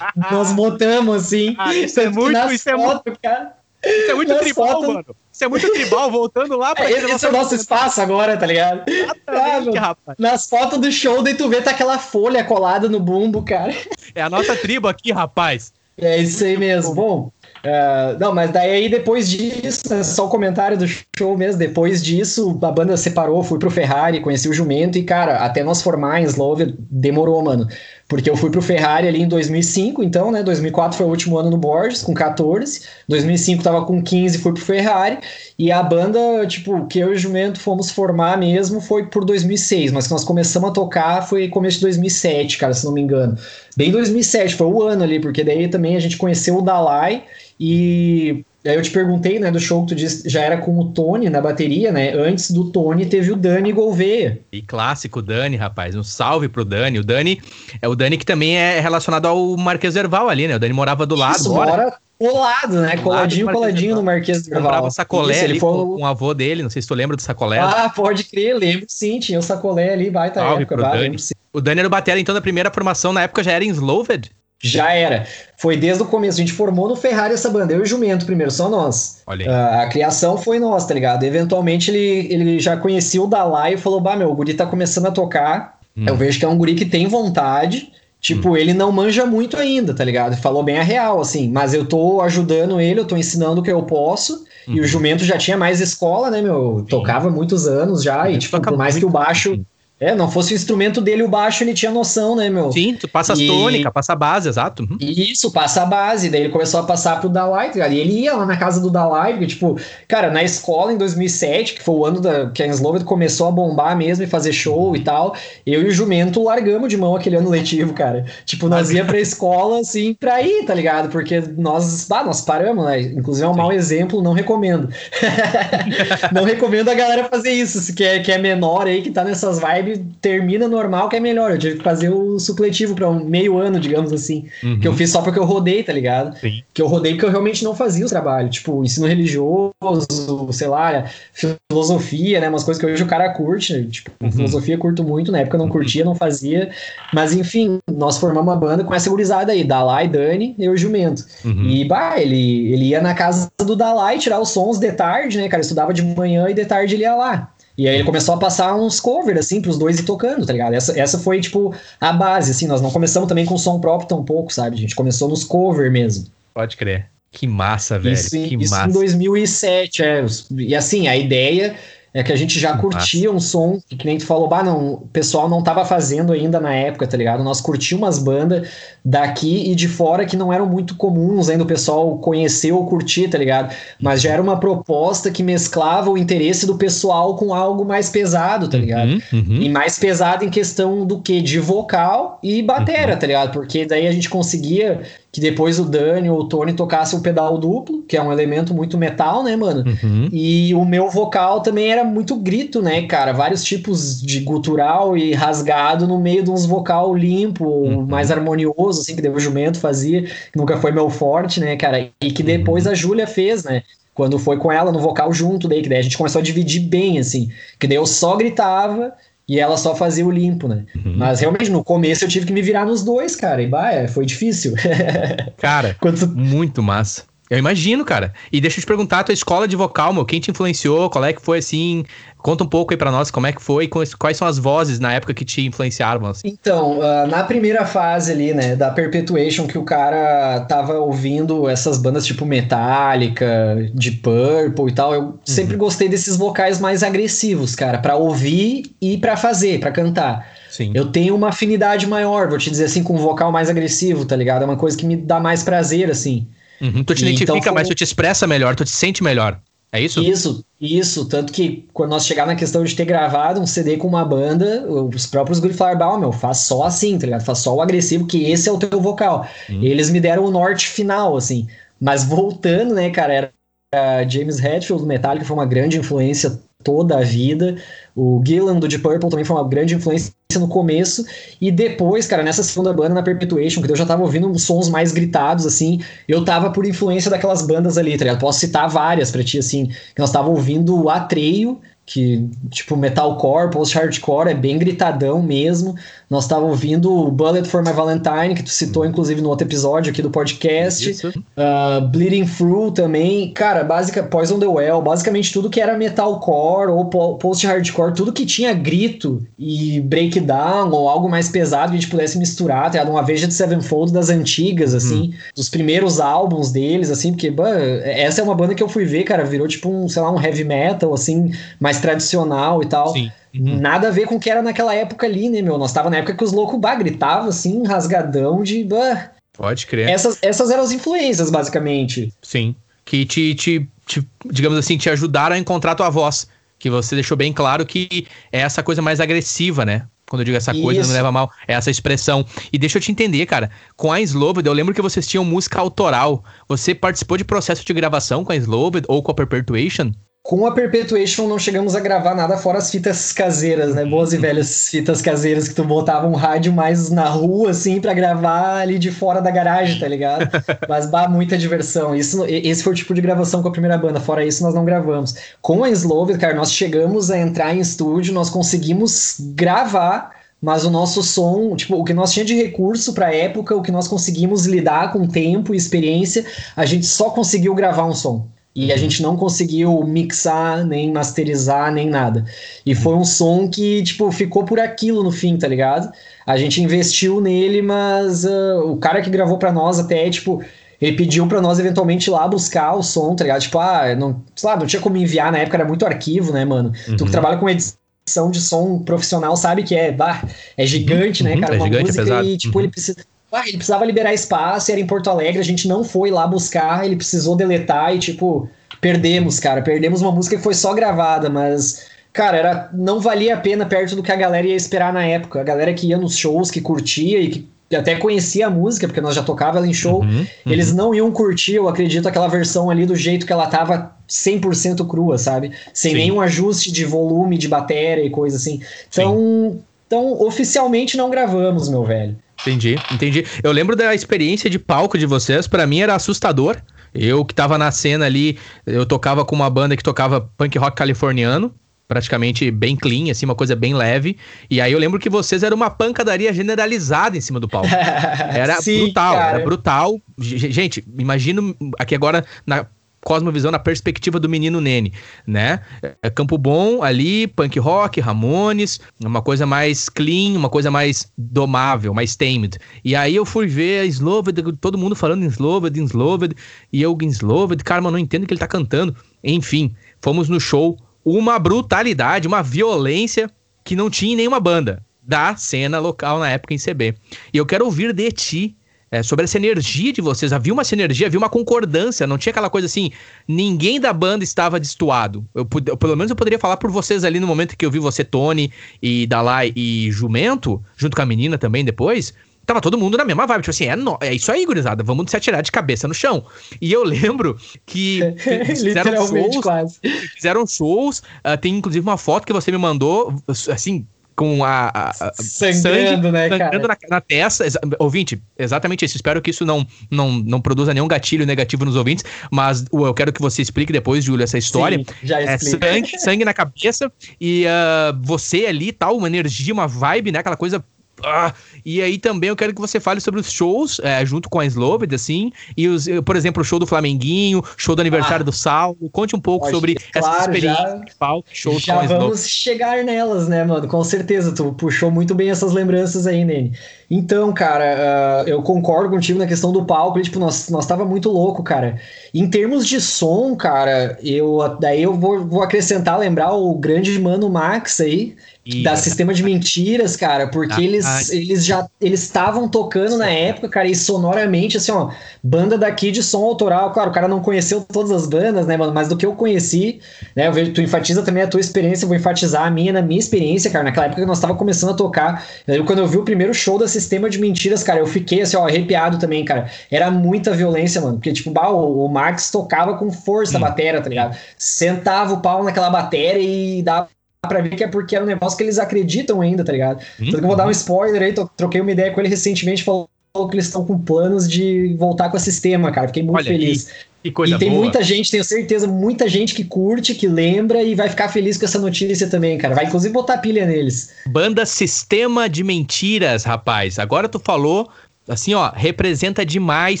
nós botamos assim. Ah, isso é muito, isso fotos, é muito. Cara, isso é muito tribal, fotos... mano. Isso é muito tribal, voltando lá pra. É, esse é o nosso espaço agora, tá ligado? Exatamente, ah, rapaz. Nas fotos do show, daí tu vê tá aquela folha colada no bumbo, cara. É a nossa tribo aqui, rapaz. É isso aí mesmo. Bom, Uh, não, mas daí depois disso, né, só o comentário do show mesmo, depois disso a banda separou, fui pro Ferrari, conheci o Jumento e, cara, até nós formar em Slover demorou, mano. Porque eu fui pro Ferrari ali em 2005, então, né, 2004 foi o último ano no Borges, com 14, 2005 tava com 15 fui pro Ferrari, e a banda, tipo, que eu e o Jumento fomos formar mesmo foi por 2006, mas que nós começamos a tocar foi começo de 2007, cara, se não me engano. Bem 2007, foi o ano ali, porque daí também a gente conheceu o Dalai, e aí eu te perguntei, né, do show que tu disse, já era com o Tony na bateria, né? Antes do Tony teve o Dani Gouveia. E clássico Dani, rapaz. Um salve pro Dani. O Dani é o Dani que também é relacionado ao Marquês Erval ali, né? O Dani morava do lado. Isso, mora, Colado, né? Coladinho, coladinho no Marquês do Comprava Erval. sacolé Isso, ali foi... com o avô dele, não sei se tu lembra do sacolé. Ah, pode crer, lembro sim, tinha o sacolé ali, baita Salve época, pro bah, Dani. O Dani era o batera, então, da primeira formação, na época já era em Sloved? Já era. Foi desde o começo. A gente formou no Ferrari essa banda. Eu e o Jumento primeiro, só nós. Olha. Ah, a criação foi nossa, tá ligado? Eventualmente ele, ele já conhecia o Dalai e falou: Bah, meu, o guri tá começando a tocar. Hum. Eu vejo que é um guri que tem vontade. Tipo, ele não manja muito ainda, tá ligado? Falou bem a real, assim. Mas eu tô ajudando ele, eu tô ensinando o que eu posso. E Uhum. o Jumento já tinha mais escola, né, meu? Tocava muitos anos já. E, Ele tipo, por mais que o baixo. sim. É, não fosse o instrumento dele, o baixo ele tinha noção, né, meu? Sim, tu passa as E- tônicas, passa a base, exato. Uhum. Isso, passa a base. Daí ele começou a passar pro Dalai? E ele ia lá na casa do Dalai, porque, tipo, cara, na escola em 2007, que foi o ano da, que a Sloved começou a bombar mesmo e fazer show e tal, eu e o Jumento largamos de mão aquele ano letivo, cara. Tipo, nós ia pra escola, assim, pra ir, tá ligado? Porque nós, ah, nós paramos, né? Inclusive é um Sim. mau exemplo, não recomendo. não recomendo a galera fazer isso. Se quer, que é menor aí, que tá nessas vibes, termina normal, que é melhor. Eu tive que fazer o supletivo pra um meio ano, digamos assim. Uhum. Que eu fiz só porque eu rodei, tá ligado? Sim. Que eu rodei porque eu realmente não fazia os trabalhos. Tipo, ensino religioso, sei lá, filosofia, né? Umas coisas que hoje o cara curte. Tipo, Uhum. filosofia eu curto muito, na época eu não curtia, não fazia. Mas enfim, nós formamos uma banda com essa gurizada aí, Dalai, Dani, eu e o Jumento. Uhum. E, bah, ele, ele ia na casa do Dalai tirar os sons de tarde, né, cara? Estudava de manhã e de tarde ele ia lá. E aí ele começou a passar uns covers, assim, pros dois ir tocando, tá ligado? Essa, essa foi, tipo, a base, assim. Nós não começamos também com som próprio tão pouco, sabe? A gente começou nos covers mesmo. Pode crer. Que massa, velho. Isso, em- que isso massa. em 2007, é. E assim, a ideia é que a gente já Que curtia um som, que, que nem tu falou, bah, não, o pessoal não tava fazendo ainda na época, tá ligado? Nós curtíamos umas bandas daqui e de fora que não eram muito comuns ainda o pessoal conhecer ou curtir, tá ligado? Mas já era uma proposta que mesclava o interesse do pessoal com algo mais pesado, tá ligado? Uhum, uhum. E mais pesado em questão do que? De vocal e batera, Uhum. tá ligado? Porque daí a gente conseguia que depois o Dani ou o Tony tocasse o pedal duplo, que é um elemento muito metal, né, mano? Uhum. E o meu vocal também era muito grito, né, cara? Vários tipos de gutural e rasgado no meio de uns vocal limpo, Uhum. mais harmonioso, assim, que o Jumento fazia, que nunca foi meu forte, né, cara? E que depois Uhum. a Júlia fez, né? Quando foi com ela no vocal junto, daí, que daí a gente começou a dividir bem, assim. Que daí eu só gritava e ela só fazia o limpo, né? Uhum. Mas realmente no começo eu tive que me virar nos dois, cara. E bah, é, foi difícil. Cara, tu muito massa. Eu imagino, cara. E deixa eu te perguntar, a tua escola de vocal, meu, quem te influenciou? Qual é que foi, assim... Conta um pouco aí pra nós como é que foi, quais- são as vozes na época que te influenciaram, assim. Então, ah, na primeira fase ali, né, da Perpetuation, que o cara tava ouvindo essas bandas tipo Metallica, de Purple e tal, eu sempre gostei desses vocais mais agressivos, cara, pra ouvir e pra fazer, pra cantar. Sim. Eu tenho uma afinidade maior, vou te dizer assim, com um vocal mais agressivo, tá ligado? É uma coisa que me dá mais prazer, assim. Uhum. Tu te E identifica, então mas tu te expressa melhor, tu te sente melhor. É isso? Isso, isso. Tanto que quando nós chegar na questão de ter gravado um CD com uma banda, os próprios Good Flower Ball, meu, faz só assim, tá ligado? Faz só o agressivo, que esse é o teu vocal. Hum. Eles me deram o norte final, assim. Mas voltando, né, cara, era James Hetfield do Metallica, foi uma grande influência toda a vida. O Gillan do Deep Purple também foi uma grande influência no começo. E depois, cara, nessa segunda banda, na Perpetuation, que eu já tava ouvindo sons mais gritados, assim, eu tava por influência daquelas bandas ali, tá ligado? Posso citar várias pra ti, assim, que nós tava ouvindo o Atreio, que, tipo, metalcore, post-hardcore, é bem gritadão mesmo. Nós tava ouvindo o Bullet for My Valentine, que tu citou, inclusive, no outro episódio aqui do podcast. Isso. Uh, Bleeding Through também, cara, básica, Poison the Well, basicamente tudo que era metalcore ou po- post-hardcore, tudo que tinha grito e breakdown ou algo mais pesado que a gente pudesse misturar, tá? Uma Avenged Sevenfold das antigas, assim, dos primeiros álbuns deles, assim, porque bah, essa é uma banda que eu fui ver, cara, virou tipo um, sei lá, um heavy metal, assim, mais tradicional e tal. Sim. Uhum. Nada a ver com o que era naquela época ali, né, meu? Nós tava na época que os loucos bah, gritavam, assim, rasgadão de... Bah, Pode crer. essas, essas eram as influências, basicamente. Sim. Que te, te, te, digamos assim, te ajudaram a encontrar tua voz. Que você deixou bem claro que é essa coisa mais agressiva, né? Quando eu digo essa coisa, não Isso. me leva mal, é essa expressão. E deixa eu te entender, cara. Com a Slowed, eu lembro que vocês tinham música autoral. Você participou de processo de gravação com a Slowed ou com a Perpetuation? Com a Perpetuation não chegamos a gravar nada fora as fitas caseiras, né? Boas e velhas fitas caseiras que tu botava um rádio mais na rua, assim, para gravar ali de fora da garagem, tá ligado? Mas bah, muita diversão. Isso, esse foi o tipo de gravação com a primeira banda. Fora isso, nós não gravamos. Com a Slove, cara, nós chegamos a entrar em estúdio, nós conseguimos gravar mas o nosso som, tipo, o que nós tinha de recurso para época, o que nós conseguimos lidar com tempo e experiência, a gente só conseguiu gravar um som. E a gente não conseguiu mixar, nem masterizar, nem nada. E foi um som que, tipo, ficou por aquilo no fim, tá ligado? A gente investiu nele, mas uh, o cara que gravou para nós até, tipo, ele pediu para nós eventualmente ir lá buscar o som, tá ligado? Tipo, ah, não, sei lá, não tinha como enviar na época, era muito arquivo, né, mano? Uhum. Tu que uhum. trabalha com edição de som profissional sabe que é, bah, é gigante, né, uhum. cara? É Uma gigante, música é e, tipo, uhum. ele precisa ah, ele precisava liberar espaço, era em Porto Alegre, a gente não foi lá buscar, ele precisou deletar e, tipo, perdemos, cara. Perdemos uma música que foi só gravada, mas, cara, era, não valia a pena perto do que a galera ia esperar na época. A galera que ia nos shows, que curtia e que até conhecia a música, porque nós já tocava ela em show, uhum, uhum. eles não iam curtir, eu acredito, aquela versão ali do jeito que ela tava 100% crua, sabe? Sem Sim. nenhum ajuste de volume, de bateria e coisa assim. Então, então, oficialmente não gravamos, meu velho. Entendi, entendi. Eu lembro da experiência de palco de vocês, para mim era assustador. Eu que tava na cena ali, eu tocava com uma banda que tocava punk rock californiano, praticamente bem clean, assim, uma coisa bem leve. E aí eu lembro que vocês eram uma pancadaria generalizada em cima do palco. Era Sim, brutal, cara. era brutal. Gente, imagino aqui agora na cosmovisão na perspectiva do menino Nene, né? É Campo Bom ali, punk rock, Ramones, uma coisa mais clean, uma coisa mais domável, mais tamed. E aí eu fui ver a Sloved, todo mundo falando em Sloved, em Sloved, e eu em Sloved, cara, mas não entendo o que ele tá cantando. Enfim, fomos no show, uma brutalidade, uma violência que não tinha em nenhuma banda da cena local na época em CB. E eu quero ouvir de ti é, sobre essa energia de vocês. Havia uma sinergia, havia uma concordância, não tinha aquela coisa assim, ninguém da banda estava destoado. Eu, eu, pelo menos eu poderia falar por vocês ali no momento que eu vi você, Tony, e Dalai e Jumento, junto com a menina também depois. Tava todo mundo na mesma vibe, tipo assim, é, no, é isso aí, gurizada, vamos se atirar de cabeça no chão. E eu lembro que fizeram shows, quase. fizeram shows, uh, tem inclusive uma foto que você me mandou, assim, com a, a, a sangrando, sangue, né, sangrando na, na, testa. Exa ouvinte, exatamente isso. Espero que isso não, não, não produza nenhum gatilho negativo nos ouvintes, mas eu quero que você explique depois, Júlio, essa história. Sim, já é sangue, sangue na cabeça e uh, você ali tal, uma energia, uma vibe, né? Aquela coisa ah, e aí também eu quero que você fale sobre os shows, é, junto com a Sloved, assim, e os, por exemplo, o show do Flamenguinho, show do aniversário ah, do Saulo. Conte um pouco sobre claro, essa experiência já, shows já com a vamos chegar nelas, né, mano? Com certeza, tu puxou muito bem essas lembranças aí, Nene. Então, cara, uh, eu concordo contigo na questão do palco, tipo, nós, nós tava muito louco, cara. Em termos de som, cara, eu daí eu vou, vou acrescentar, lembrar o grande Mano Max aí, da Sistema de Mentiras, cara, porque ah, eles, ah, eles já eles estavam tocando na época, cara, e sonoramente, assim, ó, banda daqui de som autoral, claro, o cara não conheceu todas as bandas, né, mano, mas do que eu conheci, né, eu vejo, tu enfatiza também a tua experiência, eu vou enfatizar a minha na minha experiência, cara, naquela época que nós tava começando a tocar, eu, quando eu vi o primeiro show da Sistema de Mentiras, cara, eu fiquei, assim, ó, arrepiado também, cara, era muita violência, mano, porque, tipo, bah, o, o Max tocava com força hum. a bateria, tá ligado? Sentava o pau naquela bateria e dava pra ver que é porque é um negócio que eles acreditam ainda, tá ligado? Uhum. Então eu vou dar um spoiler aí, troquei uma ideia com ele recentemente, falou que eles estão com planos de voltar com o sistema, cara. Fiquei muito Olha, feliz. E, coisa e tem boa. muita gente, tenho certeza, muita gente que curte, que lembra e vai ficar feliz com essa notícia também, cara. Vai inclusive botar pilha neles. Banda Sistema de Mentiras, rapaz. Agora tu falou, assim, ó, representa demais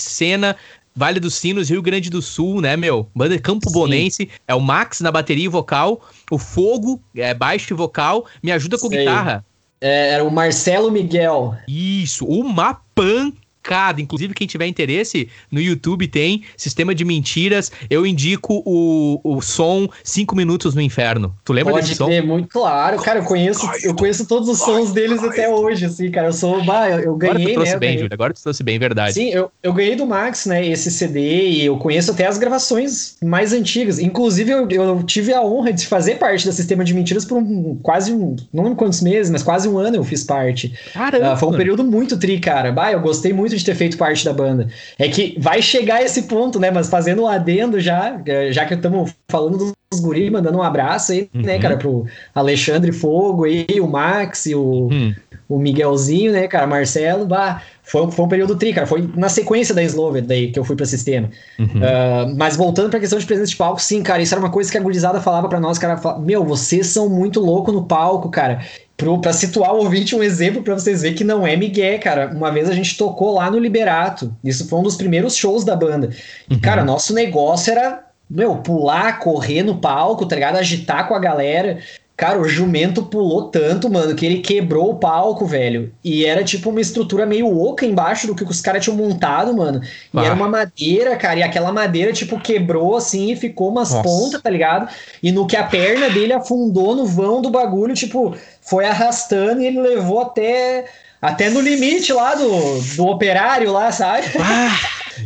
cena Vale dos Sinos, Rio Grande do Sul, né, meu? Banda Campo Sim. Bonense, é o Max na bateria e vocal, o Fogo, é baixo e vocal, me ajuda com Sei. guitarra. É, era o Marcelo Miguel. Isso, uma pan Inclusive, quem tiver interesse, no YouTube tem Sistema de Mentiras. Eu indico o, o som 5 Minutos no Inferno. Tu lembra Pode desse ter, som? muito claro. Cara, eu conheço, eu conheço todos os sons deles até hoje, assim, cara. Eu sou. Bah, eu, ganhei, Agora tu trouxe né, bem, Júlio. Agora tu trouxe bem, verdade. Sim, eu, eu ganhei do Max, né, esse CD, e eu conheço até as gravações mais antigas. Inclusive, eu, eu tive a honra de fazer parte da Sistema de Mentiras por um, quase um. Não lembro quantos meses, mas quase um ano eu fiz parte. Caramba! Uh, foi um período muito tri, cara. Bah, eu gostei muito de ter feito parte da banda. É que vai chegar esse ponto, né? Mas fazendo um adendo já, já que estamos falando dos guris, mandando um abraço aí, né, uhum. né, cara, pro Alexandre Fogo aí, o Max e o, uhum. o Miguelzinho, né, cara, Marcelo, bah, foi, foi um período tri, cara, foi na sequência da Slover daí que eu fui para sistema. Uhum. Uh, mas voltando pra questão de presença de palco, sim, cara, isso era uma coisa que a gurizada falava para nós, cara, falava, meu, vocês são muito louco no palco, cara. Pro, pra situar o ouvinte, um exemplo para vocês verem que não é migué, cara. Uma vez a gente tocou lá no Liberato. Isso foi um dos primeiros shows da banda. E, uhum. cara, nosso negócio era, meu, pular, correr no palco, tá ligado? Agitar com a galera. Cara, o jumento pulou tanto, mano, que ele quebrou o palco, velho. E era tipo uma estrutura meio oca embaixo do que os caras tinham montado, mano. E ah. era uma madeira, cara, e aquela madeira, tipo, quebrou assim e ficou umas Nossa. pontas, tá ligado? E no que a perna dele afundou no vão do bagulho, tipo, foi arrastando e ele levou até até no limite lá do, do operário lá, sabe? Ah,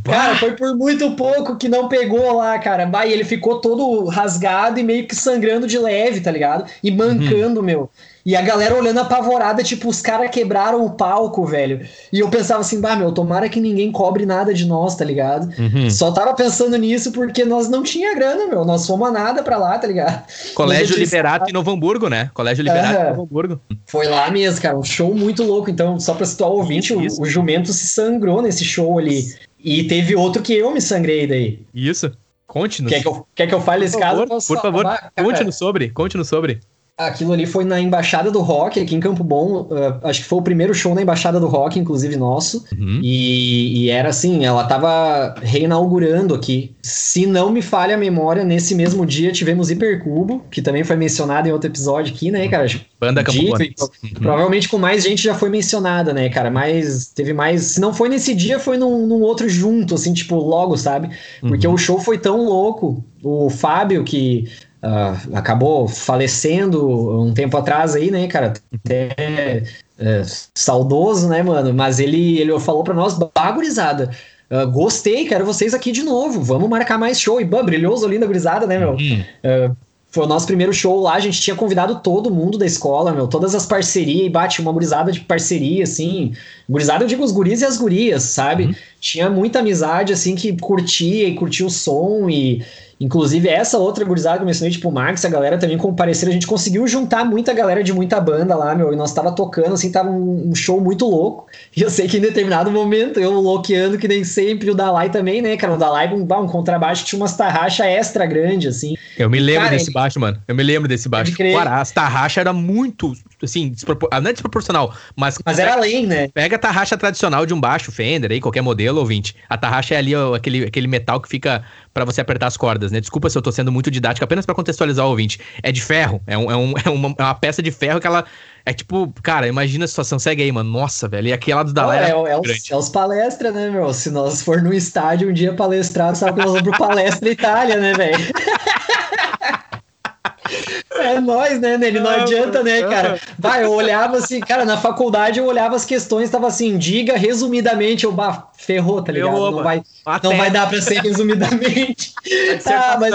cara, foi por muito pouco que não pegou lá, cara. Bah, e ele ficou todo rasgado e meio que sangrando de leve, tá ligado? E mancando, uhum. meu. E a galera olhando apavorada, tipo, os caras quebraram o palco, velho. E eu pensava assim, bah, meu, tomara que ninguém cobre nada de nós, tá ligado? Uhum. Só tava pensando nisso porque nós não tinha grana, meu. Nós fomos a nada pra lá, tá ligado? Colégio Liberato em Novo Hamburgo, né? Colégio Liberato uhum. em Novo Hamburgo. Foi lá mesmo, cara. Um show muito louco. Então, só pra situar o ouvinte. O, o jumento se sangrou nesse show ali. E teve outro que eu me sangrei daí. Isso. Conte-nos. Quer que eu, quer que eu fale esse caso? Por favor, conte-nos sobre. Conte-nos sobre. Aquilo ali foi na Embaixada do Rock, aqui em Campo Bom. Uh, acho que foi o primeiro show na Embaixada do Rock, inclusive nosso. Uhum. E, e, era assim, ela tava reinaugurando aqui. Se não me falha a memória, nesse mesmo dia tivemos Hipercubo, que também foi mencionado em outro episódio aqui, né, cara? Banda Campo Bom. Uhum. Provavelmente com mais gente já foi mencionada, né, cara? Mas teve mais. Se não foi nesse dia, foi num, num outro junto, assim, tipo, logo, sabe? Porque uhum. o show foi tão louco. O Fábio, que uh, acabou falecendo um tempo atrás aí, né, cara? Até é, saudoso, né, mano? Mas ele, ele falou para nós, bagurizada. Uh, ah, gostei, quero vocês aqui de novo. Vamos marcar mais show. E, bam, brilhoso, linda gurizada, né, meu? Uhum. Uh, foi o nosso primeiro show lá, a gente tinha convidado todo mundo da escola, meu, todas as parcerias, e bate uma gurizada de parceria, assim. Gurizada, eu digo os guris e as gurias, sabe? Uhum. Tinha muita amizade, assim, que curtia e curtia o som e, Inclusive, essa outra gurizada que eu mencionei, tipo, o Max, a galera também compareceram. A gente conseguiu juntar muita galera de muita banda lá, meu. E nós tava tocando, assim, tava um, show muito louco. E eu sei que em determinado momento, eu louqueando, que nem sempre, o Dalai também, né, cara? O Dalai, um, um contrabaixo tinha umas tarraxas extra grande, assim. Eu me lembro cara, desse baixo, mano. Eu me lembro desse baixo. Cara, as tarraxas eram muito, assim, despropor... Ah, não é desproporcional, mas... Mas era além, né? Pega a tarraxa tradicional de um baixo Fender aí, qualquer modelo, ouvinte. A tarraxa é ali, ó, aquele, aquele metal que fica para você apertar as cordas, né? Desculpa se eu tô sendo muito didático, apenas para contextualizar o ouvinte. É de ferro, é, um, é, um, é, uma, é uma peça de ferro que ela. É tipo, cara, imagina a situação, segue aí, mano. Nossa, velho. E aquele lado da Lera. É, é, é, os, é os palestras, né, meu? Se nós for no estádio um dia palestrar, sabe que nós vamos pro palestra Itália, né, velho? É nós, né, Nele? Não adianta, né, cara? Vai, eu olhava assim, cara, na faculdade eu olhava as questões, tava assim, diga resumidamente, eu, bah, ferrou, tá ligado? Não vai, não vai dar pra ser resumidamente. ah, mas.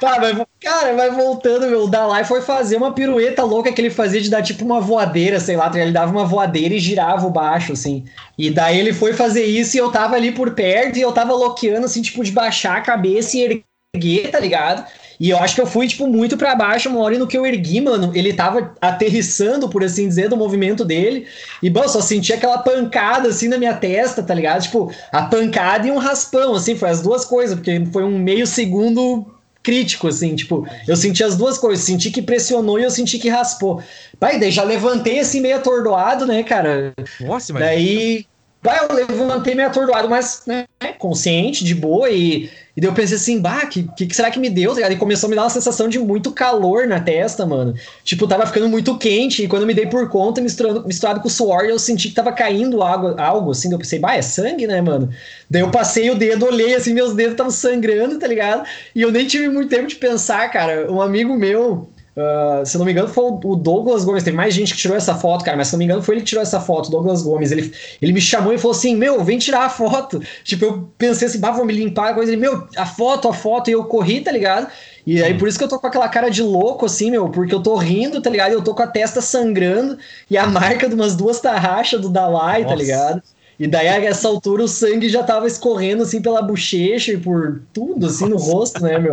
Tá, mas, cara, vai voltando, meu. O Dalai foi fazer uma pirueta louca que ele fazia de dar tipo uma voadeira, sei lá, tá ele dava uma voadeira e girava o baixo, assim. E daí ele foi fazer isso e eu tava ali por perto e eu tava loqueando, assim, tipo, de baixar a cabeça e erguer, tá ligado? E eu acho que eu fui, tipo, muito para baixo uma hora e no que eu ergui, mano, ele tava aterrissando, por assim dizer, do movimento dele. E, bom, só senti aquela pancada, assim, na minha testa, tá ligado? Tipo, a pancada e um raspão, assim, foi as duas coisas, porque foi um meio segundo crítico, assim, tipo, eu senti as duas coisas, senti que pressionou e eu senti que raspou. Pai, daí já levantei assim meio atordoado, né, cara? Nossa, mas... Daí, vai, eu levantei meio atordoado, mas, né, consciente, de boa, e e daí eu pensei assim, bah, que, que será que me deu? Tá e começou a me dar uma sensação de muito calor na testa, mano. Tipo, tava ficando muito quente, e quando eu me dei por conta, misturando, misturado com o suor, eu senti que tava caindo algo, algo assim. Daí eu pensei, bah, é sangue, né, mano? Daí eu passei o dedo, olhei assim, meus dedos estavam sangrando, tá ligado? E eu nem tive muito tempo de pensar, cara. Um amigo meu Uh, se não me engano, foi o Douglas Gomes. Teve mais gente que tirou essa foto, cara, mas se não me engano, foi ele que tirou essa foto, Douglas Gomes. Ele, ele me chamou e falou assim: Meu, vem tirar a foto. Tipo, eu pensei assim, bah, vou me limpar coisa. Ele, meu, a foto, a foto. E eu corri, tá ligado? E aí, por isso que eu tô com aquela cara de louco, assim, meu, porque eu tô rindo, tá ligado? Eu tô com a testa sangrando e a marca de umas duas tarraxas do Dalai, tá Nossa. tá ligado? E daí, a essa altura, o sangue já tava escorrendo, assim, pela bochecha e por tudo, assim, no rosto, né, meu?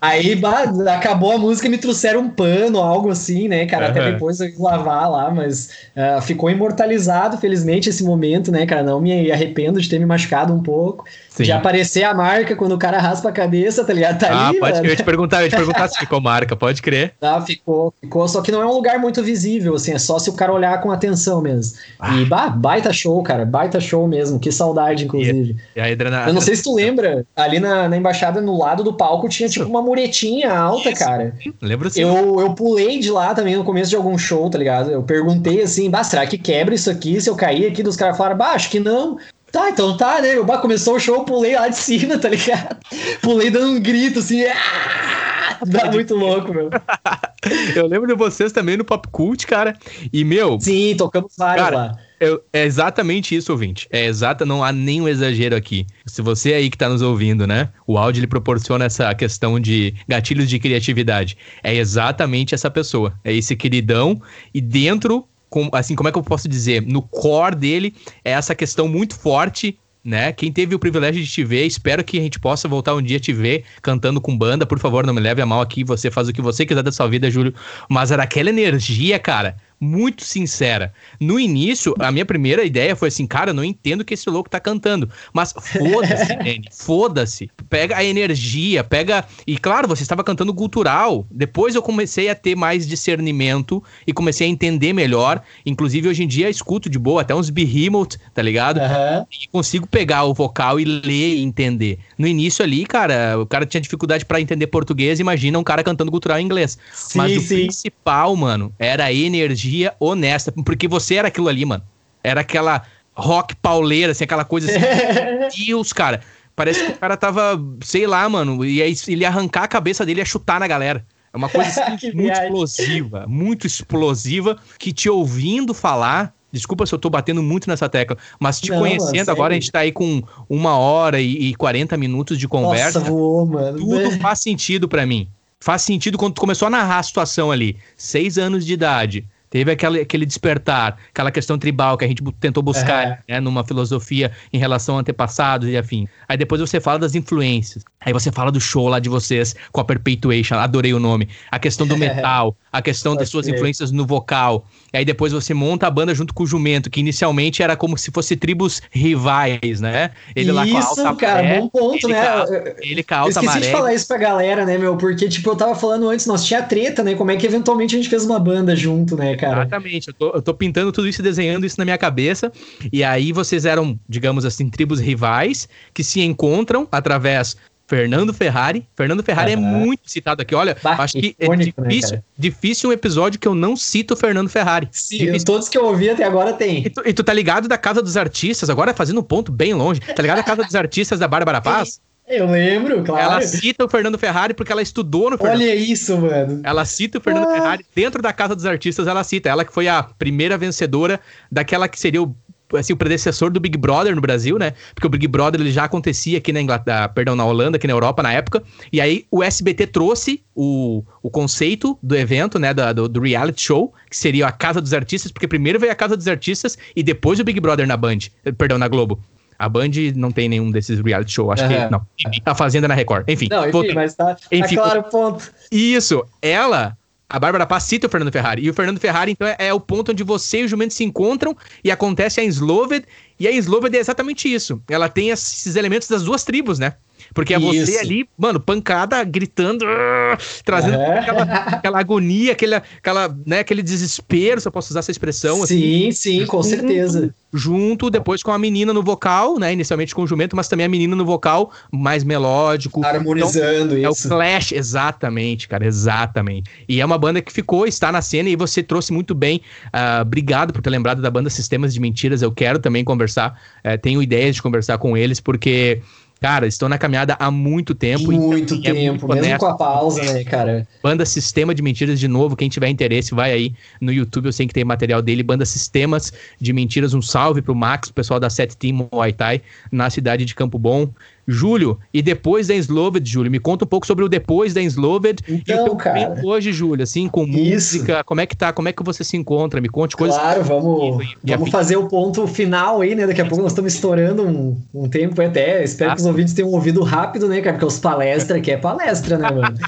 Aí, bah, acabou a música e me trouxeram um pano, algo assim, né, cara? Uhum. Até depois eu lavar lá, mas uh, ficou imortalizado, felizmente, esse momento, né, cara? Não me arrependo de ter me machucado um pouco. Sim. De aparecer a marca quando o cara raspa a cabeça, tá ligado? Tá ah, ali, pode crer. Eu ia te perguntar, eu ia te perguntar se ficou marca, pode crer. Ah, ficou, ficou. Só que não é um lugar muito visível, assim, é só se o cara olhar com atenção mesmo. Ah. E, bah, baita show, cara, baita show mesmo. Que saudade, inclusive. E, e a Adriana... Eu não sei se tu lembra, ali na, na embaixada, no lado do palco, tinha tipo uma muretinha alta, Isso. cara. Lembro sim. Eu, eu pulei de lá também no começo de algum show, tá ligado? Eu perguntei assim, bah, será que quebra isso aqui? Se eu cair aqui, dos caras falaram, bah, acho que não. Tá, então tá, né? Bah, começou o show, eu pulei lá de cima, tá ligado? Pulei dando um grito assim. Ah! Dá muito louco, meu. eu lembro de vocês também no Pop Cult, cara. E, meu. Sim, tocamos vários cara, lá. Eu, é exatamente isso, ouvinte. É exata, não há nenhum exagero aqui. Se você aí que está nos ouvindo, né? O áudio ele proporciona essa questão de gatilhos de criatividade. É exatamente essa pessoa. É esse queridão. E dentro com, assim, como é que eu posso dizer? No core dele é essa questão muito forte né? Quem teve o privilégio de te ver, espero que a gente possa voltar um dia te ver cantando com banda. Por favor, não me leve a mal aqui, você faz o que você quiser da sua vida, Júlio. Mas era aquela energia, cara, muito sincera. No início, a minha primeira ideia foi assim, cara, eu não entendo o que esse louco tá cantando. Mas foda-se, Danny, foda-se. Pega a energia, pega. E claro, você estava cantando cultural. Depois eu comecei a ter mais discernimento e comecei a entender melhor. Inclusive, hoje em dia, escuto de boa, até uns behemoth, tá ligado? Uhum. E consigo pegar o vocal e ler e entender. No início ali, cara, o cara tinha dificuldade para entender português, imagina um cara cantando cultural em inglês. Sim, Mas o sim. principal, mano, era a energia energia honesta. Porque você era aquilo ali, mano. Era aquela rock pauleira, assim, aquela coisa assim. Deus, cara. Parece que o cara tava, sei lá, mano, e aí ele ia arrancar a cabeça dele e ia chutar na galera. É uma coisa assim, muito viagem. explosiva, muito explosiva, que te ouvindo falar. Desculpa se eu tô batendo muito nessa tecla, mas te Não, conhecendo mano, agora, a gente tá aí com uma hora e, e 40 minutos de conversa. Nossa, voou, mano. Tudo faz sentido para mim. Faz sentido quando tu começou a narrar a situação ali. Seis anos de idade Teve aquele, aquele despertar, aquela questão tribal que a gente tentou buscar é. né, numa filosofia em relação a antepassados e afim. Aí depois você fala das influências. Aí você fala do show lá de vocês com a Perpetuation, adorei o nome. A questão do metal, a questão das suas influências no vocal. Aí depois você monta a banda junto com o Jumento, que inicialmente era como se fosse tribos rivais, né? Ele isso, lá com a alta cara, maré, bom ponto, ele né? Com ele com a alta eu esqueci maré. de falar isso pra galera, né, meu? Porque, tipo, eu tava falando antes, nós tinha treta, né? Como é que eventualmente a gente fez uma banda junto, né, cara? Exatamente. Eu tô, eu tô pintando tudo isso e desenhando isso na minha cabeça. E aí vocês eram, digamos assim, tribos rivais que se encontram através Fernando Ferrari. Fernando Ferrari uhum. é muito citado aqui. Olha, bah, acho que é né, difícil, né, difícil um episódio que eu não cito o Fernando Ferrari. Sim, todos que eu ouvi até agora tem. E tu, e tu, tá ligado da Casa dos Artistas, agora fazendo um ponto bem longe. Tá ligado da Casa dos Artistas da Bárbara Paz? Eu lembro, claro. Ela cita o Fernando Ferrari porque ela estudou no Fernando Olha isso, mano. Ela cita o Fernando ah. Ferrari dentro da Casa dos Artistas, ela cita. Ela que foi a primeira vencedora daquela que seria o assim, o predecessor do Big Brother no Brasil, né? Porque o Big Brother ele já acontecia aqui na Inglaterra, perdão, na Holanda, aqui na Europa na época. E aí o SBT trouxe o, o conceito do evento, né? Da, do, do, reality show, que seria a Casa dos Artistas, porque primeiro veio a Casa dos Artistas e depois o Big Brother na Band, eh, perdão, na Globo. A Band não tem nenhum desses reality show, acho uhum. que não. A Fazenda na Record. Enfim. Não, enfim, mas tá, tá enfim, claro, ponto. Isso. Ela a Bárbara Paz cita o Fernando Ferrari. E o Fernando Ferrari, então, é, é, o ponto onde você e o jumento se encontram e acontece a Sloved. E a Sloved é exatamente isso. Ela tem esses elementos das duas tribos, né? Porque é Isso. você ali, mano, pancada, gritando, trazendo é. aquela, aquela, agonia, aquele, aquela, né, aquele desespero, se eu posso usar essa expressão. Sim, assim, sim, com junto, certeza. Junto, depois com a menina no vocal, né? Inicialmente com o jumento, mas também a menina no vocal mais melódico. Harmonizando então, isso. É o Clash, exatamente, cara, exatamente. E é uma banda que ficou, está na cena e você trouxe muito bem. Uh, obrigado por ter lembrado da banda Sistemas de Mentiras. Eu quero também conversar, uh, tenho ideias de conversar com eles, porque Cara, estou na caminhada há muito tempo. Muito então, tempo, é muito mesmo com a pausa, né, cara? Banda Sistema de Mentiras, de novo, quem tiver interesse, vai aí no YouTube, eu sei que tem material dele. Banda Sistemas de Mentiras, um salve pro Max, o pessoal da Set Team Muay Thai, na cidade de Campo Bom. Júlio, e depois da Ensloved, Júlio, me conta um pouco sobre o depois da Ensloved então, e o teu cara, hoje, Júlio, assim, com isso. música, como é que tá, como é que você se encontra? Me conte coisas. Claro, vamos, e, vamos fazer o ponto final aí, né? Daqui a pouco nós estamos estourando um, um tempo até. Espero ah. que os ouvintes tenham ouvido rápido, né, cara? Porque os palestras aqui é palestra, né, mano?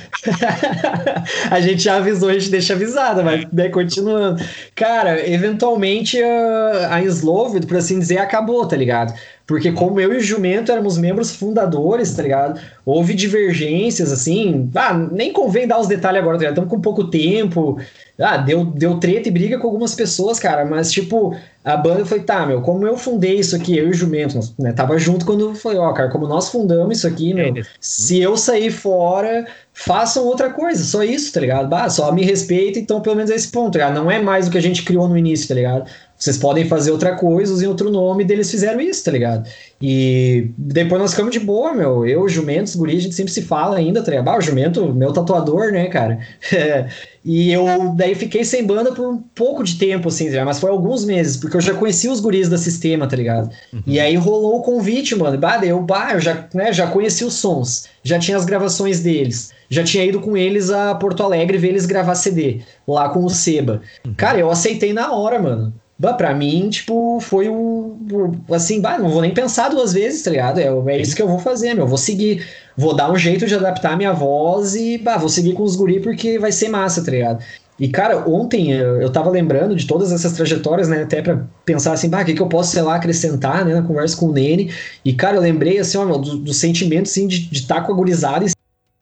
a gente já avisou, a gente deixa avisado, mas né, continuando. Cara, eventualmente a, a Sloved, por assim dizer, acabou, tá ligado? Porque como eu e o Jumento éramos membros fundadores, tá ligado? Houve divergências, assim. Ah, nem convém dar os detalhes agora, tá ligado? Estamos com pouco tempo. Ah, deu, deu treta e briga com algumas pessoas, cara. Mas, tipo, a banda foi, tá, meu, como eu fundei isso aqui, eu e o Jumento, né? Tava junto quando foi, ó, cara, como nós fundamos isso aqui, meu, se eu sair fora, façam outra coisa, só isso, tá ligado? Bah, só me respeita, então pelo menos é esse ponto, tá ligado? Não é mais o que a gente criou no início, tá ligado? Vocês podem fazer outra coisa, usem outro nome, deles fizeram isso, tá ligado? E depois nós ficamos de boa, meu. Eu, Jumentos, Guri, a gente sempre se fala ainda, tá ligado? Ah, o Jumento, meu tatuador, né, cara? e eu daí fiquei sem banda por um pouco de tempo, assim, tá mas foi alguns meses, porque eu já conhecia os guris da sistema, tá ligado? Uhum. E aí rolou o convite, mano. Bah, eu, bah, eu já, né, já conheci os sons, já tinha as gravações deles, já tinha ido com eles a Porto Alegre ver eles gravar CD lá com o Seba. Uhum. Cara, eu aceitei na hora, mano. Bah, pra mim, tipo, foi o. Assim, bah, não vou nem pensar duas vezes, tá ligado? É, é isso que eu vou fazer, meu. Vou seguir. Vou dar um jeito de adaptar a minha voz e, bah, vou seguir com os guri porque vai ser massa, tá ligado? E, cara, ontem eu tava lembrando de todas essas trajetórias, né? Até pra pensar assim, bah, o que, que eu posso, sei lá, acrescentar, né? Na conversa com o Nene. E, cara, eu lembrei, assim, ó, do, do sentimento, assim, de estar tá com a gurizada e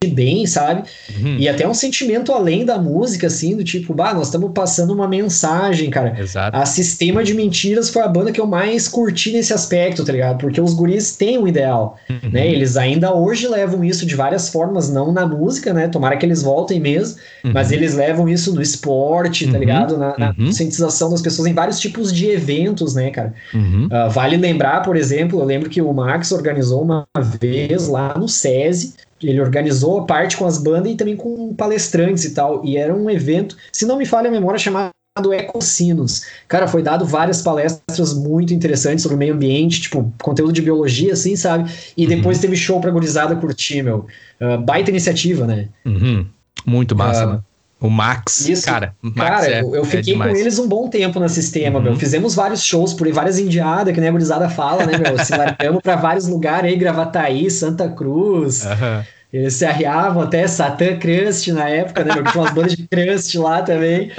bem, sabe? Uhum. E até um sentimento além da música, assim, do tipo, bah, nós estamos passando uma mensagem, cara. Exato. A Sistema de Mentiras foi a banda que eu mais curti nesse aspecto, tá ligado? Porque os guris têm um ideal, uhum. né? Eles ainda hoje levam isso de várias formas, não na música, né? Tomara que eles voltem mesmo, uhum. mas eles levam isso no esporte, tá uhum. ligado? Na, na uhum. conscientização das pessoas em vários tipos de eventos, né, cara? Uh, vale lembrar, por exemplo, eu lembro que o Max organizou uma vez lá no SESI, ele organizou a parte com as bandas e também com palestrantes e tal. E era um evento, se não me falha a memória, chamado Ecocinos. Cara, foi dado várias palestras muito interessantes sobre o meio ambiente, tipo, conteúdo de biologia, assim, sabe? E uhum. depois teve show pra gurizada curtir, meu. Uh, baita iniciativa, né? Uhum. Muito massa, uh, né? O Max, isso, cara. Max cara, é, eu fiquei é com eles um bom tempo no sistema, uhum. meu. Fizemos vários shows por aí, várias indiadas, que nem a gurizada fala, né, meu? Se largamos pra vários lugares aí, Gravataí, Santa Cruz. Uhum. Eles se arriavam até Satã Crust na época, né? Tinha umas bandas de Crust lá também.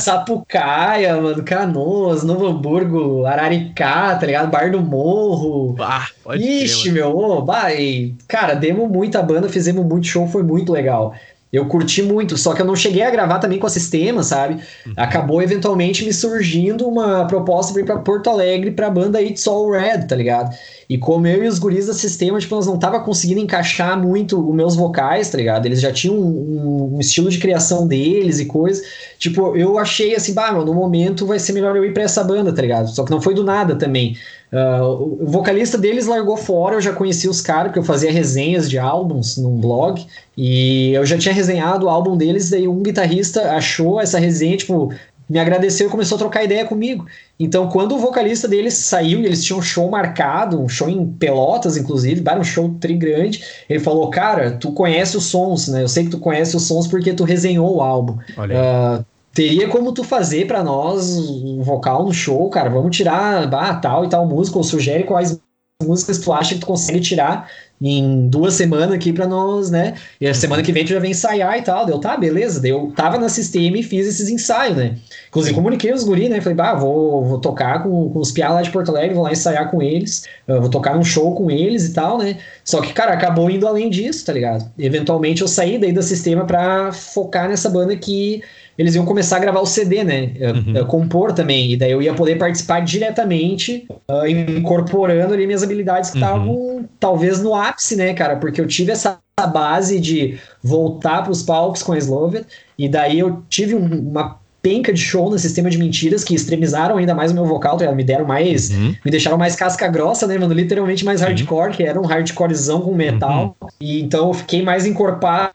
Sapucaia, mano, Canoas, Novo Hamburgo, Araricá, tá ligado? Bar do Morro. Ah, pode Ixi, meu, oh, bah, e, cara, demos muita banda, fizemos muito show, foi muito legal. Eu curti muito, só que eu não cheguei a gravar também com a sistema, sabe? Uhum. Acabou eventualmente me surgindo uma proposta para ir pra Porto Alegre pra banda It's All Red, tá ligado? E como eu e os guris da sistema, tipo, nós não tava conseguindo encaixar muito os meus vocais, tá ligado? Eles já tinham um, um estilo de criação deles e coisa. Tipo, eu achei assim, bah, no momento vai ser melhor eu ir pra essa banda, tá ligado? Só que não foi do nada também. Uh, o vocalista deles largou fora, eu já conheci os caras, porque eu fazia resenhas de álbuns num blog, e eu já tinha resenhado o álbum deles, daí um guitarrista achou essa resenha, tipo, me agradeceu e começou a trocar ideia comigo. Então, quando o vocalista deles saiu e eles tinham um show marcado, um show em Pelotas, inclusive, um show tri grande, ele falou: Cara, tu conhece os sons, né? Eu sei que tu conhece os sons porque tu resenhou o álbum. Olha. Uh, teria como tu fazer para nós um vocal no show, cara, vamos tirar ah, tal e tal música, ou sugere quais músicas tu acha que tu consegue tirar em duas semanas aqui para nós, né? E a semana que vem tu já vem ensaiar e tal. Deu, tá, beleza. Daí eu tava na sistema e fiz esses ensaios, né? Inclusive, comuniquei os guri, né? Falei, bah, vou, vou tocar com, com os piá lá de Porto Alegre, vou lá ensaiar com eles, vou tocar num show com eles e tal, né? Só que, cara, acabou indo além disso, tá ligado? Eventualmente eu saí daí do sistema para focar nessa banda que eles iam começar a gravar o CD, né? Uhum. compor também. E daí eu ia poder participar diretamente, uh, incorporando ali minhas habilidades que estavam, uhum. talvez, no ápice, né, cara? Porque eu tive essa base de voltar para os palcos com a Sloven, e daí eu tive um, uma penca de show no sistema de mentiras que extremizaram ainda mais o meu vocal, tá me deram mais, uhum. me deixaram mais casca grossa, né, mano, literalmente mais hardcore, que era um hardcorezão com metal, uhum. e então eu fiquei mais encorpado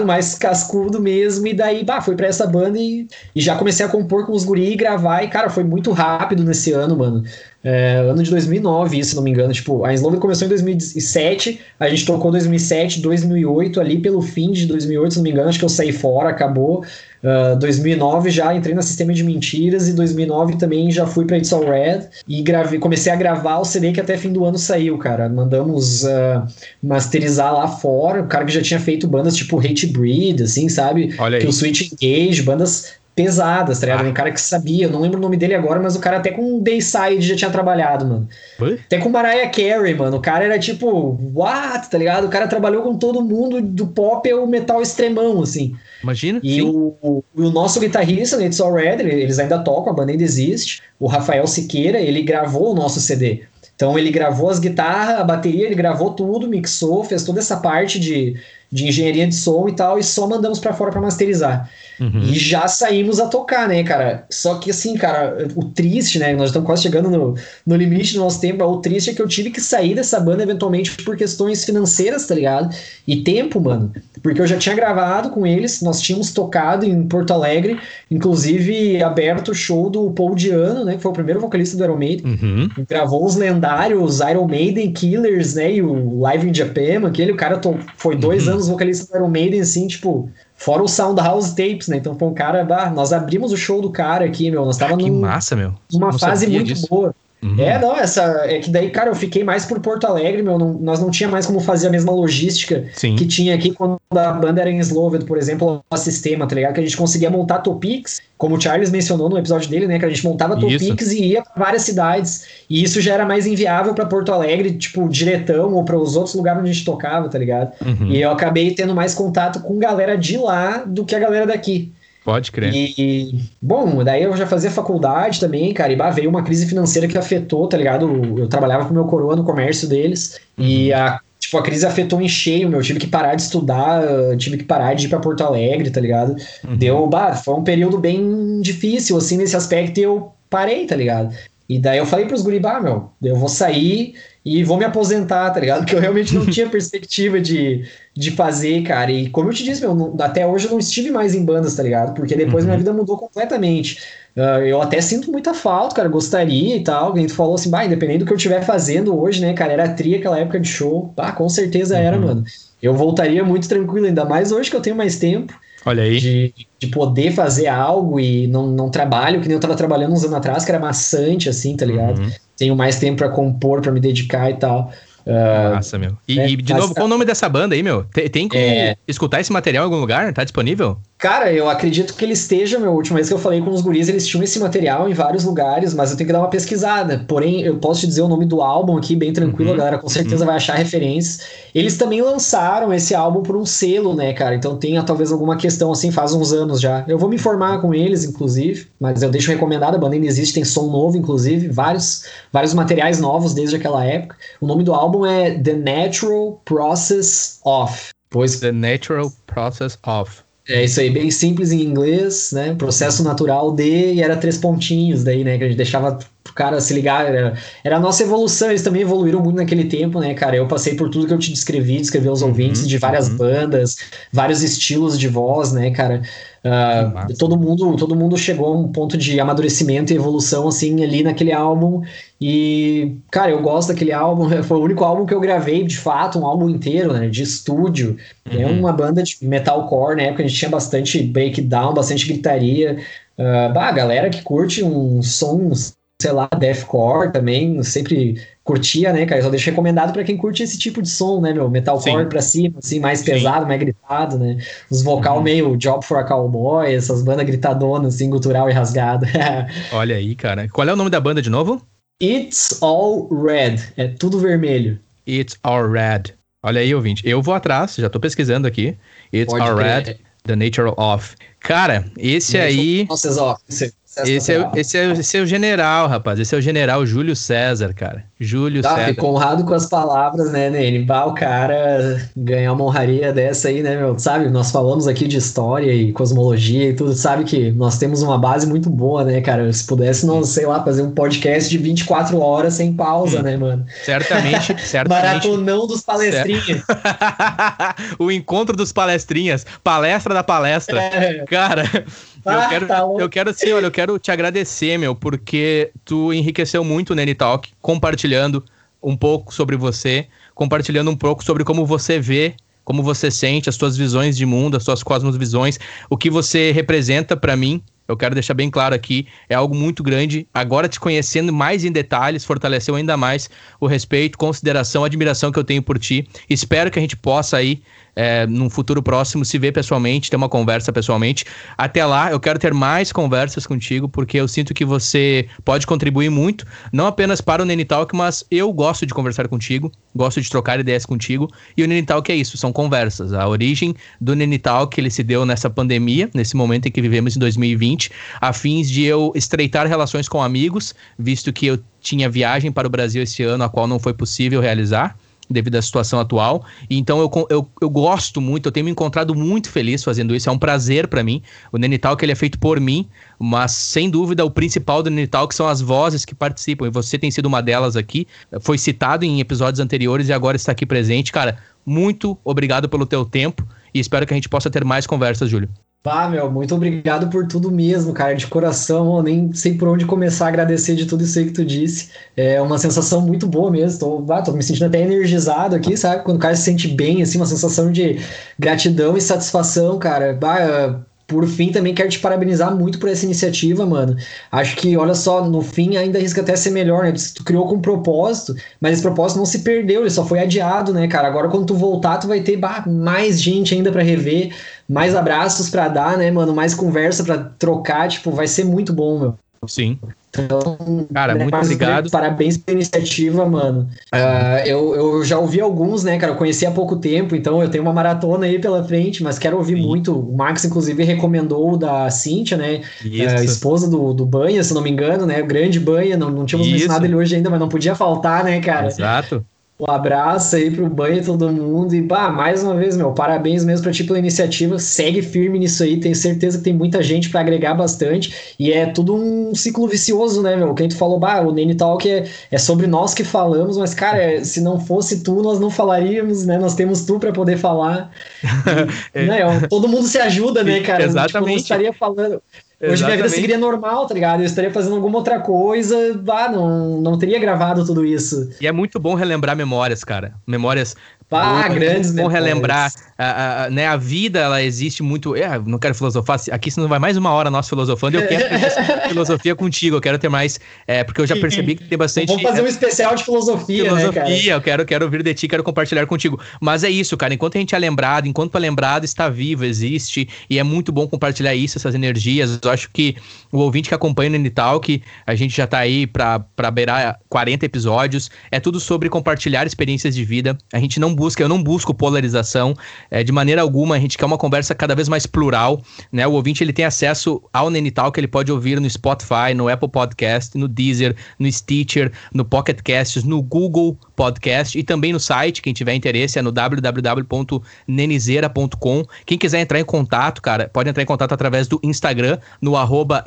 mais cascudo mesmo, e daí, bah, fui pra essa banda e, e já comecei a compor com os guri e gravar, e cara, foi muito rápido nesse ano, mano. É, ano de 2009, se não me engano. Tipo, a Sloven começou em 2007, a gente tocou 2007, 2008, ali pelo fim de 2008, se não me engano, acho que eu saí fora, acabou. Uh, 2009 já entrei no sistema de mentiras e 2009 também já fui para It's All Red e gravei, comecei a gravar o CD que até fim do ano saiu, cara. Mandamos uh, masterizar lá fora, o cara que já tinha feito bandas tipo Hate Breed, assim, sabe? Olha aí. Que o Switch Engage, bandas pesadas, tá ligado? Ah. Um cara que sabia, eu não lembro o nome dele agora, mas o cara até com Dayside já tinha trabalhado, mano. Oi? Até com Mariah Carey, mano. O cara era tipo, what, tá ligado? O cara trabalhou com todo mundo do pop ao metal extremão, assim. Imagina. E o, o, o, nosso guitarrista, It's All Red, eles ainda tocam, a banda ainda existe. O Rafael Siqueira, ele gravou o nosso CD. Então ele gravou as guitarras, a bateria, ele gravou tudo, mixou, fez toda essa parte de, de engenharia de som e tal, e só mandamos para fora para masterizar. Uhum. E já saímos a tocar, né, cara? Só que assim, cara, o triste, né? Nós estamos quase chegando no, no limite do nosso tempo. O triste é que eu tive que sair dessa banda eventualmente por questões financeiras, tá ligado? E tempo, mano. Porque eu já tinha gravado com eles, nós tínhamos tocado em Porto Alegre, inclusive aberto o show do Paul Diano, né? Que foi o primeiro vocalista do Iron Maiden. Uhum. Gravou os lendários Iron Maiden Killers, né? E o Live in Japan, aquele, o cara foi dois uhum. anos vocalista do Iron Maiden, assim, tipo, Fora o Sound House Tapes, né? Então foi um cara. Bah, nós abrimos o show do cara aqui, meu. Nós tava ah, que num, massa, meu. Numa fase muito disso. boa. Uhum. É, não, essa. É que daí, cara, eu fiquei mais por Porto Alegre, meu. Não, nós não tinha mais como fazer a mesma logística Sim. que tinha aqui quando a banda era em Sloved, por exemplo, o sistema, tá ligado? Que a gente conseguia montar topics, como o Charles mencionou no episódio dele, né? Que a gente montava topics e ia para várias cidades. E isso já era mais inviável para Porto Alegre, tipo, diretão, ou para os outros lugares onde a gente tocava, tá ligado? Uhum. E eu acabei tendo mais contato com galera de lá do que a galera daqui. Pode crer. E, bom, daí eu já fazia faculdade também, cara, e bah, veio uma crise financeira que afetou, tá ligado? Eu trabalhava com meu coroa no comércio deles, uhum. e a, tipo, a crise afetou em cheio, meu, eu tive que parar de estudar, tive que parar de ir pra Porto Alegre, tá ligado? Uhum. Deu, bah, foi um período bem difícil, assim, nesse aspecto, e eu parei, tá ligado? E daí eu falei pros guribá, meu, eu vou sair e vou me aposentar, tá ligado? Porque eu realmente não tinha perspectiva de, de fazer, cara. E como eu te disse, meu, não, até hoje eu não estive mais em bandas, tá ligado? Porque depois uhum. minha vida mudou completamente. Uh, eu até sinto muita falta, cara, gostaria e tal. Alguém falou assim, bah, independente do que eu estiver fazendo hoje, né, cara, era tri aquela época de show. Ah, com certeza uhum. era, mano. Eu voltaria muito tranquilo, ainda mais hoje que eu tenho mais tempo. Olha aí. De, de poder fazer algo e não, não trabalho, que nem eu tava trabalhando uns anos atrás, que era maçante, assim, tá ligado? Uhum. Tenho mais tempo para compor, para me dedicar e tal. Uh, Massa, meu. E, é, e de novo, qual o nome dessa banda aí, meu? Tem, tem como é... escutar esse material em algum lugar? Tá disponível? Cara, eu acredito que ele esteja, meu. A última vez que eu falei com os guris, eles tinham esse material em vários lugares, mas eu tenho que dar uma pesquisada. Porém, eu posso te dizer o nome do álbum aqui, bem tranquilo, uhum, a galera com certeza uhum. vai achar referências. Eles também lançaram esse álbum por um selo, né, cara? Então tem talvez alguma questão assim, faz uns anos já. Eu vou me informar com eles, inclusive, mas eu deixo recomendado, a banda ainda existe, tem som novo, inclusive, vários, vários materiais novos desde aquela época. O nome do álbum é The Natural Process of. Pois... The Natural Process of. É isso aí, bem simples em inglês, né? Processo natural de e era três pontinhos daí, né? Que a gente deixava pro cara se ligar. Era, era a nossa evolução, eles também evoluíram muito naquele tempo, né, cara? Eu passei por tudo que eu te descrevi, descrevi aos uhum, ouvintes de várias uhum. bandas, vários estilos de voz, né, cara? Uh, todo mundo todo mundo chegou a um ponto de amadurecimento e evolução assim ali naquele álbum e cara eu gosto daquele álbum foi o único álbum que eu gravei de fato um álbum inteiro né de estúdio é uhum. é uma banda de metalcore na época a gente tinha bastante breakdown bastante gritaria uh, bah, a galera que curte um som sei lá, deathcore também, sempre curtia, né, cara? Eu só deixo recomendado para quem curte esse tipo de som, né, meu? Metalcore pra cima, assim, mais Sim. pesado, mais gritado, né? Os vocal uhum. meio Job for a Cowboy, essas bandas gritadonas, assim, gutural e rasgado. Olha aí, cara. Qual é o nome da banda de novo? It's All Red. É tudo vermelho. It's All Red. Olha aí, ouvinte. Eu vou atrás, já tô pesquisando aqui. It's Pode All Red, The Nature of. Cara, esse aí. Nossa, esse é, esse, é, esse é o general, rapaz. Esse é o general Júlio César, cara. Júlio tá, César. Fico honrado com as palavras, né, Nene? Bah, o cara ganhar uma honraria dessa aí, né, meu? Sabe, nós falamos aqui de história e cosmologia e tudo. Sabe que nós temos uma base muito boa, né, cara? Se pudesse, nós, sei lá, fazer um podcast de 24 horas sem pausa, hum. né, mano? Certamente, certamente. Maratonão dos palestrinhas. o encontro dos palestrinhas. Palestra da palestra. É. Cara, Ah, eu, quero, tá eu quero assim, olha, eu quero te agradecer, meu, porque tu enriqueceu muito o Nene Talk, compartilhando um pouco sobre você, compartilhando um pouco sobre como você vê, como você sente, as suas visões de mundo, as suas cosmovisões, o que você representa para mim eu quero deixar bem claro aqui, é algo muito grande. Agora te conhecendo mais em detalhes, fortaleceu ainda mais o respeito, consideração, admiração que eu tenho por ti. Espero que a gente possa aí é, num futuro próximo, se ver pessoalmente, ter uma conversa pessoalmente. Até lá, eu quero ter mais conversas contigo, porque eu sinto que você pode contribuir muito, não apenas para o Nene Talk, mas eu gosto de conversar contigo, gosto de trocar ideias contigo, e o Nene Talk é isso, são conversas. A origem do Nene Talk, ele se deu nessa pandemia, nesse momento em que vivemos em 2020, a fins de eu estreitar relações com amigos, visto que eu tinha viagem para o Brasil esse ano, a qual não foi possível realizar devido à situação atual. Então eu, eu, eu gosto muito, eu tenho me encontrado muito feliz fazendo isso, é um prazer para mim. O Nenital que ele é feito por mim, mas sem dúvida o principal do Nenital que são as vozes que participam, e você tem sido uma delas aqui, foi citado em episódios anteriores e agora está aqui presente. Cara, muito obrigado pelo teu tempo e espero que a gente possa ter mais conversas, Júlio. Pá, meu, muito obrigado por tudo mesmo, cara, de coração. Eu nem sei por onde começar a agradecer de tudo isso aí que tu disse. É uma sensação muito boa mesmo. Tô, ah, tô me sentindo até energizado aqui, sabe? Quando o cara se sente bem, assim, uma sensação de gratidão e satisfação, cara. Bah, por fim, também quero te parabenizar muito por essa iniciativa, mano. Acho que, olha só, no fim ainda risca até ser melhor, né? Tu criou com um propósito, mas esse propósito não se perdeu, ele só foi adiado, né, cara? Agora, quando tu voltar, tu vai ter bah, mais gente ainda para rever, mais abraços para dar, né, mano? Mais conversa para trocar, tipo, vai ser muito bom, meu. Sim. Então, cara, né, muito obrigado. Parabéns pela iniciativa, mano. Uh, eu, eu já ouvi alguns, né, cara? Eu conheci há pouco tempo, então eu tenho uma maratona aí pela frente, mas quero ouvir Sim. muito. O Max, inclusive, recomendou o da Cíntia, né? Uh, esposa do, do Banha, se não me engano, né? O grande Banha, não, não tínhamos Isso. mencionado ele hoje ainda, mas não podia faltar, né, cara? Exato. Um abraço aí pro banho todo mundo. E, bah, mais uma vez, meu, parabéns mesmo pra ti pela iniciativa. Segue firme nisso aí. Tenho certeza que tem muita gente para agregar bastante. E é tudo um ciclo vicioso, né, meu? Quem tu falou, bah, o Nene Talk é, é sobre nós que falamos, mas, cara, é, se não fosse tu, nós não falaríamos, né? Nós temos tu para poder falar. E, é. né, todo mundo se ajuda, né, cara? Exatamente. Tipo, não estaria falando. Hoje minha vida seguiria normal, tá ligado? Eu estaria fazendo alguma outra coisa, ah, não, não teria gravado tudo isso. E é muito bom relembrar memórias, cara. Memórias ah, grandes bom relembrar. A, a, né, a vida, ela existe muito. É, não quero filosofar. Aqui senão vai mais uma hora nós filosofando. Eu quero filosofia contigo. Eu quero ter mais. É, porque eu já percebi que tem bastante. Vamos fazer um especial de filosofia, filosofia né, cara? eu quero, quero ouvir de ti, quero compartilhar contigo. Mas é isso, cara. Enquanto a gente é lembrado, enquanto é lembrado, está vivo, existe. E é muito bom compartilhar isso, essas energias. Eu acho que o ouvinte que acompanha o Nenital, que a gente já tá aí pra, pra beirar 40 episódios, é tudo sobre compartilhar experiências de vida. A gente não busca, eu não busco polarização é, de maneira alguma. A gente quer uma conversa cada vez mais plural, né? O ouvinte ele tem acesso ao Nenital que ele pode ouvir no Spotify, no Apple Podcast, no Deezer, no Stitcher, no Pocket Casts, no Google Podcast e também no site. Quem tiver interesse é no www.nenizeira.com. Quem quiser entrar em contato, cara, pode entrar em contato através do Instagram, no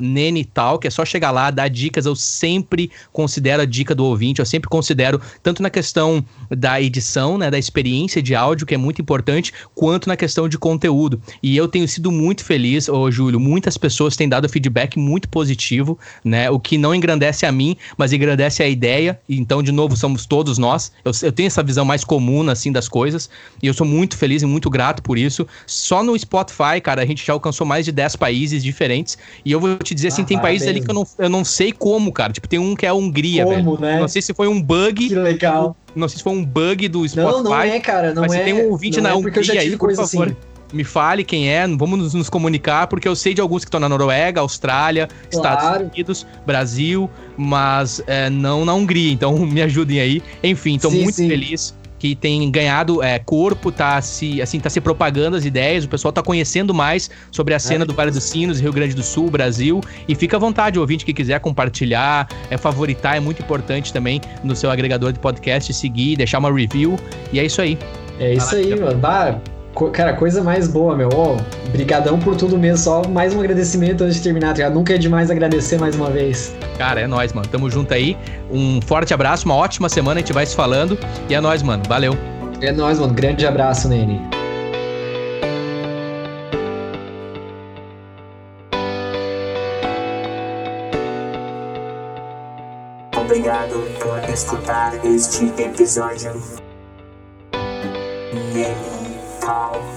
Nenital, que é só chegar lá, dar dicas. Eu sempre considero a dica do ouvinte, eu sempre considero, tanto na questão da edição, né, da experiência de áudio, que é muito importante, quanto na questão de conteúdo. E eu tenho sido muito feliz, ô Júlio, muitas pessoas têm dado feedback muito positivo, né, o que não engrandece a mim, mas engrandece a ideia. Então, de novo, somos todos nós. Eu, eu tenho essa visão mais comum, assim, das coisas, e eu sou muito feliz e muito grato por isso. Só no Spotify, cara, a gente já alcançou mais de 10 países diferentes, e eu vou te dizer assim, ah, tem países ali que eu não, eu não sei como, cara. Tipo, tem um que é a Hungria, como, velho. Né? Não sei se foi um bug. Que legal. Não sei se foi um bug do Spotify. Não, não é, cara. Não mas é. se tem um ouvinte na é Hungria aí, por favor. Assim. Me fale quem é, vamos nos, nos, comunicar, porque eu sei de alguns que estão na Noruega, Austrália, claro. Estados Unidos, Brasil, mas é, não na Hungria. Então me ajudem aí. Enfim, estou muito sim. feliz que tem ganhado é, corpo, tá se, assim, tá se propagando as ideias, o pessoal tá conhecendo mais sobre a cena é. do Vale dos Sinos, Rio Grande do Sul, Brasil. E fica à vontade, o ouvinte que quiser compartilhar, é, favoritar, é muito importante também no seu agregador de podcast, seguir, deixar uma review. E é isso aí. É isso aí, mano. Bah, Cara, coisa mais boa, meu. Obrigadão oh, brigadão por tudo mesmo. Só mais um agradecimento antes de terminar. Tá Nunca é demais agradecer mais uma vez. Cara, é nóis, mano. Tamo junto aí. Um forte abraço, uma ótima semana, a gente vai se falando. E é nóis, mano. Valeu. É nóis, mano. Grande abraço, Nene. Obrigado por escutar este episódio. Nene. Bye.